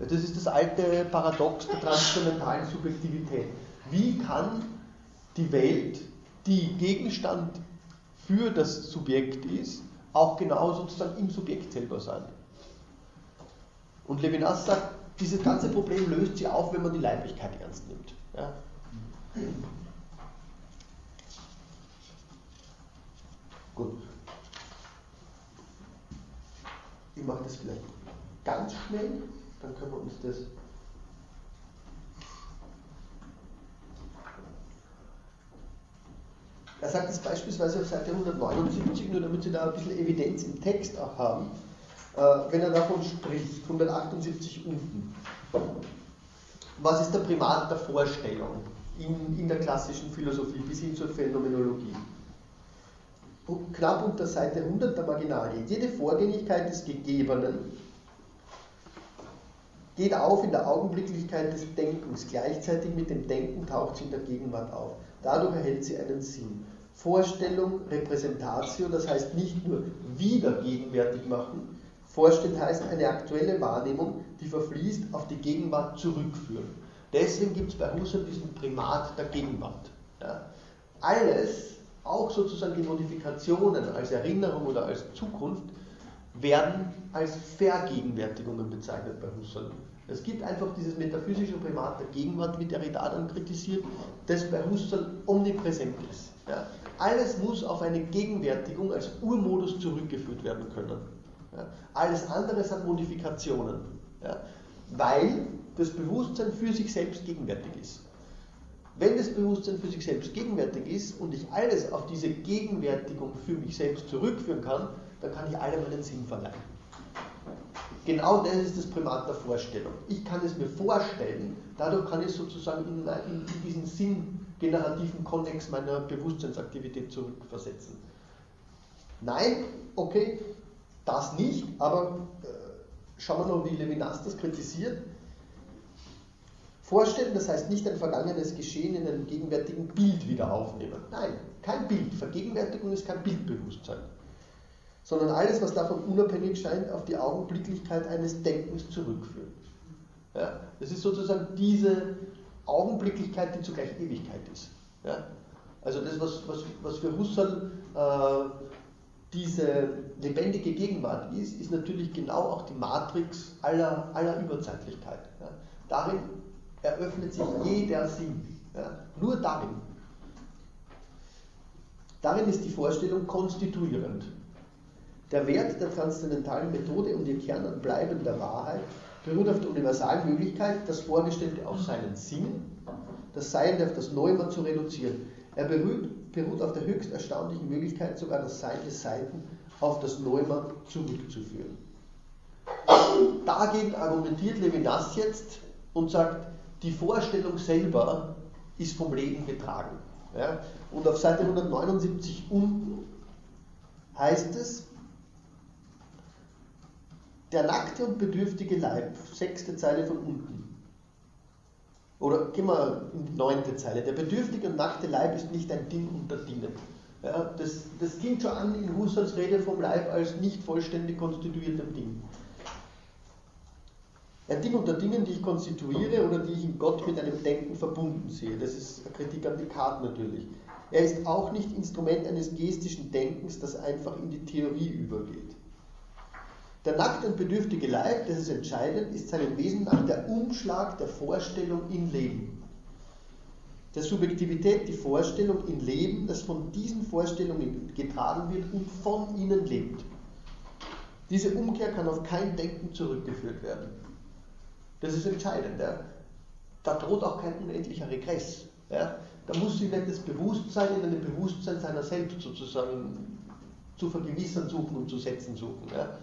Das ist das alte Paradox der transzendentalen Subjektivität. Wie kann die Welt, die Gegenstand für das Subjekt ist, auch genau sozusagen im Subjekt selber sein? Und Levinas sagt, dieses ganze Problem löst sich auf, wenn man die Leiblichkeit ernst nimmt. Ja? Gut. Ich mache das vielleicht ganz schnell dann können wir uns das Er sagt es beispielsweise auf Seite 179, nur damit Sie da ein bisschen Evidenz im Text auch haben, äh, wenn er davon spricht, 178 unten. Was ist der Primat der Vorstellung in, in der klassischen Philosophie bis hin zur Phänomenologie? Knapp unter Seite 100 der Marginalie. Jede Vorgängigkeit des Gegebenen geht auf in der Augenblicklichkeit des Denkens. Gleichzeitig mit dem Denken taucht sie in der Gegenwart auf. Dadurch erhält sie einen Sinn. Vorstellung, Repräsentatio, das heißt nicht nur wieder gegenwärtig machen, Vorstellen heißt eine aktuelle Wahrnehmung, die verfließt, auf die Gegenwart zurückführen. Deswegen gibt es bei Husserl diesen Primat der Gegenwart. Ja. Alles, auch sozusagen die Modifikationen als Erinnerung oder als Zukunft, werden als Vergegenwärtigungen bezeichnet bei Husserl. Es gibt einfach dieses metaphysische Primat der Gegenwart, wie Derrida dann kritisiert, das bei Husserl omnipräsent ist. Ja. Alles muss auf eine Gegenwärtigung als Urmodus zurückgeführt werden können. Ja. Alles andere sind Modifikationen, ja. weil das Bewusstsein für sich selbst gegenwärtig ist. Wenn das Bewusstsein für sich selbst gegenwärtig ist und ich alles auf diese Gegenwärtigung für mich selbst zurückführen kann, dann kann ich allem einen Sinn verleihen. Genau das ist das Primat der Vorstellung. Ich kann es mir vorstellen, dadurch kann ich sozusagen in, in, diesen sinngenerativen Konnex meiner Bewusstseinsaktivität zurückversetzen. Nein, okay, das nicht, aber äh, schauen wir noch, wie Levinas das kritisiert. Vorstellen, das heißt nicht ein vergangenes Geschehen in einem gegenwärtigen Bild wieder aufnehmen. Nein, kein Bild. Vergegenwärtigung ist kein Bildbewusstsein. Sondern alles, was davon unabhängig scheint, auf die Augenblicklichkeit eines Denkens zurückführen. Ja, das ist sozusagen diese Augenblicklichkeit, die zugleich Ewigkeit ist. Ja, also das, was, was, was für Husserl äh, diese lebendige Gegenwart ist, ist natürlich genau auch die Matrix aller, aller Überzeitlichkeit. Ja. Darin eröffnet sich jeder Sinn. Ja, nur darin. Darin ist die Vorstellung konstituierend. Der Wert der transzendentalen Methode und ihr Kern an bleibender Wahrheit beruht auf der universalen Möglichkeit, das Vorgestellte auf seinen Sinn, das Seiende auf das Neue zu reduzieren. Er beruht, beruht auf der höchst erstaunlichen Möglichkeit, sogar das Sein des Seiten auf das Neuma zurückzuführen. Dagegen argumentiert Levinas jetzt und sagt, die Vorstellung selber ist vom Leben getragen. Ja? Und auf Seite 179 unten heißt es, der nackte und bedürftige Leib, sechste Zeile von unten. Oder gehen wir in die neunte Zeile. Der bedürftige und nackte Leib ist nicht ein Ding unter Dingen. Ja, das, das klingt schon an in Husserls Rede vom Leib als nicht vollständig konstituiertem Ding. Ein Ding unter Dingen, die ich konstituiere oder die ich in Gott mit einem Denken verbunden sehe. Das ist eine Kritik an Descartes natürlich. Er ist auch nicht Instrument eines gestischen Denkens, das einfach in die Theorie übergeht. Der nackte und bedürftige Leib, das ist entscheidend, ist seinem Wesen nach der Umschlag der Vorstellung in Leben. Der Subjektivität die Vorstellung in Leben, das von diesen Vorstellungen getragen wird und von ihnen lebt. Diese Umkehr kann auf kein Denken zurückgeführt werden. Das ist entscheidend. Ja. Da droht auch kein unendlicher Regress. Ja. Da muss sich nicht das Bewusstsein in einem Bewusstsein seiner selbst sozusagen zu vergewissern suchen und zu setzen suchen. Ja.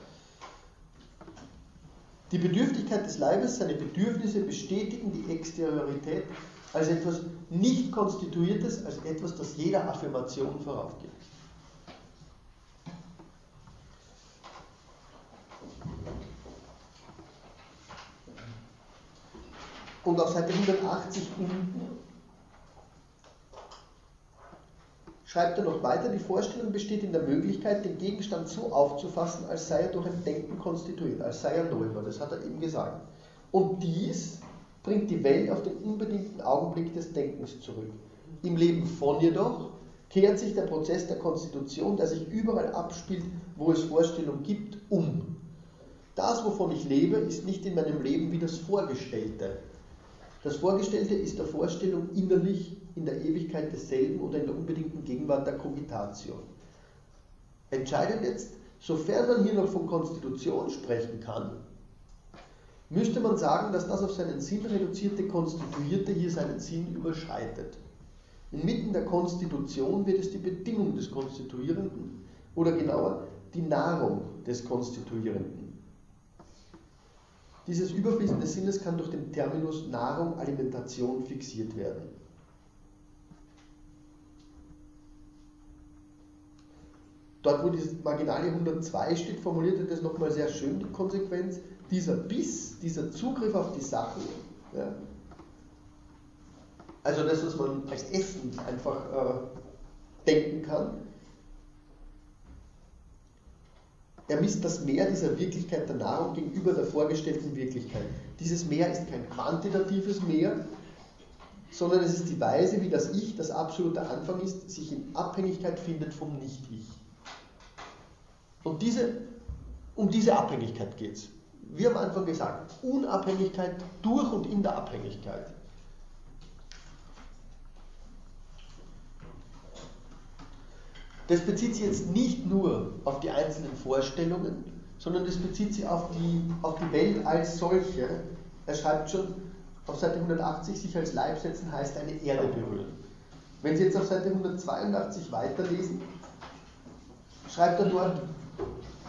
Die Bedürftigkeit des Leibes, seine Bedürfnisse bestätigen die Exteriorität als etwas nicht Konstituiertes, als etwas, das jeder Affirmation voraufgeht. Und auf Seite 180 unten schreibt er noch weiter, die Vorstellung besteht in der Möglichkeit, den Gegenstand so aufzufassen, als sei er durch ein Denken konstituiert, als sei er Neuma, das hat er eben gesagt. Und dies bringt die Welt auf den unbedingten Augenblick des Denkens zurück. Im Leben von jedoch kehrt sich der Prozess der Konstitution, der sich überall abspielt, wo es Vorstellung gibt, um. Das, wovon ich lebe, ist nicht in meinem Leben wie das Vorgestellte, das Vorgestellte ist der Vorstellung innerlich in der Ewigkeit desselben oder in der unbedingten Gegenwart der Kogitation. Entscheidend jetzt, sofern man hier noch von Konstitution sprechen kann, müsste man sagen, dass das auf seinen Sinn reduzierte Konstituierte hier seinen Sinn überschreitet. Inmitten der Konstitution wird es die Bedingung des Konstituierenden oder genauer die Nahrung des Konstituierenden. Dieses Überfließen des Sinnes kann durch den Terminus Nahrung, Alimentation fixiert werden. Dort, wo dieses Marginalie 102 steht, formuliert er das nochmal sehr schön, die Konsequenz. Dieser Biss, dieser Zugriff auf die Sachen, ja, also das, was man als Essen einfach äh, denken kann, Er misst das Mehr dieser Wirklichkeit der Nahrung gegenüber der vorgestellten Wirklichkeit. Dieses Mehr ist kein quantitatives Mehr, sondern es ist die Weise, wie das Ich, das absolute Anfang ist, sich in Abhängigkeit findet vom Nicht-Ich. Und diese, um diese Abhängigkeit geht es. Wie am Anfang gesagt, Unabhängigkeit durch und in der Abhängigkeit. Das bezieht sich jetzt nicht nur auf die einzelnen Vorstellungen, sondern das bezieht sich auf die, auf die Welt als solche. Er schreibt schon auf Seite 180, sich als Leib setzen heißt eine Erde berühren. Wenn Sie jetzt auf Seite 182 weiterlesen, schreibt er dort,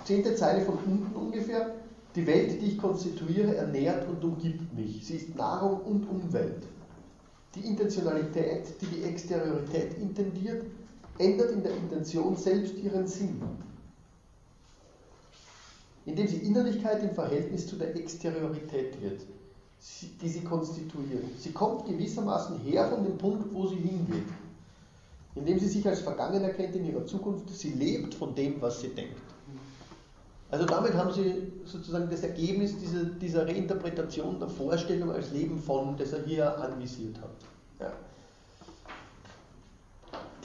zehnte Zeile von unten ungefähr, die Welt, die ich konstituiere, ernährt und umgibt mich. Sie ist Nahrung und Umwelt. Die Intentionalität, die die Exteriorität intendiert, ändert in der Intention selbst ihren Sinn, indem sie Innerlichkeit im Verhältnis zu der Exteriorität wird, die sie konstituiert. Sie kommt gewissermaßen her von dem Punkt, wo sie hingeht, indem sie sich als vergangen erkennt in ihrer Zukunft, sie lebt von dem, was sie denkt. Also damit haben sie sozusagen das Ergebnis dieser, dieser Reinterpretation der Vorstellung als Leben von, das er hier anvisiert hat.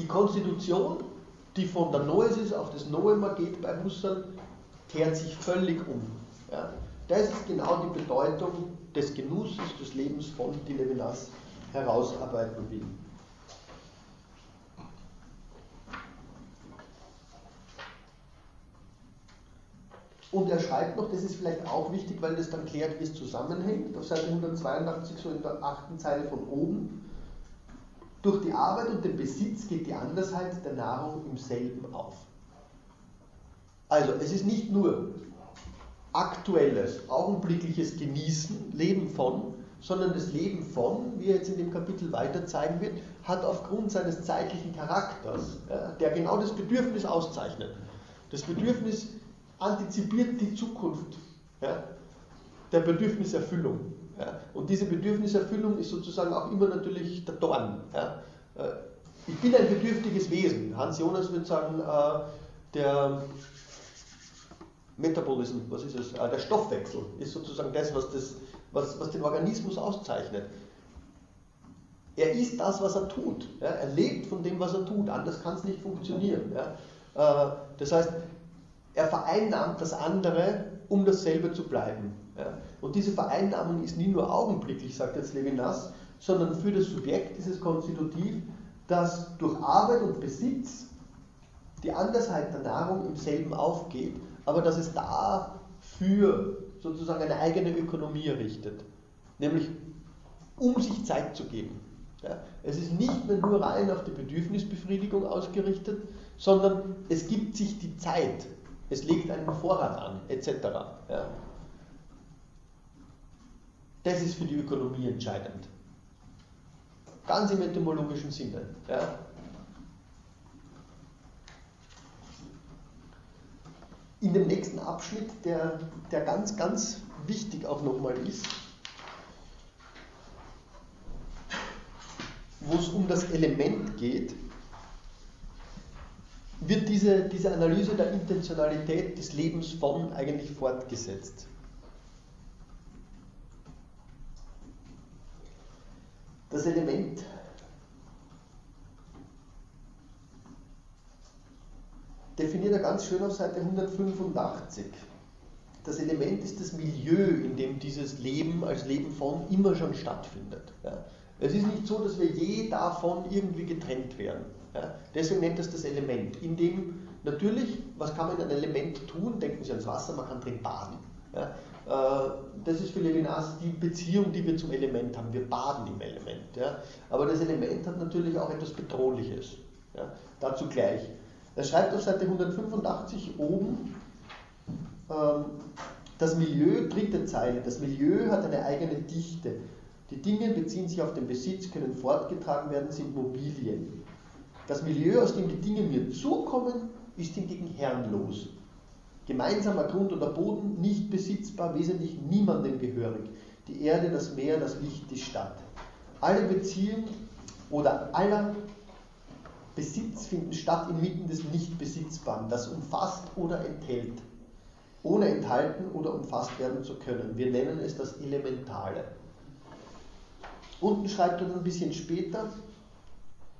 Die Konstitution, die von der Noesis auf das Noema geht bei Husserl, kehrt sich völlig um. Ja. Das ist genau die Bedeutung des Genusses, des Lebens von, die Levinas herausarbeiten will. Und er schreibt noch, das ist vielleicht auch wichtig, weil das dann klärt, wie es zusammenhängt, auf Seite 182, so in der achten Zeile von oben. Durch die Arbeit und den Besitz geht die Andersheit der Nahrung im selben auf. Also es ist nicht nur aktuelles, augenblickliches Genießen, Leben von, sondern das Leben von, wie er jetzt in dem Kapitel weiter zeigen wird, hat aufgrund seines zeitlichen Charakters, der genau das Bedürfnis auszeichnet. Das Bedürfnis antizipiert die Zukunft der Bedürfniserfüllung. Ja. Und diese Bedürfniserfüllung ist sozusagen auch immer natürlich der Dorn. Ja. Äh, ich bin ein bedürftiges Wesen. Hans Jonas würde sagen, äh, der Metabolism, was ist es? Äh, der Stoffwechsel ist sozusagen das, was, das was, was den Organismus auszeichnet. Er ist das, was er tut. Ja. Er lebt von dem, was er tut. Anders kann es nicht funktionieren. Das heißt, er vereinnahmt das andere, um dasselbe zu bleiben. Ja. Und diese Vereinnahmung ist nie nur augenblicklich, sagt jetzt Levinas, sondern für das Subjekt ist es konstitutiv, dass durch Arbeit und Besitz die Andersheit der Nahrung im selben aufgeht, aber dass es dafür sozusagen eine eigene Ökonomie errichtet, nämlich um sich Zeit zu geben. Ja, es ist nicht mehr nur rein auf die Bedürfnisbefriedigung ausgerichtet, sondern es gibt sich die Zeit, es legt einen Vorrat an, etc. Ja. Das ist für die Ökonomie entscheidend. Ganz im etymologischen Sinne. Ja. In dem nächsten Abschnitt, der, der ganz, ganz wichtig auch nochmal ist, wo es um das Element geht, wird diese, diese Analyse der Intentionalität des Lebens von eigentlich fortgesetzt. Das Element definiert er ganz schön auf Seite 185. Das Element ist das Milieu, in dem dieses Leben als Leben von immer schon stattfindet. Ja. Es ist nicht so, dass wir je davon irgendwie getrennt werden. Ja. Deswegen nennt es das Element, in dem natürlich, was kann man in einem Element tun? Denken Sie ans Wasser, man kann drin baden. Ja. Äh, das ist für Levinas die Beziehung, die wir zum Element haben. Wir baden im Element. Ja. Aber das Element hat natürlich auch etwas Bedrohliches. Ja. Dazu gleich. Er schreibt auf Seite 185 oben, ähm, das Milieu, dritte Zeile, das Milieu hat eine eigene Dichte. Die Dinge beziehen sich auf den Besitz, können fortgetragen werden, sind Mobilien. Das Milieu, aus dem die Dinge mir zukommen, ist hingegen herrenlos. Gemeinsamer Grund oder Boden, nicht besitzbar, wesentlich niemandem gehörig. Die Erde, das Meer, das Licht, die Stadt. Alle beziehen oder aller Besitz finden statt inmitten des Nicht-Besitzbaren, das umfasst oder enthält, ohne enthalten oder umfasst werden zu können. Wir nennen es das Elementale. Unten schreibt er dann ein bisschen später,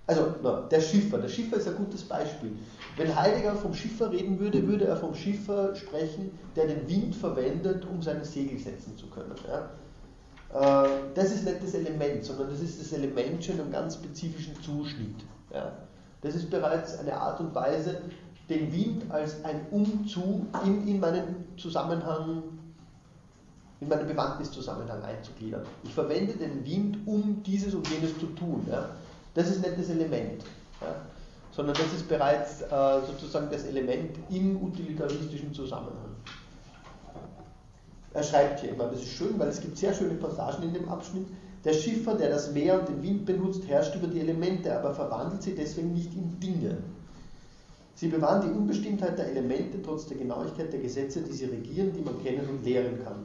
also na, der Schiffer, der Schiffer ist ein gutes Beispiel. Wenn Heidegger vom Schiffer reden würde, würde er vom Schiffer sprechen, der den Wind verwendet, um seine Segel setzen zu können. Ja? Äh, das ist nicht das Element, sondern das ist das Element schon einem ganz spezifischen Zuschnitt. Ja? Das ist bereits eine Art und Weise, den Wind als ein Umzug in, in meinen Zusammenhang, in meinen Bewandtniszusammenhang einzugliedern. Ich verwende den Wind, um dieses und jenes zu tun. Ja? Das ist nicht das Element, ja? Sondern das ist bereits äh, sozusagen das Element im utilitaristischen Zusammenhang. Er schreibt hier immer, das ist schön, weil es gibt sehr schöne Passagen in dem Abschnitt. Der Schiffer, der das Meer und den Wind benutzt, herrscht über die Elemente, aber verwandelt sie deswegen nicht in Dinge. Sie bewahren die Unbestimmtheit der Elemente trotz der Genauigkeit der Gesetze, die sie regieren, die man kennen und lehren kann.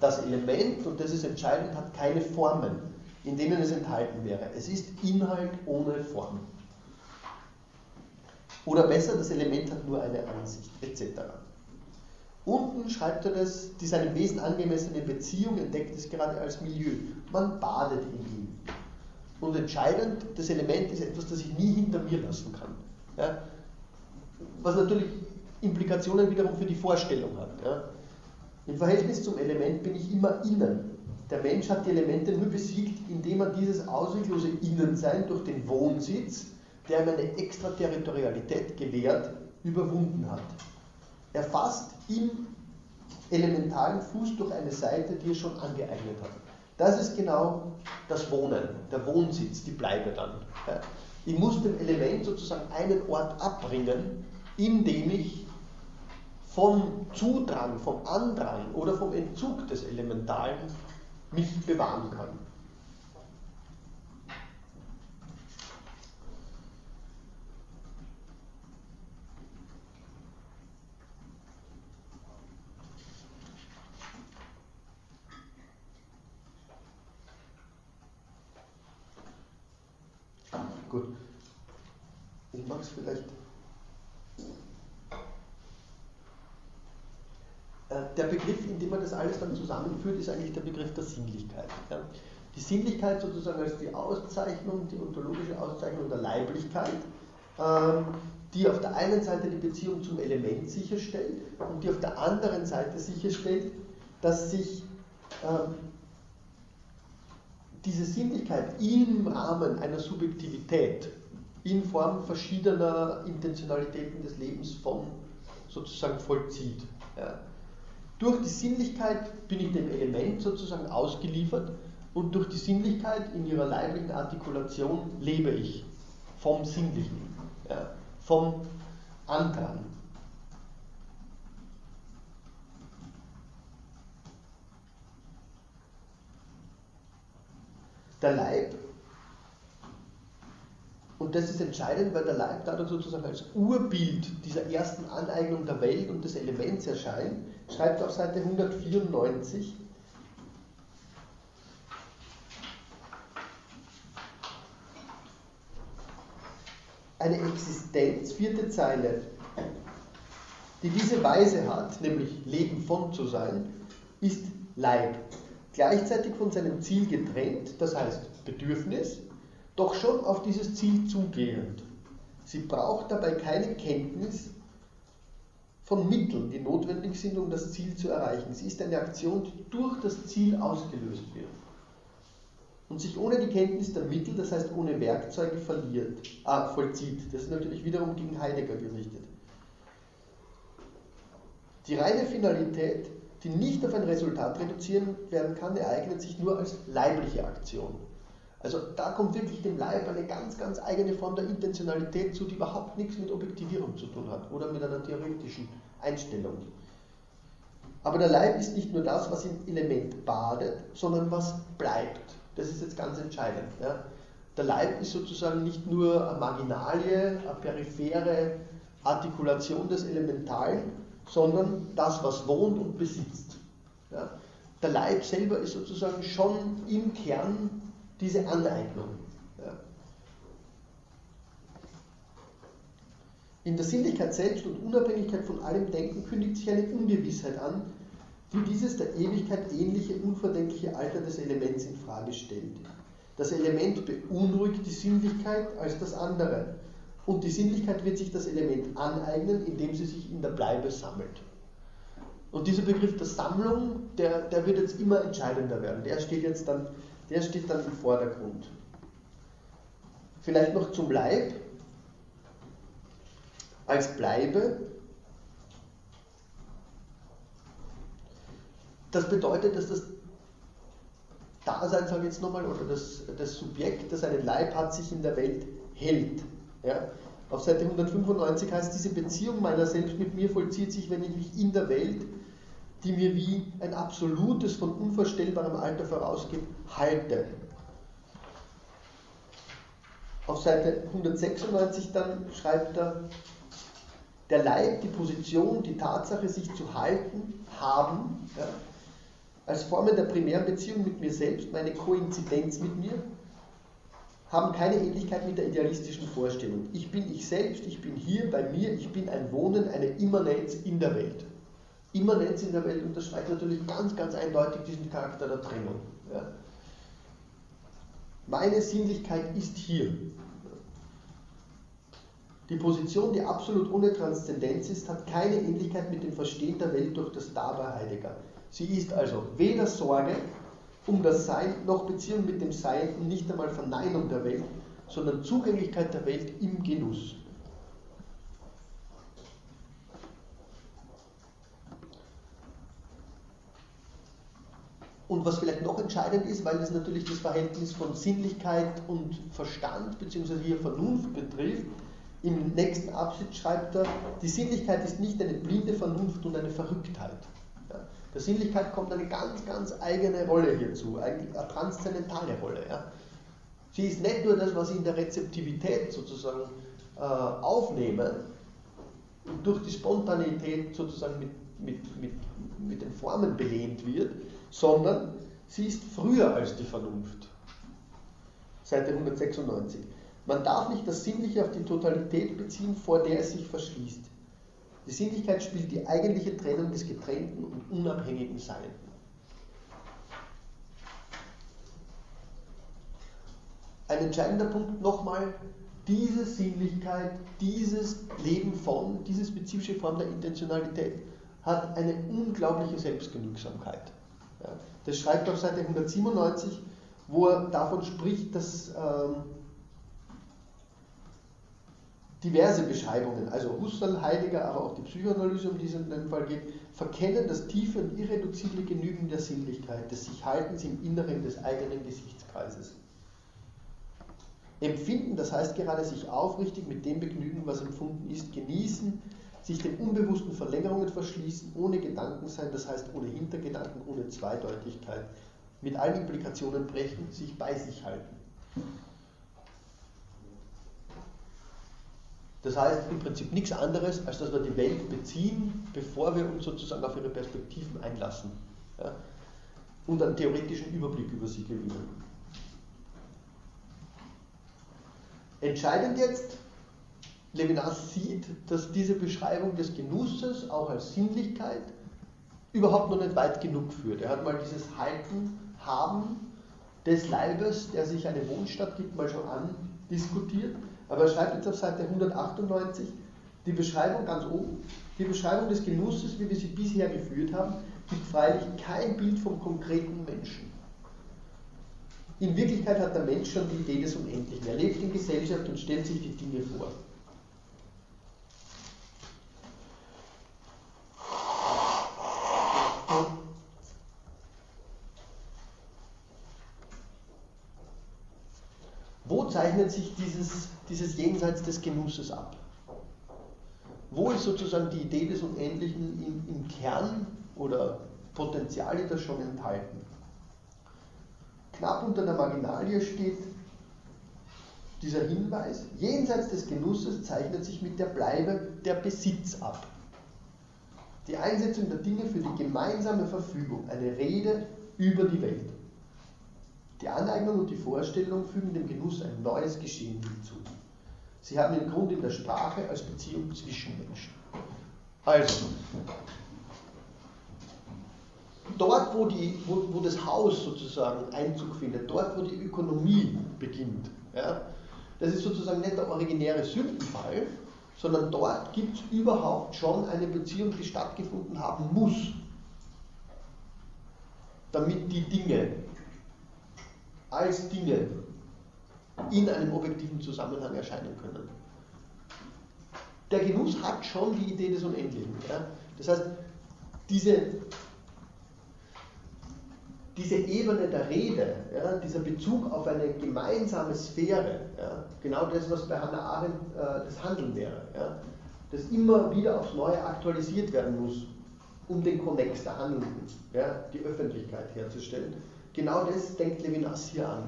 Das Element, und das ist entscheidend, hat keine Formen, in denen es enthalten wäre. Es ist Inhalt ohne Form. Oder besser, das Element hat nur eine Ansicht, etc. Unten schreibt er das, die seinem Wesen angemessene Beziehung entdeckt es gerade als Milieu. Man badet in ihm. Und entscheidend, das Element ist etwas, das ich nie hinter mir lassen kann. Ja? Was natürlich Implikationen wiederum für die Vorstellung hat. Ja? Im Verhältnis zum Element bin ich immer innen. Der Mensch hat die Elemente nur besiegt, indem er dieses ausweglose Innensein durch den Wohnsitz, der ihm eine Extraterritorialität gewährt, überwunden hat. Er fasst im elementalen Fuß durch eine Seite, die er schon angeeignet hat. Das ist genau das Wohnen, der Wohnsitz, die Bleibe dann. Ich muss dem Element sozusagen einen Ort abbringen, in dem ich vom Zudrang, vom Andrang oder vom Entzug des Elementalen mich bewahren kann. Gut. Ich mag es vielleicht. Äh, der Begriff, in dem man das alles dann zusammenführt, ist eigentlich der Begriff der Sinnlichkeit. Die Sinnlichkeit sozusagen als die Auszeichnung, die ontologische Auszeichnung der Leiblichkeit, ähm, die auf der einen Seite die Beziehung zum Element sicherstellt und die auf der anderen Seite sicherstellt, dass sich ähm, diese Sinnlichkeit im Rahmen einer Subjektivität in Form verschiedener Intentionalitäten des Lebens von sozusagen vollzieht. Ja. Durch die Sinnlichkeit bin ich dem Element sozusagen ausgeliefert und durch die Sinnlichkeit in ihrer leiblichen Artikulation lebe ich vom Sinnlichen, ja, vom Andrang. Der Leib, und das ist entscheidend, weil der Leib dadurch sozusagen als Urbild dieser ersten Aneignung der Welt und des Elements erscheint, schreibt auf Seite 194, eine Existenz, vierte Zeile, die diese Weise hat, nämlich Leben von zu sein, ist Leib. Gleichzeitig von seinem Ziel getrennt, das heißt Bedürfnis, doch schon auf dieses Ziel zugehend. Sie braucht dabei keine Kenntnis von Mitteln, die notwendig sind, um das Ziel zu erreichen. Sie ist eine Aktion, die durch das Ziel ausgelöst wird und sich ohne die Kenntnis der Mittel, das heißt ohne Werkzeuge, verliert, ah, vollzieht. Das ist natürlich wiederum gegen Heidegger gerichtet. Die reine Finalität die nicht auf ein Resultat reduzieren werden kann, ereignet sich nur als leibliche Aktion. Also da kommt wirklich dem Leib eine ganz, ganz eigene Form der Intentionalität zu, die überhaupt nichts mit Objektivierung zu tun hat oder mit einer theoretischen Einstellung. Aber der Leib ist nicht nur das, was im Element badet, sondern was bleibt. Das ist jetzt ganz entscheidend. Ja. Der Leib ist sozusagen nicht nur eine Marginalie, eine periphere Artikulation des Elementalen, sondern das, was wohnt und besitzt. Ja? Der Leib selber ist sozusagen schon im Kern diese Aneignung. Ja? In der Sinnlichkeit selbst und Unabhängigkeit von allem Denken kündigt sich eine Ungewissheit an, die dieses der Ewigkeit ähnliche, unverdenkliche Alter des Elements in Frage stellt. Das Element beunruhigt die Sinnlichkeit als das andere. Und die Sinnlichkeit wird sich das Element aneignen, indem sie sich in der Bleibe sammelt. Und dieser Begriff der Sammlung, der, der wird jetzt immer entscheidender werden. Der steht jetzt dann, der steht dann im Vordergrund. Vielleicht noch zum Leib. Als Bleibe. Das bedeutet, dass das Dasein, sage ich jetzt nochmal, oder das, das Subjekt, das einen Leib hat, sich in der Welt hält. Ja? Auf Seite 195 heißt, diese Beziehung meiner selbst mit mir vollzieht sich, wenn ich mich in der Welt, die mir wie ein absolutes, von unvorstellbarem Alter vorausgeht, halte. Auf Seite 196 dann schreibt er, der Leib, die Position, die Tatsache, sich zu halten, haben, ja, als Formen der primären Beziehung mit mir selbst, meine Koinzidenz mit mir, haben keine Ähnlichkeit mit der idealistischen Vorstellung. Ich bin ich selbst, ich bin hier bei mir, ich bin ein Wohnen, eine Immanenz in der Welt. Immanenz in der Welt unterstreicht natürlich ganz, ganz eindeutig diesen Charakter der Trennung. Ja. Meine Sinnlichkeit ist hier. Die Position, die absolut ohne Transzendenz ist, hat keine Ähnlichkeit mit dem Verstehen der Welt durch das Da Heidegger. Sie ist also weder Sorge um das Sein noch Beziehung mit dem Sein und nicht einmal Verneinung der Welt, sondern Zugänglichkeit der Welt im Genuss. Und was vielleicht noch entscheidend ist, weil es natürlich das Verhältnis von Sinnlichkeit und Verstand bzw. hier Vernunft betrifft, im nächsten Abschnitt schreibt er, die Sinnlichkeit ist nicht eine blinde Vernunft und eine Verrücktheit. Ja. Der Sinnlichkeit kommt eine ganz, ganz eigene Rolle hierzu, eine transzendentale Rolle. Ja. Sie ist nicht nur das, was ich in der Rezeptivität sozusagen äh, aufnehme durch die Spontanität sozusagen mit, mit, mit, mit den Formen belehnt wird, sondern sie ist früher als die Vernunft. Seite 196. Man darf nicht das Sinnliche auf die Totalität beziehen, vor der es sich verschließt. Die Sinnlichkeit spielt die eigentliche Trennung des getrennten und unabhängigen Sein. Ein entscheidender Punkt nochmal, diese Sinnlichkeit, dieses Leben von, diese spezifische Form der Intentionalität hat eine unglaubliche Selbstgenügsamkeit. Das schreibt auf Seite 197, wo er davon spricht, dass ähm, diverse Beschreibungen, also Husserl, Heidegger, aber auch die Psychoanalyse, um die es in dem Fall geht, verkennen das tiefe und irreduzible Genügen der Sinnlichkeit, des Sichhaltens im Inneren des eigenen Gesichtskreises. Empfinden, das heißt gerade sich aufrichtig mit dem begnügen, was empfunden ist, genießen, sich den unbewussten Verlängerungen verschließen, ohne Gedanken sein, das heißt ohne Hintergedanken, ohne Zweideutigkeit, mit allen Implikationen brechen, sich bei sich halten. Das heißt im Prinzip nichts anderes, als dass wir die Welt beziehen, bevor wir uns sozusagen auf ihre Perspektiven einlassen ja, und einen theoretischen Überblick über sie gewinnen. Entscheidend jetzt, Levinas sieht, dass diese Beschreibung des Genusses auch als Sinnlichkeit überhaupt noch nicht weit genug führt. Er hat mal dieses Halten, Haben des Leibes, der sich eine Wohnstadt gibt, mal schon andiskutiert aber er schreibt jetzt auf Seite 198 die Beschreibung ganz oben. Die Beschreibung des Genusses, wie wir sie bisher geführt haben, gibt freilich kein Bild vom konkreten Menschen. In Wirklichkeit hat der Mensch schon die Idee des Unendlichen. Er lebt in Gesellschaft und stellt sich die Dinge vor. Wo zeichnet sich dieses dieses Jenseits des Genusses ab. Wo ist sozusagen die Idee des Unendlichen im, im Kern oder Potenziale da schon enthalten? Knapp unter der Marginalie steht dieser Hinweis, jenseits des Genusses zeichnet sich mit der Bleibe der Besitz ab. Die Einsetzung der Dinge für die gemeinsame Verfügung, eine Rede über die Welt. Die Aneignung und die Vorstellung fügen dem Genuss ein neues Geschehen hinzu. Sie haben ihren Grund in der Sprache als Beziehung zwischen Menschen. Also, dort, wo, die, wo, wo das Haus sozusagen Einzug findet, dort, wo die Ökonomie beginnt, ja, das ist sozusagen nicht der originäre Sündenfall, sondern dort gibt es überhaupt schon eine Beziehung, die stattgefunden haben muss, damit die Dinge als Dinge in einem objektiven Zusammenhang erscheinen können. Der Genuss hat schon die Idee des Unendlichen. Ja? Das heißt, diese, diese Ebene der Rede, ja, dieser Bezug auf eine gemeinsame Sphäre, ja, genau das, was bei Hannah Arendt äh, das Handeln wäre, ja, das immer wieder aufs Neue aktualisiert werden muss, um den Konnex der Handelnden, die Öffentlichkeit herzustellen. Genau das denkt Levinas hier an.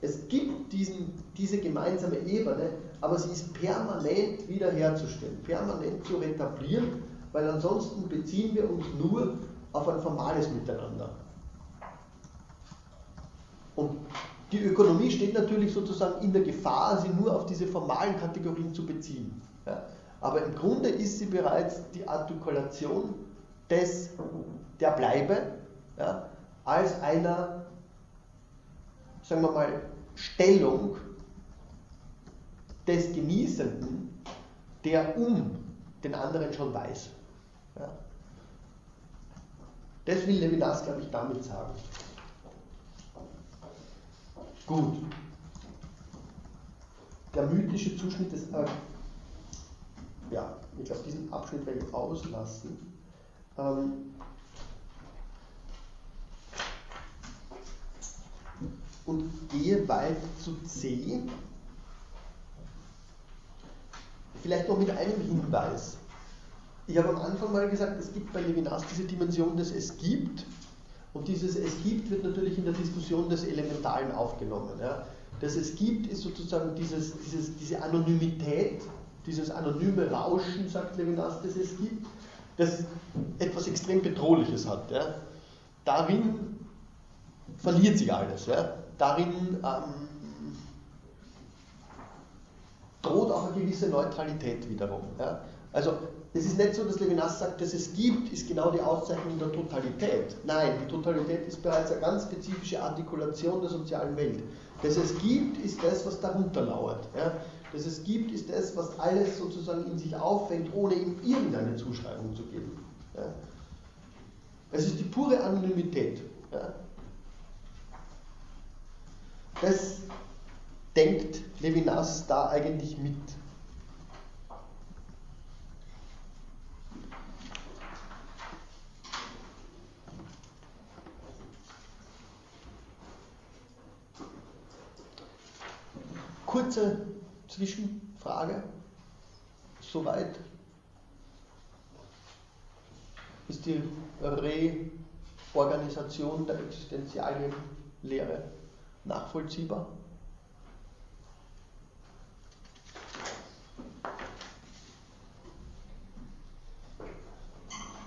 Es gibt diesen, diese gemeinsame Ebene, aber sie ist permanent wiederherzustellen, permanent zu retablieren, weil ansonsten beziehen wir uns nur auf ein formales Miteinander. Und die Ökonomie steht natürlich sozusagen in der Gefahr, sie nur auf diese formalen Kategorien zu beziehen. Ja. Aber im Grunde ist sie bereits die Artikulation des, der Bleibe ja, als einer, sagen wir mal, Stellung des Genießenden, der um den anderen schon weiß. Ja. Das will Levinas, glaube ich, damit sagen. Gut. Der mythische Zuschnitt des. Äh, ja, ich glaube, diesen Abschnitt werde ich auslassen. Ähm, und gehe weiter zu C. Vielleicht noch mit einem Hinweis. Ich habe am Anfang mal gesagt, es gibt bei Levinas diese Dimension des Es gibt und dieses Es gibt wird natürlich in der Diskussion des Elementalen aufgenommen. Ja. Das Es gibt ist sozusagen dieses, dieses, diese Anonymität, dieses anonyme Rauschen, sagt Levinas, das es gibt, das etwas extrem Bedrohliches hat. Ja. Darin verliert sich alles. Ja. Darin ähm, droht auch eine gewisse Neutralität wiederum. Ja. Also es ist nicht so, dass Levinas sagt, dass es gibt, ist genau die Auszeichnung der Totalität. Nein, die Totalität ist bereits eine ganz spezifische Artikulation der sozialen Welt. Das es gibt, ist das, was darunter lauert. Ja? Das es gibt, ist das, was alles sozusagen in sich auffängt, ohne ihm irgendeine Zuschreibung zu geben. Ja? Es ist die pure Anonymität. Ja? Das denkt Levinas da eigentlich mit. Kurze Zwischenfrage. Soweit ist die Reorganisation der Existenzialienlehre nachvollziehbar?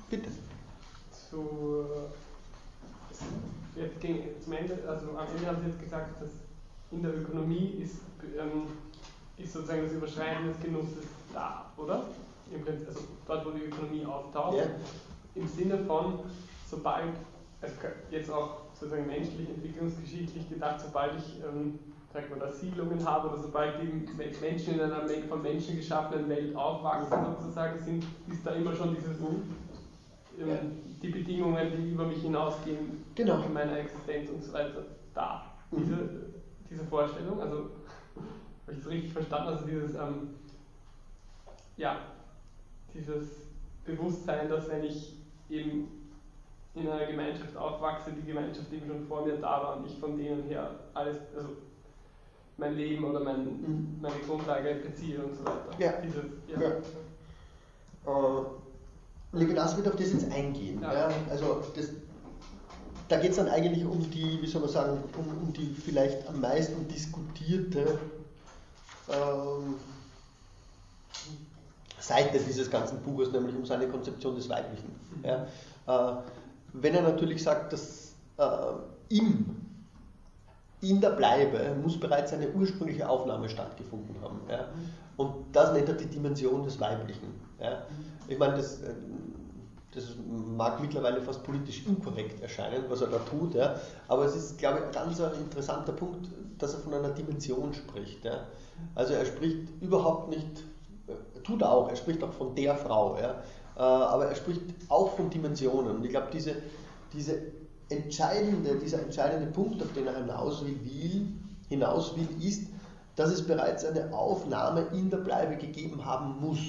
Bitte. Zu, ging, zum Ende, also am Ende haben Sie jetzt gesagt, dass in der Ökonomie ist, ähm, ist sozusagen das Überschreiten des Genusses da, oder? Im Prinzip, also dort, wo die Ökonomie auftaucht. Ja. Im Sinne von, sobald, also jetzt auch sozusagen menschlich, entwicklungsgeschichtlich gedacht, sobald ich ähm, sagt man, Siedlungen habe oder sobald die Menschen in einer von Menschen geschaffenen Welt aufwachsen, sozusagen, sind, ist da immer schon dieses, ähm, Ja. die Bedingungen, die über mich hinausgehen, Genau. in meiner Existenz und so weiter, da. Mhm. Diese, diese Vorstellung, also habe ich das richtig verstanden, also dieses, ähm, ja, dieses Bewusstsein, dass wenn ich eben in einer Gemeinschaft aufwachse, die Gemeinschaft eben schon vor mir da war und ich von denen her alles, also mein Leben oder mein, Mhm. meine Grundlage beziehe und so weiter. Ja. Dieses, ja. Ja. Äh, Levinas wird auf das jetzt eingehen. Ja. Ja. Also das, da geht es dann eigentlich um die, wie soll man sagen, um, um die vielleicht am meisten diskutierte ähm, Seite dieses ganzen Buches, nämlich um seine Konzeption des Weiblichen. Ja. Äh, wenn er natürlich sagt, dass äh, im in der Bleibe muss bereits eine ursprüngliche Aufnahme stattgefunden haben. Ja? Und das nennt er die Dimension des Weiblichen. Ja? Ich meine, das, äh, das mag mittlerweile fast politisch inkorrekt erscheinen, was er da tut, ja? aber es ist, glaube ich, ein ganz interessanter Punkt, dass er von einer Dimension spricht. Ja? Also er spricht überhaupt nicht, äh, tut er auch, er spricht auch von der Frau, ja? Äh, aber er spricht auch von Dimensionen. Und ich glaube, diese, diese entscheidende, dieser entscheidende Punkt, auf den er hinaus will, hinaus will, ist, dass es bereits eine Aufnahme in der Bleibe gegeben haben muss.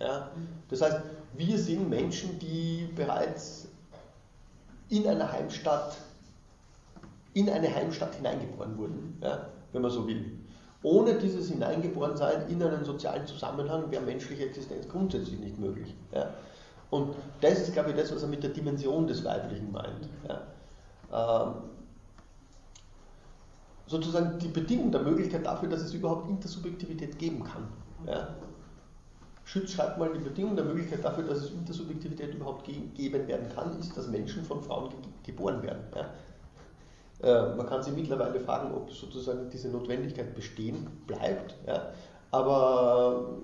Ja? Das heißt, wir sind Menschen, die bereits in einer Heimstatt, in eine Heimstatt hineingeboren wurden, ja? wenn man so will. Ohne dieses Hineingeborensein in einen sozialen Zusammenhang wäre menschliche Existenz grundsätzlich nicht möglich. Ja? Und das ist, glaube ich, das, was er mit der Dimension des Weiblichen meint. Ja? Ähm, sozusagen die Bedingung der Möglichkeit dafür, dass es überhaupt Intersubjektivität geben kann. Ja? Schütz schreibt mal, die Bedingung der Möglichkeit dafür, dass es Intersubjektivität überhaupt ge geben werden kann, ist, dass Menschen von Frauen ge geboren werden. Ja? Äh, man kann sich mittlerweile fragen, ob sozusagen diese Notwendigkeit bestehen bleibt. Ja? Aber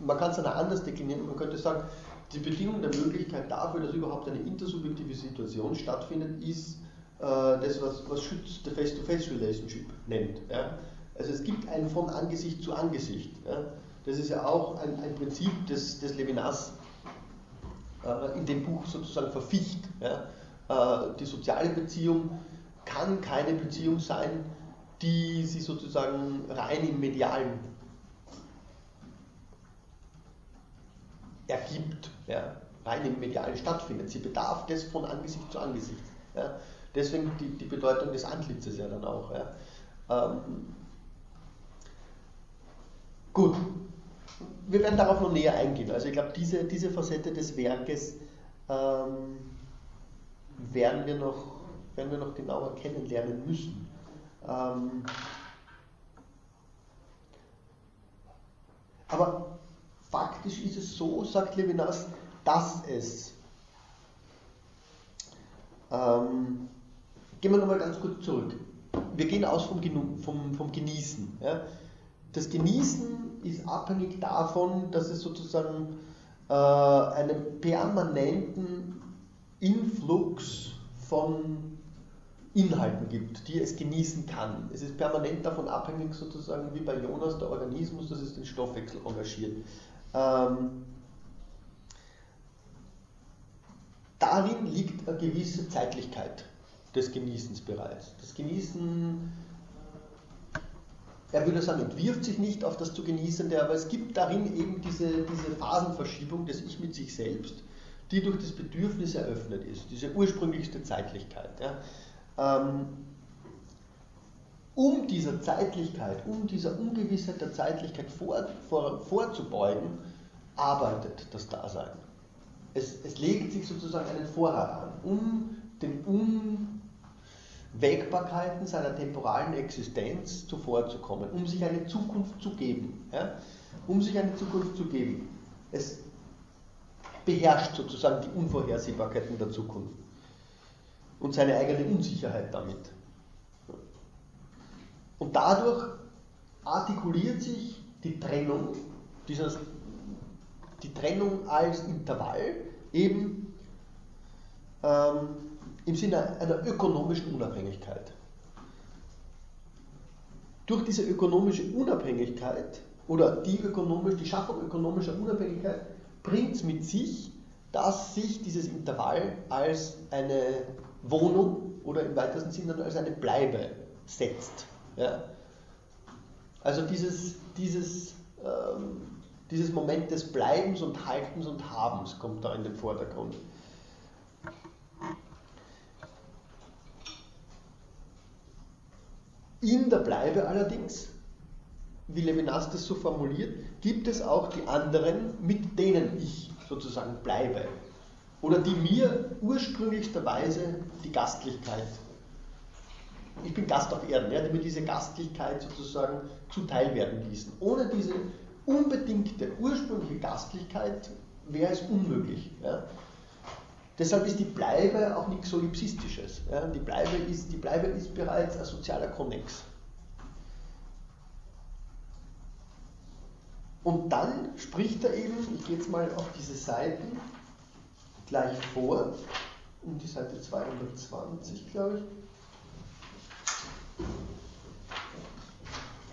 man kann es dann anders deklinieren. Man könnte sagen, die Bedingung der Möglichkeit dafür, dass überhaupt eine intersubjektive Situation stattfindet, ist äh, das, was, was Schütz der Face-to-Face-Relationship nennt. Ja? Also es gibt ein von Angesicht zu Angesicht. Ja? Das ist ja auch ein, ein Prinzip des, des Levinas äh, in dem Buch sozusagen verficht. Ja? Äh, die soziale Beziehung kann keine Beziehung sein, die sie sozusagen rein im Medialen ergibt, ja, rein im Medialen stattfindet. Sie bedarf des von Angesicht zu Angesicht. Ja. Deswegen die, die Bedeutung des Antlitzes ja dann auch. Ja. Ähm, gut, wir werden darauf noch näher eingehen. Also ich glaube, diese, diese Facette des Werkes ähm, werden, wir noch, werden wir noch genauer kennenlernen müssen. Ähm, aber faktisch ist es so, sagt Levinas, dass es, ähm, gehen wir nochmal ganz kurz zurück. Wir gehen aus vom, vom, vom Genießen. Ja. Das Genießen ist abhängig davon, dass es sozusagen äh, einen permanenten Influx von Inhalten gibt, die es genießen kann. Es ist permanent davon abhängig, sozusagen wie bei Jonas, der Organismus, dass es den Stoffwechsel engagiert. Ähm, darin liegt eine gewisse Zeitlichkeit des Genießens bereits. Das Genießen, er würde sagen, entwirft sich nicht auf das zu Genießende, aber es gibt darin eben diese, diese Phasenverschiebung des Ich mit sich selbst, die durch das Bedürfnis eröffnet ist, diese ursprünglichste Zeitlichkeit. Ja. Ähm, um dieser Zeitlichkeit, um dieser Ungewissheit der Zeitlichkeit vor, vor, vorzubeugen, arbeitet das Dasein. Es, es legt sich sozusagen einen Vorrat an, um den Unwägbarkeiten seiner temporalen Existenz zuvorzukommen, um sich eine Zukunft zu geben. Ja? Um sich eine Zukunft zu geben. Es beherrscht sozusagen die Unvorhersehbarkeiten der Zukunft und seine eigene Unsicherheit damit. Und dadurch artikuliert sich die Trennung, dieser, die Trennung als Intervall eben ähm, im Sinne einer ökonomischen Unabhängigkeit. Durch diese ökonomische Unabhängigkeit oder die, ökonomisch, die Schaffung ökonomischer Unabhängigkeit bringt es mit sich, dass sich dieses Intervall als eine Wohnung oder im weitesten Sinne als eine Bleibe setzt. Ja? Also dieses, dieses, ähm, dieses Moment des Bleibens und Haltens und Habens kommt da in den Vordergrund. In der Bleibe allerdings, wie Levinas das so formuliert, gibt es auch die anderen, mit denen ich sozusagen bleibe. Oder die mir ursprünglichsterweise die Gastlichkeit ich bin Gast auf Erden, ja, die mir diese Gastlichkeit sozusagen zuteil werden ließen. Ohne diese unbedingte, ursprüngliche Gastlichkeit wäre es unmöglich. Ja. Deshalb ist die Bleibe auch nichts Solipsistisches. Ja, die, Bleibe ist, die Bleibe ist bereits ein sozialer Konnex. Und dann spricht er eben, ich gehe jetzt mal auf diese Seiten gleich vor, um die Seite 220, glaube ich.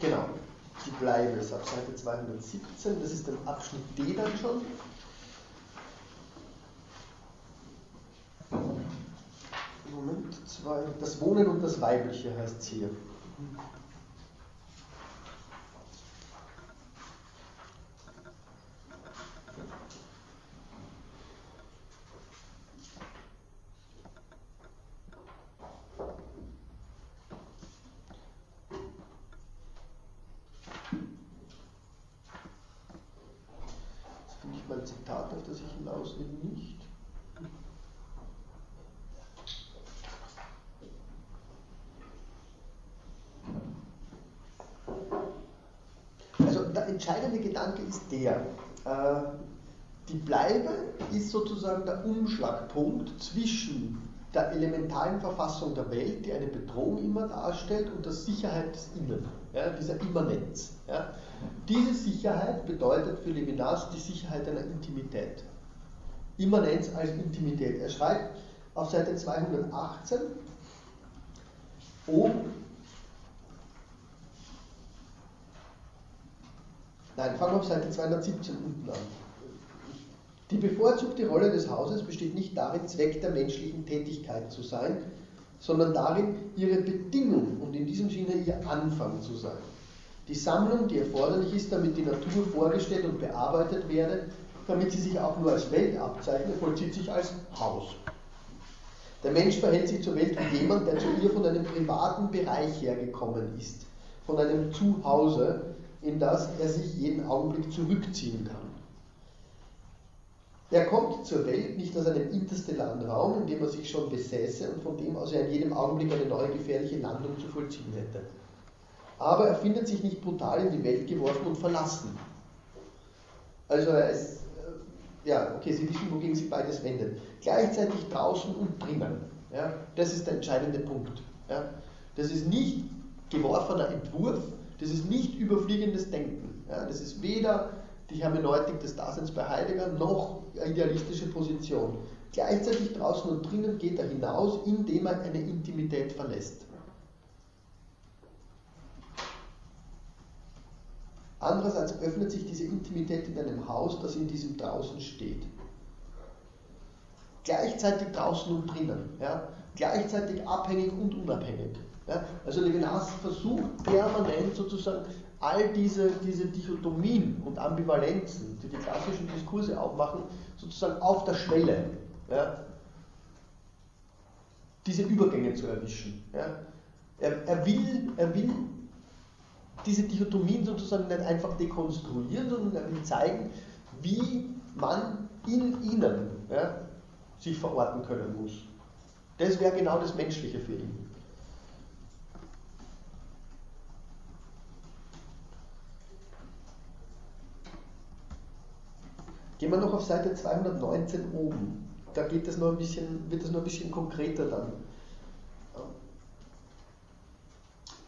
Genau, die Bleibe ist auf Seite 217, das ist der Abschnitt D dann schon. Moment, zwei, das Wohnen und das Weibliche heißt es hier. entscheidende Gedanke ist der, äh, die Bleibe ist sozusagen der Umschlagpunkt zwischen der elementaren Verfassung der Welt, die eine Bedrohung immer darstellt, und der Sicherheit des Inneren, ja, dieser Immanenz. Ja. Diese Sicherheit bedeutet für Levinas die Sicherheit einer Intimität. Immanenz als Intimität. Er schreibt auf Seite 218, oben Nein, fangen wir auf Seite 217 unten an. Die bevorzugte Rolle des Hauses besteht nicht darin, Zweck der menschlichen Tätigkeit zu sein, sondern darin, ihre Bedingung und in diesem Sinne ihr Anfang zu sein. Die Sammlung, die erforderlich ist, damit die Natur vorgestellt und bearbeitet werde, damit sie sich auch nur als Welt abzeichnet, vollzieht sich als Haus. Der Mensch verhält sich zur Welt wie jemand, der zu ihr von einem privaten Bereich hergekommen ist, von einem Zuhause, in das er sich jeden Augenblick zurückziehen kann. Er kommt zur Welt nicht aus einem interstellaren Raum, in dem er sich schon besäße und von dem aus er in jedem Augenblick eine neue gefährliche Landung zu vollziehen hätte. Aber er findet sich nicht brutal in die Welt geworfen und verlassen. Also er ist, äh, ja, okay, Sie wissen, wogegen sich beides wendet. Gleichzeitig draußen und drinnen. Ja, das ist der entscheidende Punkt. Ja. Das ist nicht geworfener Entwurf, das ist nicht überfliegendes Denken. Ja, das ist weder die Hermeneutik des Daseins bei Heidegger noch idealistische Position. Gleichzeitig draußen und drinnen geht er hinaus, indem er eine Intimität verlässt. Andererseits öffnet sich diese Intimität in einem Haus, das in diesem draußen steht. Gleichzeitig draußen und drinnen. Ja? Gleichzeitig abhängig und unabhängig. Ja, also Levinas versucht permanent sozusagen all diese, diese Dichotomien und Ambivalenzen, die die klassischen Diskurse aufmachen, sozusagen auf der Schwelle, ja, diese Übergänge zu erwischen. Ja. Er, er, will, er will diese Dichotomien sozusagen nicht einfach dekonstruieren, sondern er will zeigen, wie man in ihnen ja, sich verorten können muss. Das wäre genau das Menschliche für ihn. Gehen wir noch auf Seite 219 oben. Da geht das noch ein bisschen, wird das noch ein bisschen konkreter dann.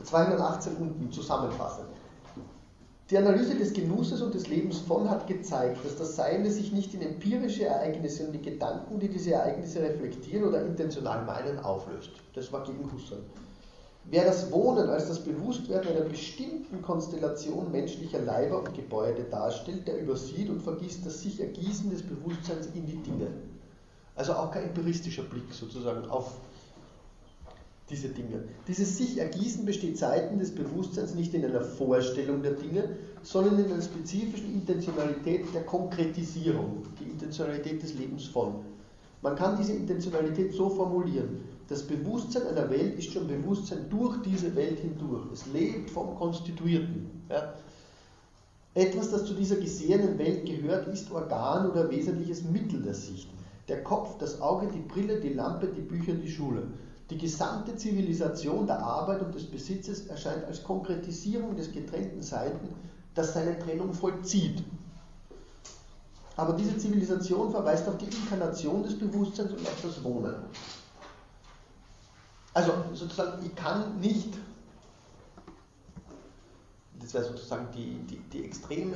218 unten zusammenfassend. Die Analyse des Genusses und des Lebens von hat gezeigt, dass das Seiende sich nicht in empirische Ereignisse und die Gedanken, die diese Ereignisse reflektieren oder intentional meinen, auflöst. Das war gegen Husserl. Wer das Wohnen als das Bewusstwerden einer bestimmten Konstellation menschlicher Leiber und Gebäude darstellt, der übersieht und vergisst das sich Ergießen des Bewusstseins in die Dinge. Also auch kein empiristischer Blick sozusagen auf diese Dinge. Dieses sich Ergießen besteht seitens des Bewusstseins nicht in einer Vorstellung der Dinge, sondern in einer spezifischen Intentionalität der Konkretisierung, die Intentionalität des Lebens von. Man kann diese Intentionalität so formulieren. Das Bewusstsein einer Welt ist schon Bewusstsein durch diese Welt hindurch. Es lebt vom Konstituierten. Ja. Etwas, das zu dieser gesehenen Welt gehört, ist Organ oder wesentliches Mittel der Sicht. Der Kopf, das Auge, die Brille, die Lampe, die Bücher, die Schule. Die gesamte Zivilisation der Arbeit und des Besitzes erscheint als Konkretisierung des getrennten Seiten, das seine Trennung vollzieht. Aber diese Zivilisation verweist auf die Inkarnation des Bewusstseins und auf das Wohnen. Also sozusagen, ich kann nicht, das wäre sozusagen die, die, die extreme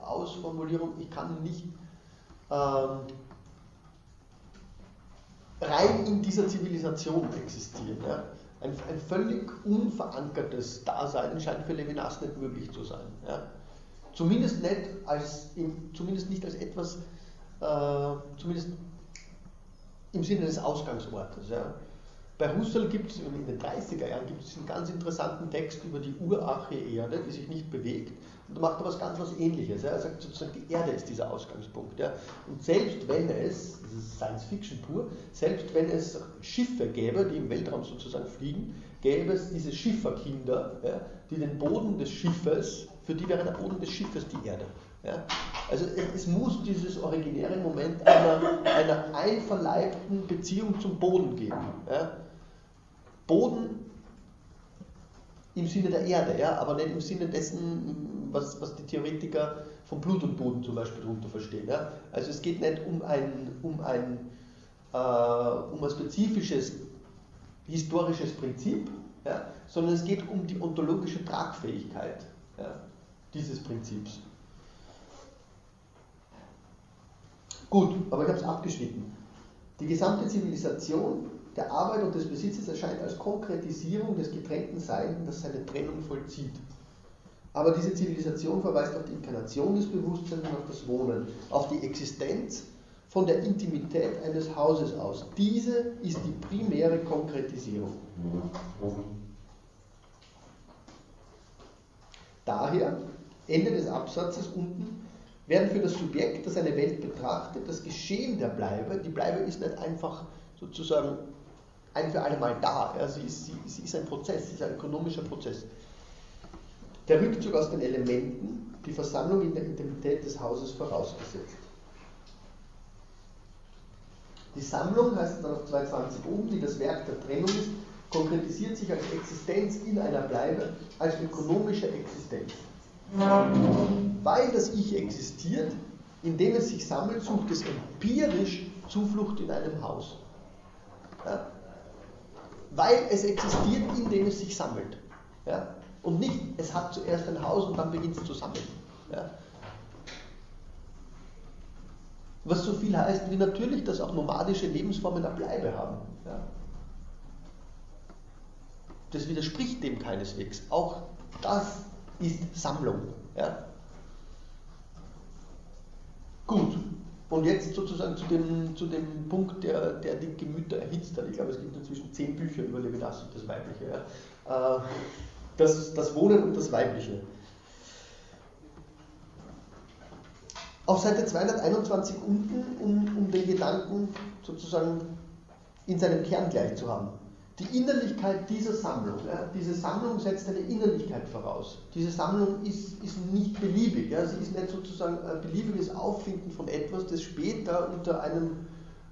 Ausformulierung, ich kann nicht ähm, rein in dieser Zivilisation existieren. Ja? Ein, ein, völlig unverankertes Dasein scheint für Levinas nicht möglich zu sein. Ja? Zumindest, nicht als, zumindest nicht als etwas, äh, zumindest im Sinne des Ausgangsortes. Ja? Bei Husserl gibt es in den 30er Jahren gibt es einen ganz interessanten Text über die urache Erde, die sich nicht bewegt. Und da macht er was ganz was ähnliches. Er sagt sozusagen, die Erde ist dieser Ausgangspunkt. Ja. Und selbst wenn es, das ist Science Fiction pur, selbst wenn es Schiffe gäbe, die im Weltraum sozusagen fliegen, gäbe es diese Schifferkinder, ja, die den Boden des Schiffes, für die wäre der Boden des Schiffes die Erde. Ja? Also es, es, muss dieses originäre Moment einer, einer einverleibten Beziehung zum Boden geben. Ja? Boden im Sinne der Erde, ja, aber nicht im Sinne dessen, was, was die Theoretiker von Blut und Boden zum Beispiel darunter verstehen. Ja. Also es geht nicht um ein, um ein, äh, um ein spezifisches historisches Prinzip, ja, sondern es geht um die ontologische Tragfähigkeit ja, dieses Prinzips. Gut, aber ich habe es abgeschnitten. Die gesamte Zivilisation der Arbeit und des Besitzes erscheint als Konkretisierung des getrennten Seins, das seine Trennung vollzieht. Aber diese Zivilisation verweist auf die Inkarnation des Bewusstseins und auf das Wohnen, auf die Existenz von der Intimität eines Hauses aus. Diese ist die primäre Konkretisierung. Daher, Ende des Absatzes unten, werden für das Subjekt, das eine Welt betrachtet, das Geschehen der Bleibe, die Bleibe ist nicht einfach sozusagen ein für alle Mal da. Ja, sie, ist, sie, sie ist ein Prozess, sie ist ein ökonomischer Prozess. Der Rückzug aus den Elementen, die Versammlung in der Intimität des Hauses vorausgesetzt. Die Sammlung heißt dann auf 220 oben, die das Werk der Trennung ist, konkretisiert sich als Existenz in einer Bleibe, als ökonomische Existenz. Weil das Ich existiert, indem es sich sammelt, sucht es empirisch Zuflucht in einem Haus. Ja? Weil es existiert, indem es sich sammelt. Ja? Und nicht, es hat zuerst ein Haus und dann beginnt es zu sammeln. Ja? Was so viel heißt, wie natürlich, dass auch nomadische Lebensformen eine Bleibe haben. Ja? Das widerspricht dem keineswegs. Auch das ist Sammlung. Ja? Gut, und jetzt sozusagen zu dem, zu dem Punkt, der, der die Gemüter erhitzt hat. Ich glaube, es gibt inzwischen zehn Bücher über Levinas und das Weibliche. Ja. Äh, das, das Wohnen und das Weibliche. Auf Seite 221 unten, um, um den Gedanken sozusagen in seinem Kern gleich zu haben die Innerlichkeit dieser Sammlung, ja, diese Sammlung setzt eine Innerlichkeit voraus. Diese Sammlung ist, ist nicht beliebig, ja, sie ist nicht sozusagen ein beliebiges Auffinden von etwas, das später unter einem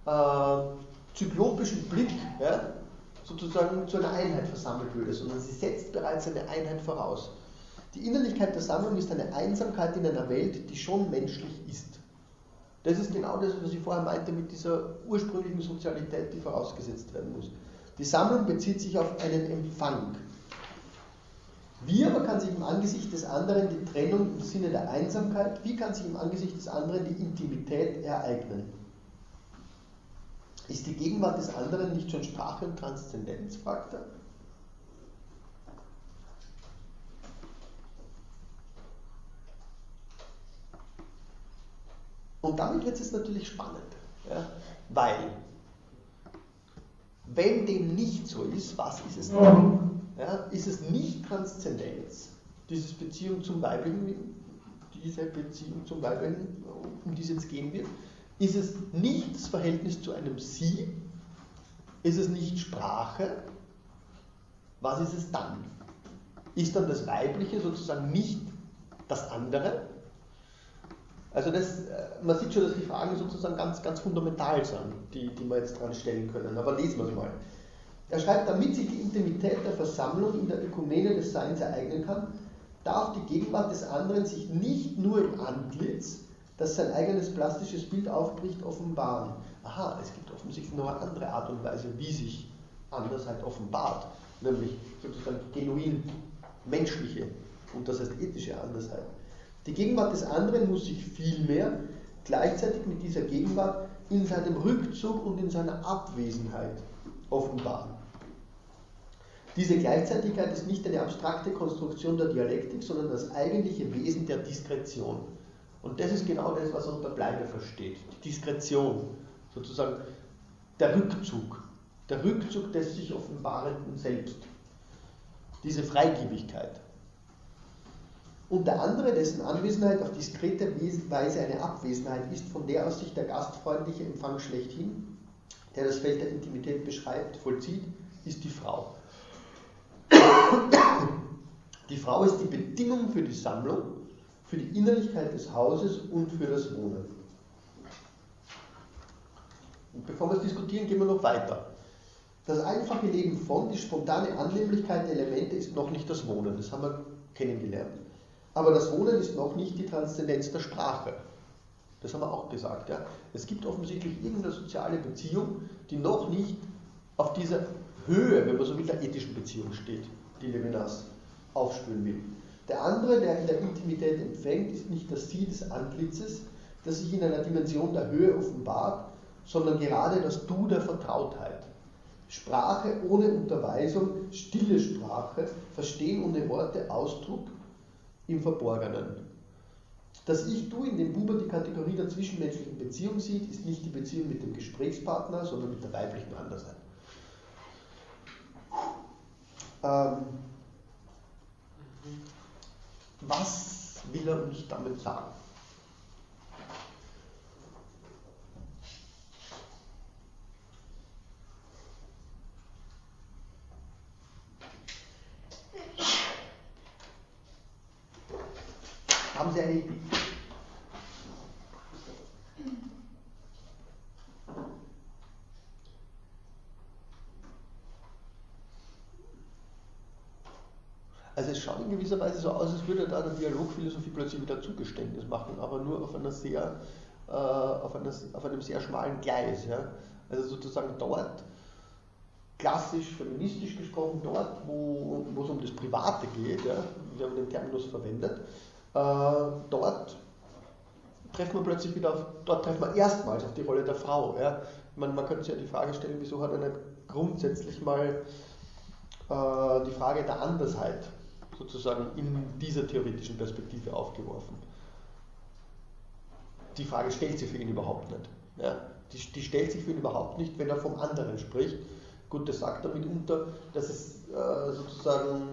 äh, zyklopischen Blick ja, sozusagen zu einer Einheit versammelt würde, sondern sie setzt bereits eine Einheit voraus. Die Innerlichkeit der Sammlung ist eine Einsamkeit in einer Welt, die schon menschlich ist. Das ist genau das, was ich vorher meinte mit dieser ursprünglichen Sozialität, die vorausgesetzt werden muss. Die Sammlung bezieht sich auf einen Empfang. Wie aber kann sich im Angesicht des anderen die Trennung im Sinne der Einsamkeit, wie kann sich im Angesicht des anderen die Intimität ereignen? Ist die Gegenwart des anderen nicht schon Sprache und Transzendenz, fragt er. Und damit wird es natürlich spannend, ja, weil wenn dem nicht so ist, was ist es dann? Ja, ist es nicht Transzendenz, diese Beziehung zum Weiblichen, diese Beziehung zum Weiblichen, um die es jetzt gehen wird? Ist es nicht das Verhältnis zu einem Sie? Ist es nicht Sprache? Was ist es dann? Ist dann das Weibliche sozusagen nicht das andere? Also das, äh, man sieht schon, dass die Fragen sozusagen ganz, ganz fundamental sind, die, die wir jetzt dran stellen können. Aber lesen wir es mal. Er schreibt, damit sich die Intimität der Versammlung in der Ökumene des Seins ereignen kann, darf die Gegenwart des anderen sich nicht nur im Antlitz, das sein eigenes plastisches Bild aufbricht, offenbaren. Aha, es gibt offensichtlich noch eine andere Art und Weise, wie sich Andersheit offenbart, nämlich sozusagen genuin menschliche und das heißt ethische Andersheit. Die Gegenwart des anderen muss sich vielmehr gleichzeitig mit dieser Gegenwart in seinem Rückzug und in seiner Abwesenheit offenbaren. Diese Gleichzeitigkeit ist nicht eine abstrakte Konstruktion der Dialektik, sondern das eigentliche Wesen der Diskretion. Und das ist genau das, was er unter Bleibe versteht. Die Diskretion, sozusagen der Rückzug, der Rückzug des sich offenbarenden Selbst. Diese Freigebigkeit. Und der andere, dessen Anwesenheit auf diskrete Weise eine Abwesenheit ist, von der aus sich der gastfreundliche Empfang schlechthin, der das Feld der Intimität beschreibt, vollzieht, ist die Frau. Die Frau ist die Bedingung für die Sammlung, für die Innerlichkeit des Hauses und für das Wohnen. Und bevor wir es diskutieren, gehen wir noch weiter. Das einfache Leben von, die spontane Annehmlichkeit der Elemente ist noch nicht das Wohnen, das haben wir kennengelernt. Aber das Wohnen ist noch nicht die Transzendenz der Sprache. Das haben wir auch gesagt. Ja? Es gibt offensichtlich irgendeine soziale Beziehung, die noch nicht auf dieser Höhe, wenn man so will, der ethischen Beziehung steht, die Levinas aufspüren will. Der andere, der in der Intimität empfängt, ist nicht das Sie des Antlitzes, das sich in einer Dimension der Höhe offenbart, sondern gerade das Du der Vertrautheit. Sprache ohne Unterweisung, stille Sprache, Verstehen ohne Worte, Ausdruck im Verborgenen. Das Ich-Du, in dem Buber die Kategorie der zwischenmenschlichen Beziehung sieht, ist nicht die Beziehung mit dem Gesprächspartner, sondern mit der weiblichen Andersheit. Ähm, was will er uns damit sagen? Haben Sie eine Idee? Also es schaut in gewisser Weise so aus, als würde da der Dialogphilosophie plötzlich wieder Zugeständnis machen, aber nur auf, einer sehr, äh, auf, einer, auf einem sehr schmalen Gleis. Ja? Also sozusagen dort, klassisch feministisch gesprochen, dort, wo, wo es um das Private geht, ja? wir haben den Terminus verwendet, dort treffen wir plötzlich wieder auf, dort treffen wir erstmals auf die Rolle der Frau. Ja? Man, man könnte sich ja die Frage stellen, wieso hat er nicht grundsätzlich mal äh, die Frage der Andersheit sozusagen in dieser theoretischen Perspektive aufgeworfen. Die Frage stellt sich für ihn überhaupt nicht. Ja? Die, die, stellt sich für ihn überhaupt nicht, wenn er vom anderen spricht. Gut, das sagt er mitunter, dass es äh, sozusagen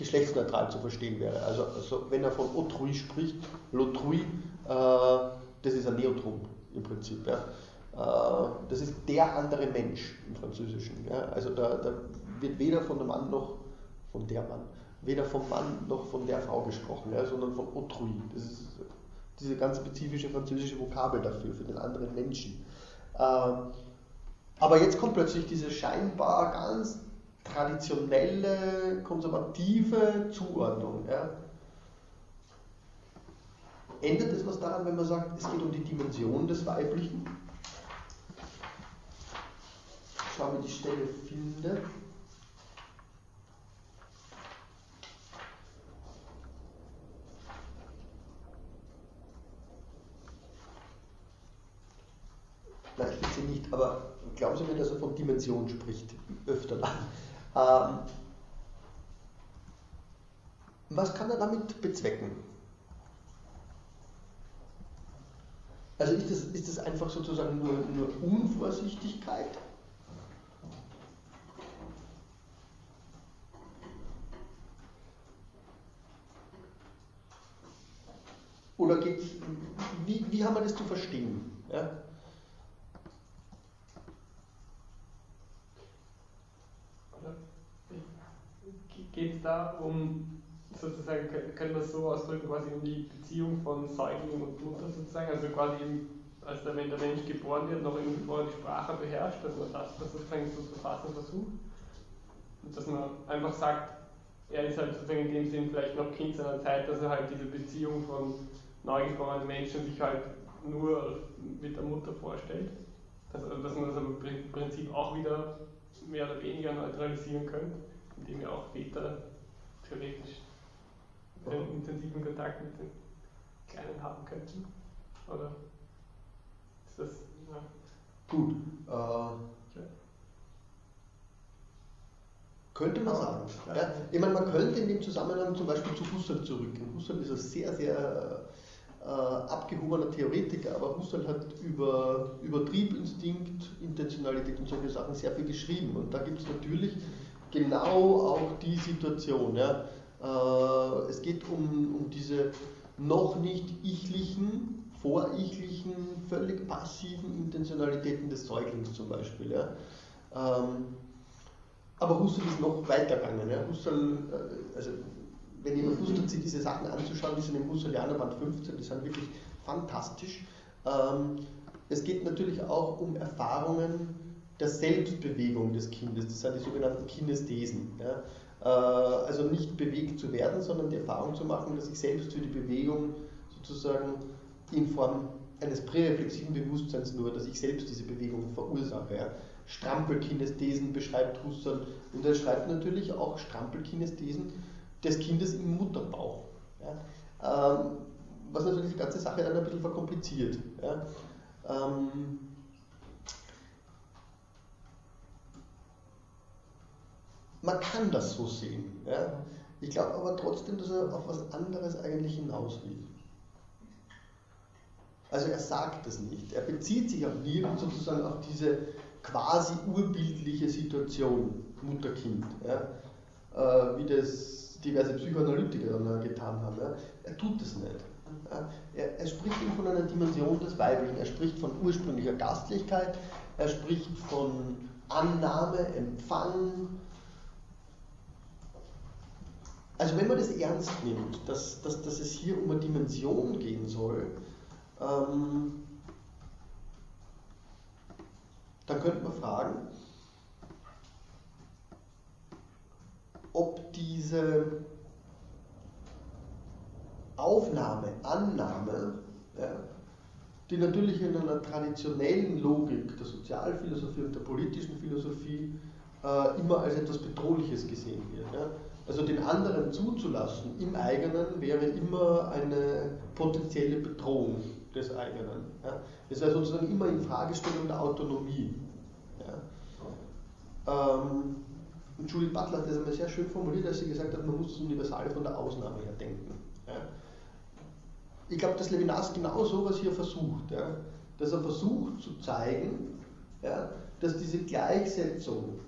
geschlechtsneutral zu verstehen wäre. Also, also wenn er von autrui spricht, l'autrui, äh, das ist ein Neotrum im Prinzip. Ja? Äh, das ist der andere Mensch im Französischen. Ja? Also da, da wird weder von dem Mann noch von der Mann weder vom Mann noch von der Frau gesprochen, ja, sondern von autrui. Das ist diese ganz spezifische französische Vokabel dafür, für den anderen Menschen. Ähm, aber jetzt kommt plötzlich diese scheinbar ganz traditionelle, konservative Zuordnung. Ja. Ändert es was daran, wenn man sagt, es geht um die Dimension des Weiblichen? Schauen wir die Stelle finde. Nein, ich sie nicht, aber glauben Sie mir, dass er von Dimension spricht, öfter dann. Ähm, was kann er damit bezwecken? Also ist das, ist das einfach sozusagen nur, nur Unvorsichtigkeit? Oder geht's, wie, wie haben wir das zu verstehen? Ja? Geht es da um, sozusagen, können wir es so ausdrücken, quasi um die Beziehung von Säugling und Mutter sozusagen, also quasi eben, als der, wenn der Mensch geboren wird, noch irgendwie vorher die Sprache beherrscht, dass man das, das sozusagen so zu fassen versucht. Und dass man einfach sagt, er ist halt sozusagen in dem Sinn vielleicht noch Kind seiner Zeit, dass er halt diese Beziehung von neugeborenen Menschen sich halt nur mit der Mutter vorstellt. Dass, also dass man das im Prinzip auch wieder mehr oder weniger neutralisieren könnte, indem ja auch Väter theoretisch einen intensiven Kontakt mit den Kleinen haben könnten. Oder ist das. Ja. Gut. Äh, könnte man sagen. Ja. Ich meine, man könnte in dem Zusammenhang zum Beispiel zu Husserl zurückgehen. Husserl ist ein sehr, sehr äh, abgehobener Theoretiker, aber Husserl hat über, über Triebinstinkt, Intentionalität und solche Sachen sehr viel geschrieben. Und da gibt es natürlich genau auch die Situation. Ja. Äh, es geht um, um diese noch nicht ichlichen, vorichlichen, völlig passiven Intentionalitäten des Säuglings zum Beispiel. Ja. Ähm, aber Husserl ist noch weiter gegangen. Ja. Husserl, äh, also wenn jemand Lust hat, sich diese Sachen anzuschauen, die sind im Husserlianer Band 15, die sind wirklich fantastisch. Ähm, es geht natürlich auch um Erfahrungen der Selbstbewegung des Kindes, das sind die sogenannten Kinesthesen. Ja. Äh, also nicht bewegt zu werden, sondern die Erfahrung zu machen, dass ich selbst für die Bewegung sozusagen in Form eines präreflexiven Bewusstseins nur, dass ich selbst diese Bewegung verursache. Ja. Strampelkinesthesen beschreibt Husserl und er schreibt natürlich auch Strampelkinesthesen des Kindes im Mutterbauch. Ja. Ähm, was natürlich die ganze Sache dann ein bisschen verkompliziert. Ähm, man kann das so sehen. Ja. Ich glaube aber trotzdem, dass er auf was anderes eigentlich hinaus will. Also er sagt es nicht. Er bezieht sich auch nirgends sozusagen auf diese quasi urbildliche Situation Mutter-Kind, ja, äh, wie das diverse Psychoanalytiker dann getan haben. Ja. Er tut es nicht. Ja. Er, er, spricht eben von einer Dimension des Weiblichen, er spricht von ursprünglicher Gastlichkeit, er spricht von Annahme, Empfang. Also wenn man das ernst nimmt, dass, dass, dass es hier um eine Dimension gehen soll, ähm, dann könnte man fragen, ob diese Aufnahme, Annahme, ja, die natürlich in einer traditionellen Logik der Sozialphilosophie und der politischen Philosophie äh, immer als etwas Bedrohliches gesehen wird. Ja. Also den anderen zuzulassen im eigenen wäre immer eine potenzielle Bedrohung des eigenen. Ja. Das wäre sozusagen immer in Fragestellung der Autonomie. Ja. Ähm, und Julie Butler hat das einmal sehr schön formuliert, als sie gesagt hat, man muss das Universale von der Ausnahme her denken. Ja. Ich glaube, dass Levinas genau so was hier versucht. Ja. Dass er versucht zu zeigen, ja, dass diese Gleichsetzung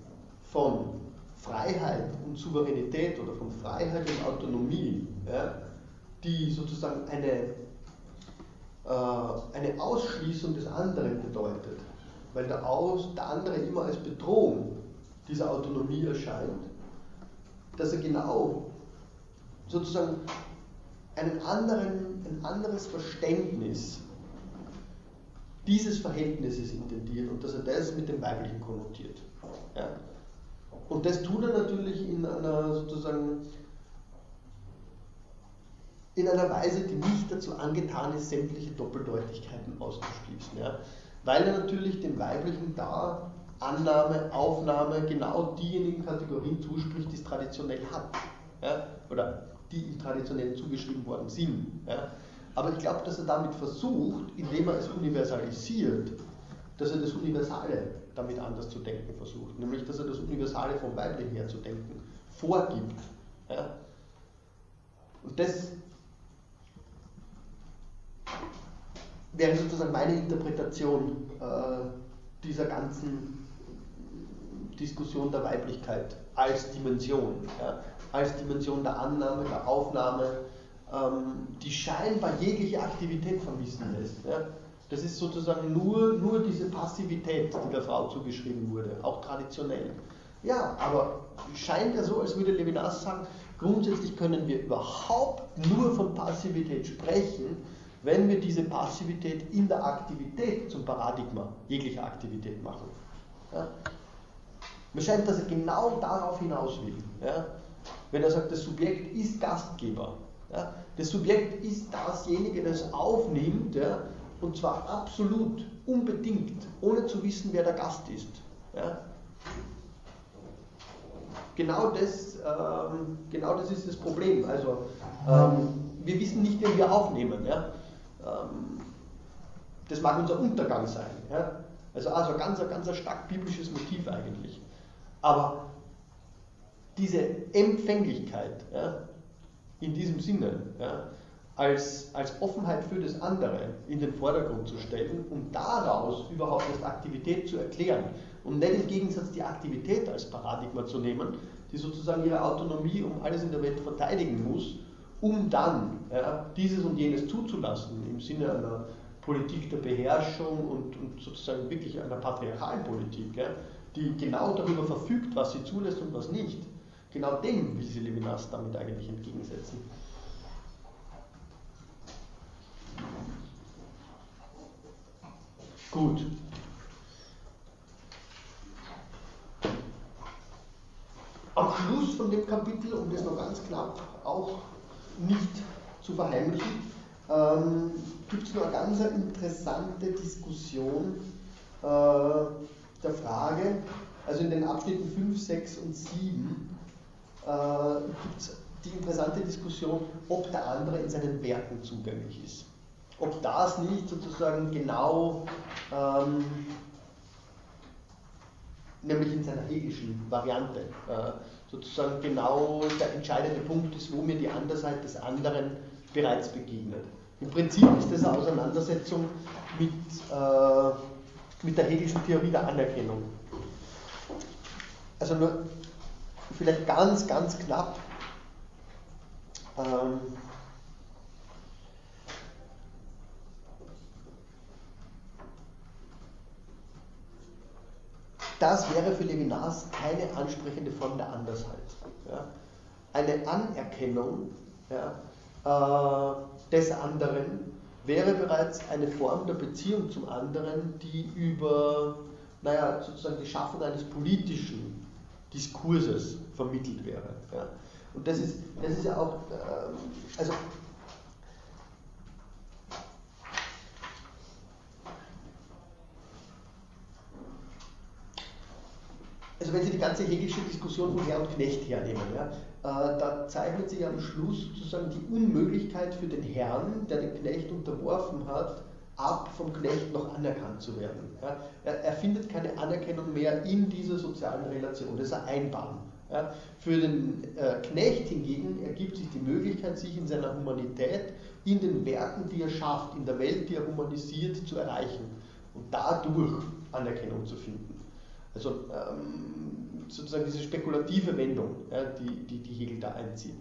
von Freiheit und Souveränität oder von Freiheit und Autonomie, ja, die sozusagen eine äh, eine Ausschließung des anderen bedeutet, weil der, Aus, der andere immer als Bedrohung dieser Autonomie erscheint, dass er genau sozusagen einen anderen, ein anderes Verständnis dieses Verhältnisses intendiert und dass er das mit dem Weiblichen konnotiert. Ja. Und das tut er natürlich in einer sozusagen in einer Weise, die nicht dazu angetan ist, sämtliche Doppeldeutigkeiten auszuschließen. Ja? Weil er natürlich dem Weiblichen da Annahme, Aufnahme genau diejenigen Kategorien zuspricht, die es traditionell hat. Ja? Oder die ihm traditionell zugeschrieben worden sind. Ja? Aber ich glaube, dass er damit versucht, indem er es universalisiert, dass er das Universale damit anders zu denken versucht. Nämlich, dass er das Universale vom Weiblichen her zu denken vorgibt. Ja? Und das wäre sozusagen meine Interpretation äh, dieser ganzen Diskussion der Weiblichkeit als Dimension, ja, als Dimension der Annahme, der Aufnahme, ähm, die scheinbar jegliche Aktivität vermissen lässt. Ja. Das ist sozusagen nur, nur diese Passivität, die der Frau zugeschrieben wurde, auch traditionell. Ja, aber scheint ja so, als würde Levinas sagen, grundsätzlich können wir überhaupt nur von Passivität sprechen, wenn wir diese Passivität in der Aktivität zum Paradigma jeglicher Aktivität machen. Ja? Mir scheint, dass er genau darauf hinaus will. Ja? Wenn er sagt, das Subjekt ist Gastgeber, Ja? Das Subjekt ist dasjenige, das aufnimmt, ja? Und zwar absolut, unbedingt, ohne zu wissen, wer der Gast ist. Ja? Genau, das, ähm, genau das ist das Problem. Also, ähm, wir wissen nicht, wen wir aufnehmen. Ja? Ähm, das mag unser Untergang sein. Ja? Also, also ganz, ganz stark biblisches Motiv eigentlich. Aber diese Empfänglichkeit ja, in diesem Sinne, ja, als, als Offenheit für das andere in den Vordergrund zu stellen und daraus überhaupt erst Aktivität zu erklären und nicht im Gegensatz die Aktivität als Paradigma zu nehmen, die sozusagen ihre Autonomie um alles in der Welt verteidigen muss, um dann ja, dieses und jenes zuzulassen im Sinne einer Politik der Beherrschung und, und sozusagen wirklich einer patriarchalen Politik, ja, die genau darüber verfügt, was sie zulässt und was nicht. Genau dem will sie Levinas damit eigentlich entgegensetzen. Gut. Am Schluss von dem Kapitel, um das noch ganz knapp auch nicht zu verheimlichen, ähm, gibt es noch eine ganz interessante Diskussion äh, der Frage, also in den Abschnitten 5, 6 und 7 äh, gibt es die interessante Diskussion, ob der andere in seinen Werken zugänglich ist. Ob das nicht sozusagen genau, ähm, nämlich in seiner hegelischen Variante, äh, sozusagen genau der entscheidende Punkt ist, wo mir die Andersheit des anderen bereits begegnet. Im Prinzip ist das eine Auseinandersetzung mit, äh, mit der hegelischen Theorie der Anerkennung. Also nur vielleicht ganz, ganz knapp. Ähm, das wäre für Levinas keine ansprechende Form der Andersheit. Ja. Eine Anerkennung ja, äh, des anderen wäre bereits eine Form der Beziehung zum anderen, die über naja, sozusagen die Schaffung eines politischen Diskurses vermittelt wäre. Ja. Und das ist, das ist ja auch, äh, also also wenn Sie die ganze hegelische Diskussion von Herr und Knecht hernehmen, ja, äh, da zeichnet sich am Schluss sozusagen die Unmöglichkeit für den Herrn, der den Knecht unterworfen hat, ab vom Knecht noch anerkannt zu werden. Ja. Er, er, findet keine Anerkennung mehr in dieser sozialen Relation, das ist ein Einbahn. Ja. Für den äh, Knecht hingegen ergibt sich die Möglichkeit, sich in seiner Humanität, in den Werken, die er schafft, in der Welt, die er humanisiert, zu erreichen und dadurch Anerkennung zu finden. Also ähm, sozusagen diese spekulative Wendung, ja, die, die, die Hegel da einzieht.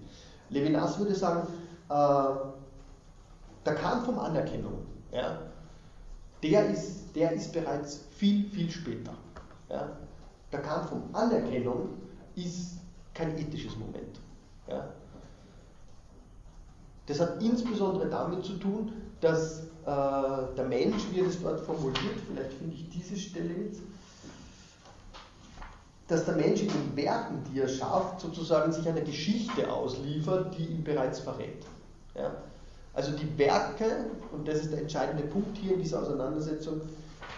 Levinas würde sagen, äh, der Kampf um Anerkennung, ja, der, ist, der ist bereits viel, viel später. Ja. Der Kampf um Anerkennung ist kein ethisches Moment. Ja. Das hat insbesondere damit zu tun, dass äh, der Mensch, wie er das dort formuliert, vielleicht finde ich diese Stelle jetzt, dass der Mensch in den Werken, die er schafft, sozusagen sich einer Geschichte ausliefert, die ihn bereits verrät. Ja? Also die Werke, und das ist der entscheidende Punkt hier in dieser Auseinandersetzung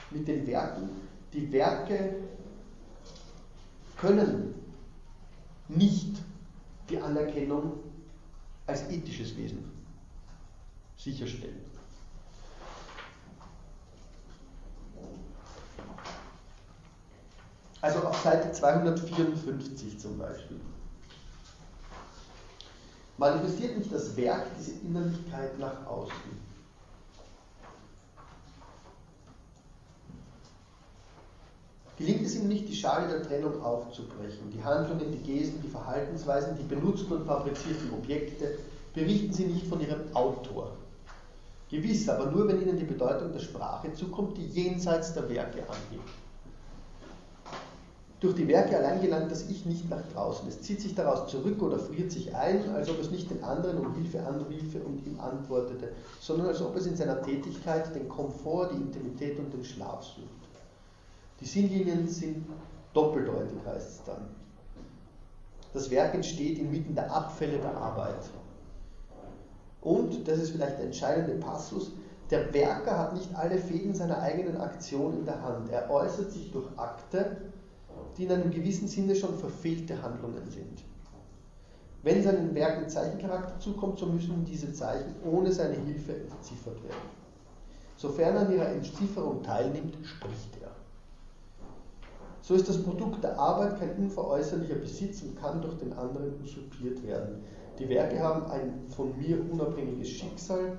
mit den Werken, die Werke können nicht die Anerkennung als ethisches Wesen sicherstellen. Also auf Seite 254 zum Beispiel. Manifestiert nicht das Werk diese Innerlichkeit nach außen? Gelingt es ihm nicht, die Schale der Trennung aufzubrechen? Die Handlungen, die Gesten, die Verhaltensweisen, die benutzten und fabrizierten Objekte, berichten sie nicht von ihrem Autor. Gewiss, aber nur wenn ihnen die Bedeutung der Sprache zukommt, die jenseits der Werke angeht. Durch die Werke allein gelangt das Ich nicht nach draußen. Es zieht sich daraus zurück oder friert sich ein, als ob es nicht den anderen um Hilfe anriefe und ihm antwortete, sondern als ob es in seiner Tätigkeit den Komfort, die Intimität und den Schlaf sucht. Die Sinnlinien sind doppeldeutig, heißt es dann. Das Werk entsteht inmitten der Abfälle der Arbeit. Und, das ist vielleicht der entscheidende Passus, der Werker hat nicht alle Fäden seiner eigenen Aktion in der Hand. Er äußert sich durch Akte, die in einem gewissen Sinne schon verfehlte Handlungen sind. Wenn seinen Werken Zeichencharakter zukommt, so müssen diese Zeichen ohne seine Hilfe entziffert werden. Sofern er an ihrer Entzifferung teilnimmt, spricht er. So ist das Produkt der Arbeit kein unveräußerlicher Besitz und kann durch den anderen usurpiert werden. Die Werke haben ein von mir unabhängiges Schicksal.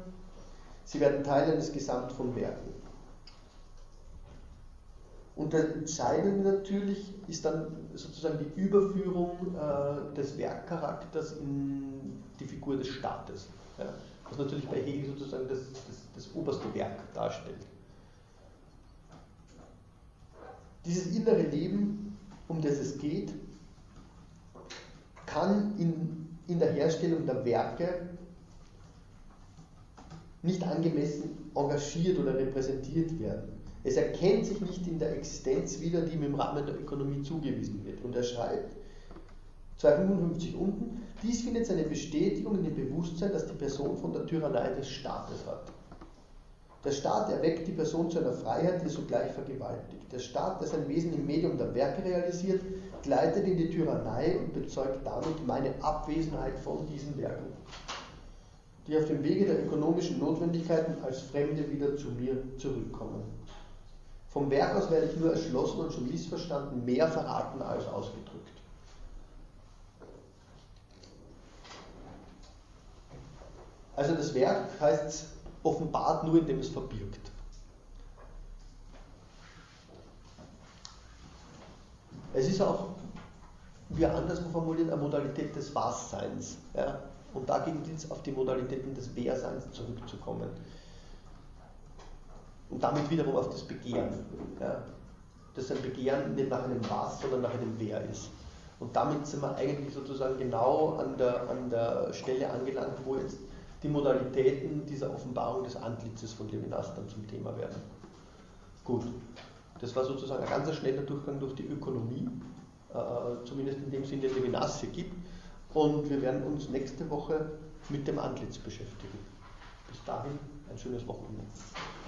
Sie werden Teil eines Gesamt von Werken. Und das Entscheidende natürlich ist dann sozusagen die Überführung äh, des Werkcharakters in die Figur des Staates. Ja, was natürlich bei Hegel sozusagen das, das, das oberste Werk darstellt. Dieses innere Leben, um das es geht, kann in, in der Herstellung der Werke nicht angemessen engagiert oder repräsentiert werden. Es erkennt sich nicht in der Existenz wieder, die ihm im Rahmen der Ökonomie zugewiesen wird. Und er schreibt, 255 unten, dies findet seine Bestätigung in dem Bewusstsein, dass die Person von der Tyrannei des Staates hat. Der Staat erweckt die Person zu einer Freiheit, die sogleich vergewaltigt. Der Staat, der sein Wesen im Medium der Werke realisiert, gleitet in die Tyrannei und bezeugt damit meine Abwesenheit von diesen Werken, die auf dem Wege der ökonomischen Notwendigkeiten als Fremde wieder zu mir zurückkommen. Vom Werk aus werde ich nur erschlossen und schon missverstanden, mehr verraten als ausgedrückt. Also das Werk heißt offenbart nur, indem es verbirgt. Es ist auch, wie anderswo formuliert, eine Modalität des Wahrseins. Ja? Und dagegen gilt es, auf die Modalitäten des Wehrseins zurückzukommen und damit wiederum auf das Begehren. Ja, dass ein Begehren nicht nach einem Was, sondern nach einem Wer ist. Und damit sind wir eigentlich sozusagen genau an der, an der Stelle angelangt, wo jetzt die Modalitäten dieser Offenbarung des Antlitzes von Levinas dann zum Thema werden. Gut, das war sozusagen ein ganz schneller Durchgang durch die Ökonomie, äh, zumindest in dem Sinne, den Levinas hier gibt. Und wir werden uns nächste Woche mit dem Antlitz beschäftigen. Bis dahin ein schönes Wochenende.